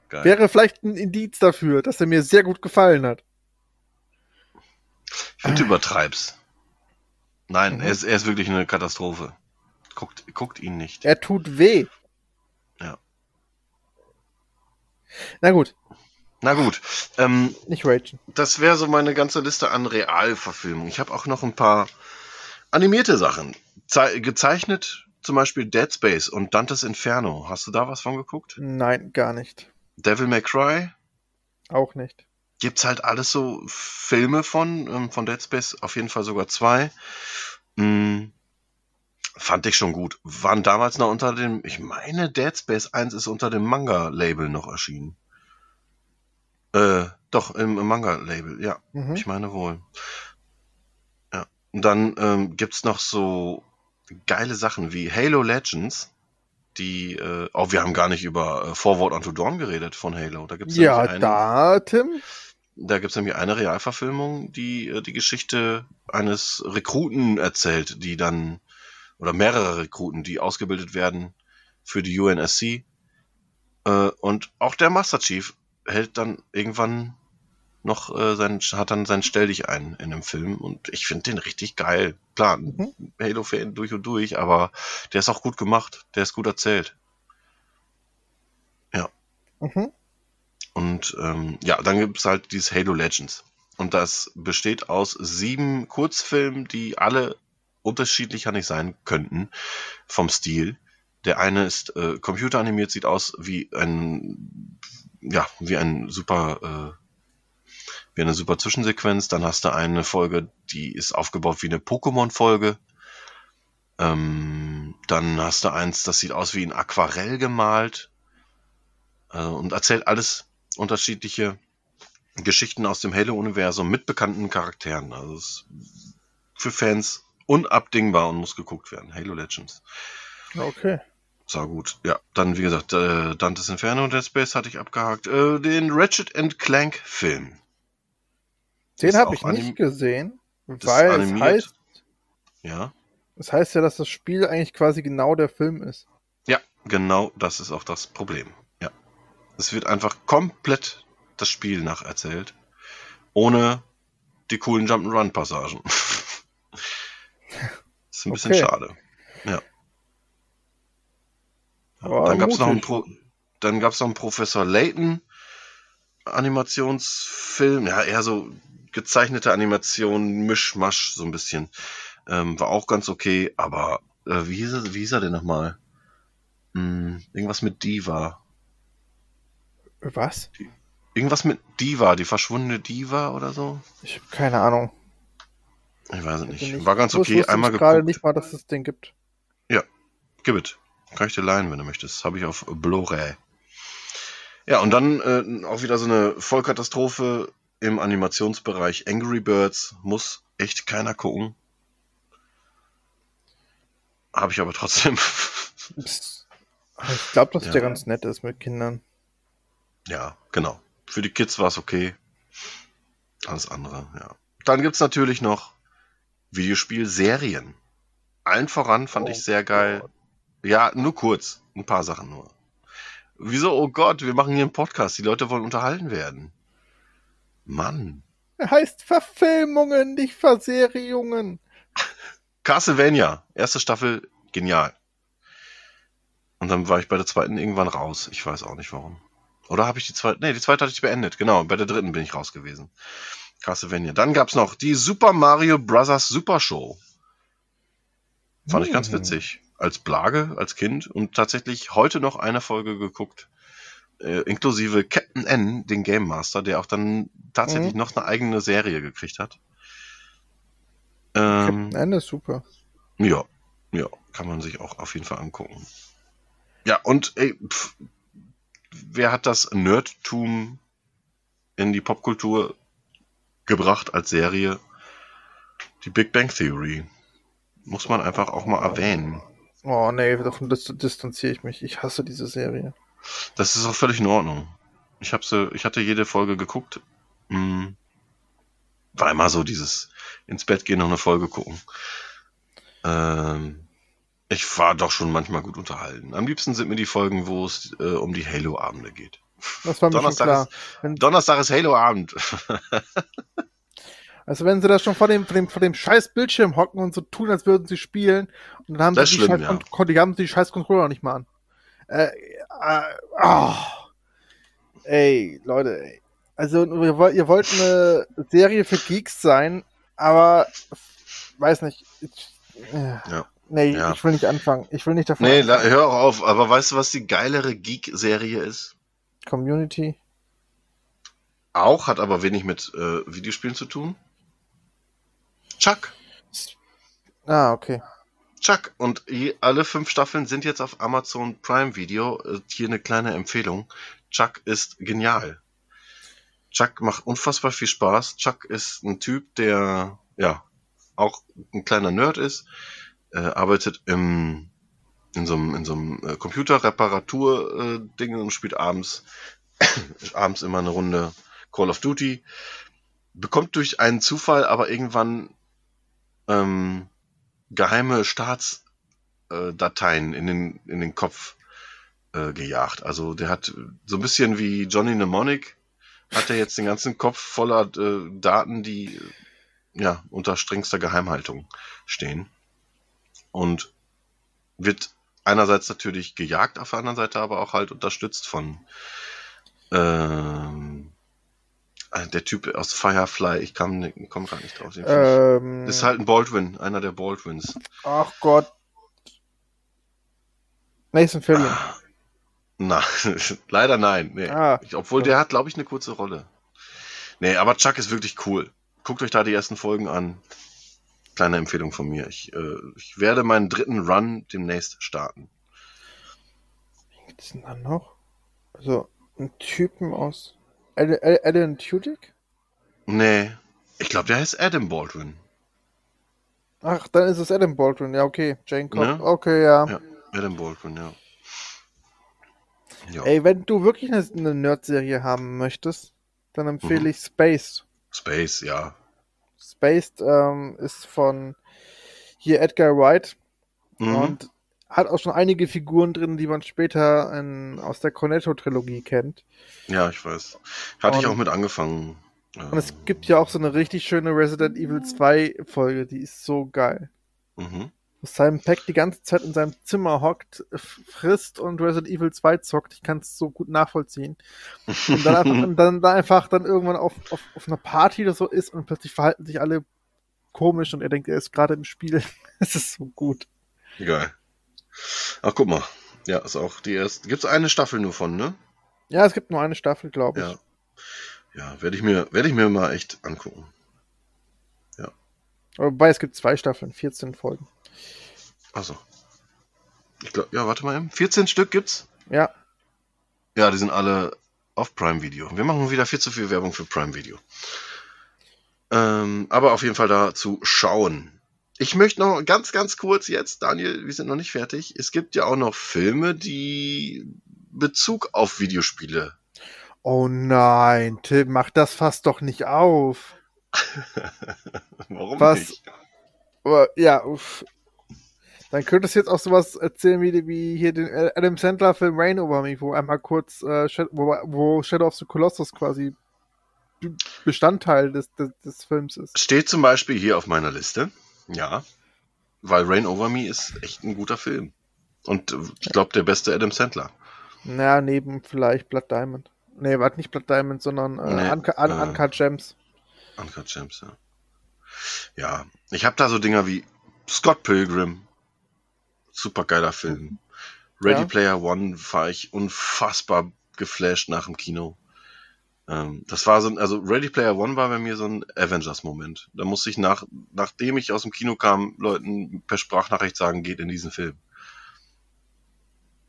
Geil. Wäre vielleicht ein Indiz dafür, dass er mir sehr gut gefallen hat. Ich finde, du übertreibst. Nein, Mhm. er, ist, er ist wirklich eine Katastrophe. Guckt, guckt ihn nicht. Er tut weh. Ja. Na gut, Na gut, ähm, nicht ragen. das wäre so meine ganze Liste an Realverfilmungen. Ich habe auch noch ein paar animierte Sachen. Ze gezeichnet zum Beispiel Dead Space und Dantes Inferno. Hast du da was von geguckt? Nein, gar nicht. Devil May Cry? Auch nicht. Gibt's halt alles so Filme von, ähm, von Dead Space, auf jeden Fall sogar zwei. Mm, fand ich schon gut. Waren damals noch unter dem, ich meine, Dead Space 1 ist unter dem Manga-Label noch erschienen. Äh, doch, im, im Manga-Label, ja. Mhm. Ich meine wohl. Ja. Und dann ähm, gibt's noch so geile Sachen wie Halo Legends, die, äh, oh, wir haben gar nicht über äh, Forward Unto Dawn geredet von Halo. Da gibt's Ja, nämlich einen- da, Tim. da gibt's nämlich eine Realverfilmung, die äh, die Geschichte eines Rekruten erzählt, die dann, oder mehrere Rekruten, die ausgebildet werden für die UNSC. Äh, und auch der Master Chief hält dann irgendwann noch äh, sein, hat dann sein Stell dich ein in dem Film und ich finde den richtig geil. Klar, Mhm. Halo-Fan durch und durch, aber der ist auch gut gemacht, der ist gut erzählt. Mhm. Und ähm, ja, dann gibt's halt dieses Halo Legends. Und das besteht aus sieben Kurzfilmen, die alle unterschiedlicher nicht sein könnten vom Stil. Der eine ist äh, computeranimiert, sieht aus wie ein ja wie ein super äh, wie eine super Zwischensequenz. Dann hast du eine Folge, die ist aufgebaut wie eine Pokémon-Folge. Ähm, dann hast du eins, das sieht aus wie ein Aquarell gemalt also, und erzählt alles unterschiedliche Geschichten aus dem Halo-Universum mit bekannten Charakteren. Also ist für Fans unabdingbar und muss geguckt werden. Halo Legends. Okay. Sah gut. Ja, dann wie gesagt, äh, Dantes Inferno und Dead Space hatte ich abgehakt. Äh, den Ratchet Clank Film. Den habe ich nicht gesehen, weil es heißt, Ja. es heißt ja, dass das Spiel eigentlich quasi genau der Film ist. Ja, genau das ist auch das Problem. Ja. Es wird einfach komplett das Spiel nacherzählt. Ohne die coolen Jump'n'Run-Passagen. ist ein bisschen Okay. schade. Ja. Dann gab es noch einen mutig. Pro dann gab's noch einen Professor Layton Animationsfilm, ja, eher so gezeichnete Animation, Mischmasch, so ein bisschen. Ähm, war auch ganz okay, aber äh, wie, hieß er, wie hieß er denn nochmal? Hm, irgendwas mit Diva. Was? Irgendwas mit Diva, die verschwundene Diva oder so? Ich habe keine Ahnung. Ich weiß es Bin nicht. War ganz ich okay, wusste einmal ich gerade nicht mal, dass es das Ding gibt. Gib it. Kann ich dir leihen, wenn du möchtest. Habe ich auf Blu-ray. Ja, und dann äh, auch wieder so eine Vollkatastrophe im Animationsbereich. Angry Birds muss echt keiner gucken. Habe ich aber trotzdem. Ich glaube, dass Ja. der ganz nett ist mit Kindern. ja, genau. Für die Kids war es okay. Alles andere, ja. Dann gibt's natürlich noch Videospielserien. Allen voran fand Oh ich sehr geil. Ja, nur kurz. Ein paar Sachen nur. Wieso? Oh Gott, wir machen hier einen Podcast. Die Leute wollen unterhalten werden. Mann. Er heißt Verfilmungen, nicht Verserierungen. Castlevania, erste Staffel, genial. Und dann war ich bei der zweiten irgendwann raus. Ich weiß auch nicht warum. Oder habe ich die zweite? Nee, die zweite hatte ich beendet. Genau, bei der dritten bin ich raus gewesen. Castlevania. Dann gab's noch die Super Mario Bros. Super Show. Fand ich ganz Hm. witzig. Als Blage, als Kind und tatsächlich heute noch eine Folge geguckt. Äh, inklusive Captain N, den Game Master, der auch dann tatsächlich Mhm. noch eine eigene Serie gekriegt hat. Ähm, Captain N ist super. ja, ja, kann man sich auch auf jeden Fall angucken. Ja, und ey, pf, wer hat das Nerdtum in die Popkultur gebracht als Serie? Die Big Bang Theory. Muss man einfach auch mal erwähnen. Oh nee, davon dis distanziere ich mich. Ich hasse diese Serie. Das ist auch völlig in Ordnung. Ich hab sie, ich hatte jede Folge geguckt. Hm. War immer so dieses ins Bett gehen und eine Folge gucken. Ähm, ich war doch schon manchmal gut unterhalten. Am liebsten sind mir die Folgen, wo es äh, um die Halo-Abende geht. Das war mir schon Donnerstag klar. ist, Wenn, Donnerstag ist Halo-Abend. also wenn sie da schon vor dem, vor dem, vor dem scheiß Bildschirm hocken und so tun, als würden sie spielen, und dann haben Das sie ist die, schlimm, scheiß ja. Die haben die scheiß Controller nicht mal an. Äh, äh, oh. Ey, Leute, ey. Also ihr wollt, eine Serie für Geeks sein, aber weiß nicht. Ich, äh, Ja. Nee, Ja. ich will nicht anfangen. Ich will nicht davon nee, anfangen. hör auch auf. Aber weißt du, was die geilere Geek-Serie ist? Community. Auch, hat aber wenig mit äh, Videospielen zu tun. Chuck. Ah, okay. Chuck. Und alle fünf Staffeln sind jetzt auf Amazon Prime Video. Äh, Hier eine kleine Empfehlung. Chuck ist genial. Chuck macht unfassbar viel Spaß. Chuck ist ein Typ, der ja auch ein kleiner Nerd ist, äh, arbeitet im in so einem, in so einem äh, Computerreparatur-Ding und spielt abends, abends immer eine Runde Call of Duty. Bekommt durch einen Zufall aber irgendwann ähm, geheime Staatsdateien in den, in den Kopf äh, gejagt. Also der hat so ein bisschen wie Johnny Mnemonic, hat er jetzt den ganzen Kopf voller äh, Daten, die äh, ja unter strengster Geheimhaltung stehen. Und wird einerseits natürlich gejagt, auf der anderen Seite aber auch halt unterstützt von ähm, äh, der Typ aus Firefly, ich kam, komm gerade nicht drauf. Ähm, ist halt ein Baldwin, einer der Baldwins. ach Gott. Nathan Fillion. Na, leider nein. Nee. Ah, obwohl der hat, glaube ich, eine kurze Rolle. Nee, aber Chuck ist wirklich cool. Guckt euch da die ersten Folgen an. kleine Empfehlung von mir. Ich, äh, ich werde meinen dritten Run demnächst starten. Wie gibt's denn dann noch? Also, ein Typen aus Alan, Tudyk? Nee, ich glaube, der heißt Adam Baldwin. Ach, dann ist es Adam Baldwin. Ja, okay. Jane Cobb. Ne? Okay, ja. Ja, Adam Baldwin, ja. ja. Ey, wenn du wirklich eine, eine Nerd-Serie haben möchtest, dann empfehle Mhm. ich Spaced. Space, ja. Spaced ähm, ist von hier Edgar Wright Mhm. und hat auch schon einige Figuren drin, die man später in, aus der Cornetto-Trilogie kennt. Ja, ich weiß. Hatte ich Und- auch mit angefangen. Und es gibt ja auch so eine richtig schöne Resident Evil 2 Folge, die ist so geil. Mhm. Wo Simon Peck die ganze Zeit in seinem Zimmer hockt, frisst und Resident Evil 2 zockt. Ich kann es so gut nachvollziehen. Und dann einfach, und dann, dann einfach dann irgendwann auf, auf, auf einer Party oder so ist und plötzlich verhalten sich alle komisch und er denkt, er ist gerade im Spiel. Es ist so gut. Geil. Ach, guck mal. Ja, ist auch die erste. Gibt es eine Staffel nur von, ne? Ja, es gibt nur eine Staffel, glaube ich. Ja. Ja, werde ich mir, werde ich mir mal echt angucken. Wobei es gibt zwei Staffeln, 14 Folgen. Achso. Ich glaube, ja, warte mal eben. 14 Stück gibt's? Ja, Ja, die sind alle auf Prime Video. Wir machen wieder viel zu viel Werbung für Prime Video. Ähm, aber auf jeden Fall dazu schauen. Ich möchte noch ganz, ganz kurz jetzt, Daniel, wir sind noch nicht fertig. Es gibt ja auch noch Filme, die Bezug auf Videospiele. Oh nein, Tim, mach das fast doch nicht auf. Warum Was? nicht? Aber ja, uff. Dann könntest du jetzt auch sowas erzählen wie, wie hier den Adam Sandler Film Rain Over Me, wo einmal kurz, äh, wo, wo Shadow of the Colossus quasi Bestandteil des, des, des Films ist. Steht zum Beispiel hier auf meiner Liste. Ja. Weil Rain Over Me ist echt ein guter Film. Und äh, ich glaube, der beste Adam Sandler. Naja, neben vielleicht Blood Diamond. Nee, warte nicht Blood Diamond, sondern äh, Nee, Uncut, Un äh, Uncut Gems. Uncut Gems, ja. Ja, ich habe da so Dinger wie Scott Pilgrim. Super geiler Film. Ready Ja. Player One war ich unfassbar geflasht nach dem Kino. Ähm, das war so ein, also Ready Player One war bei mir so ein Avengers-Moment. Da musste ich nach, nachdem ich aus dem Kino kam, Leuten per Sprachnachricht sagen, geht in diesen Film.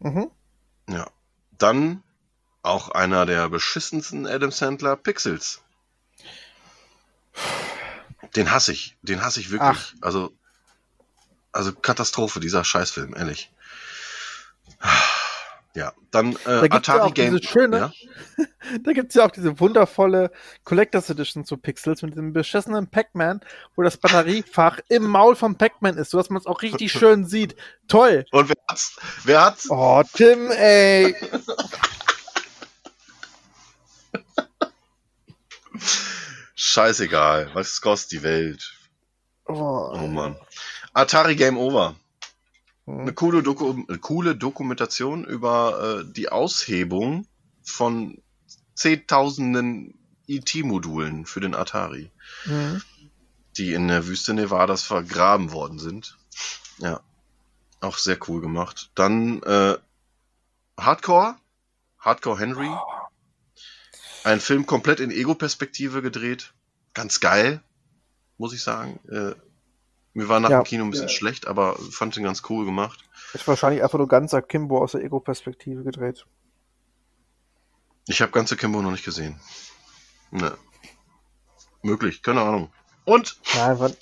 Mhm. Ja. Dann auch einer der beschissensten Adam Sandler Pixels. Den hasse ich. Den hasse ich wirklich. Ach. Also, also Katastrophe, dieser Scheißfilm, ehrlich. Ja, dann Da äh, gibt's ja Atari auch Game. diese schöne- Ja? Da gibt's ja auch diese wundervolle Collectors Edition zu Pixels mit dem beschissenen Pac-Man, wo das Batteriefach im Maul vom Pac-Man ist, sodass man es auch richtig schön sieht. Toll. Und wer hat's? Wer hat's? Oh, Tim, ey. Scheißegal. Was kostet die Welt? Oh, Oh Mann. Atari Game Over. Eine hm. coole, Doku eine coole Dokumentation über äh, die Aushebung von zehntausenden ET-Modulen für den Atari, Hm. die in der Wüste Nevadas vergraben worden sind. Ja, auch sehr cool gemacht. Dann äh, Hardcore, Hardcore Henry. Ein Film komplett in Ego-Perspektive gedreht. Ganz geil, muss ich sagen. Äh, mir war nach Ja. dem Kino ein bisschen schlecht, aber fand den ganz cool gemacht. Ist wahrscheinlich einfach nur ganz Akimbo aus der Ego-Perspektive gedreht. Ich habe ganze Kimbo noch nicht gesehen. Ne. Möglich, keine Ahnung. Und Nein,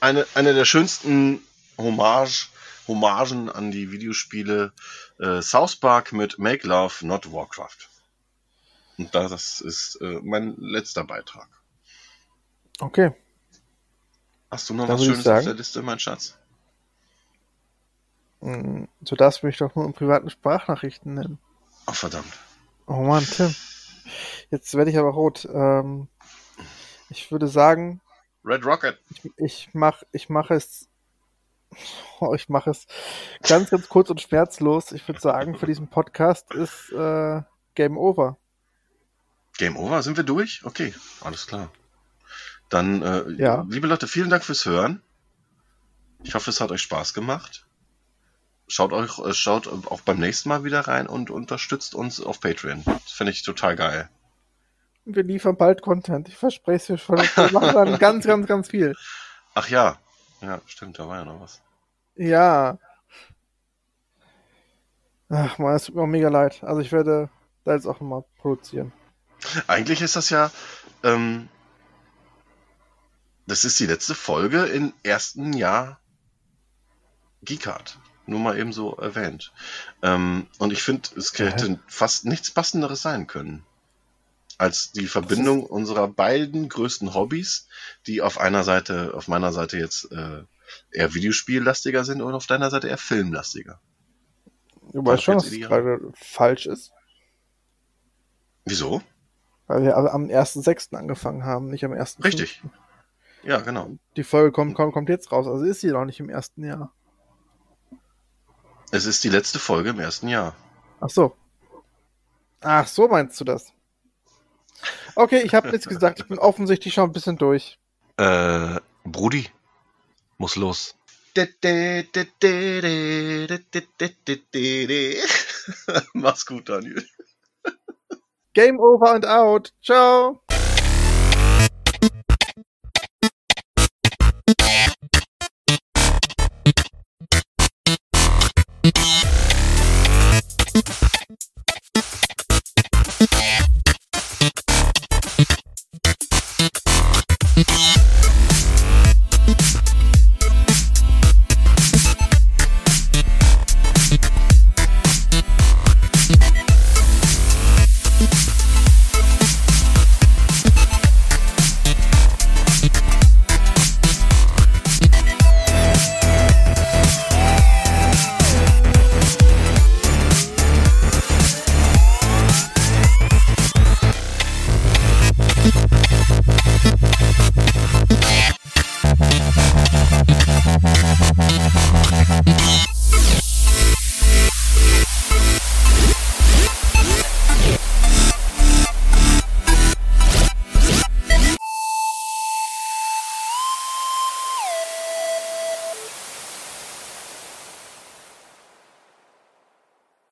eine, eine der schönsten Hommage, Hommagen an die Videospiele äh, South Park mit Make Love, Not Warcraft. Und das ist äh, mein letzter Beitrag. okay. Hast du noch Dann was ich Schönes auf sagen- der Liste, mein Schatz? Hm, Du darfst mich doch nur in privaten Sprachnachrichten nennen. Ach, verdammt. Oh Mann, Tim. Jetzt werde ich aber rot. Ähm, ich würde sagen, Red Rocket. ich mach, ich mache es, oh, ich mache es ganz, ganz kurz und schmerzlos. Ich würde sagen, für diesen Podcast ist äh, Game Over. Game Over, sind wir durch? Okay, alles klar. Dann, äh, Ja. liebe Leute, vielen Dank fürs Hören. Ich hoffe, es hat euch Spaß gemacht. Schaut euch, äh, schaut auch beim nächsten Mal wieder rein und unterstützt uns auf Patreon. Das finde ich total geil. Wir liefern bald Content. Ich verspreche es dir schon. Wir machen dann ganz, ganz, ganz viel. Ach ja, Ja, stimmt, da war ja noch was. Ja. Ach man, es tut mir auch mega leid. Also ich werde da jetzt auch nochmal produzieren. Eigentlich ist das ja, ähm, das ist die letzte Folge im ersten Jahr Geekart. Nur mal eben so erwähnt. Ähm, und ich finde, es hätte fast nichts Passenderes sein können. Als die Verbindung unserer beiden größten Hobbys, die auf einer Seite, auf meiner Seite jetzt äh, eher Videospiellastiger sind und auf deiner Seite eher Filmlastiger. Du weißt schon, dass gerade falsch ist. Wieso? Weil wir am 1.6. angefangen haben, nicht am 1. Richtig. Ja, genau. Die Folge kommt, kommt, kommt jetzt raus, also ist sie noch nicht im ersten Jahr. Es ist die letzte Folge im ersten Jahr. Ach so. Ach, so meinst du das? Okay, ich habe nichts gesagt. Ich bin offensichtlich schon ein bisschen durch. Äh, Brudi, muss los. Mach's gut, Daniel. Game over and out. Ciao.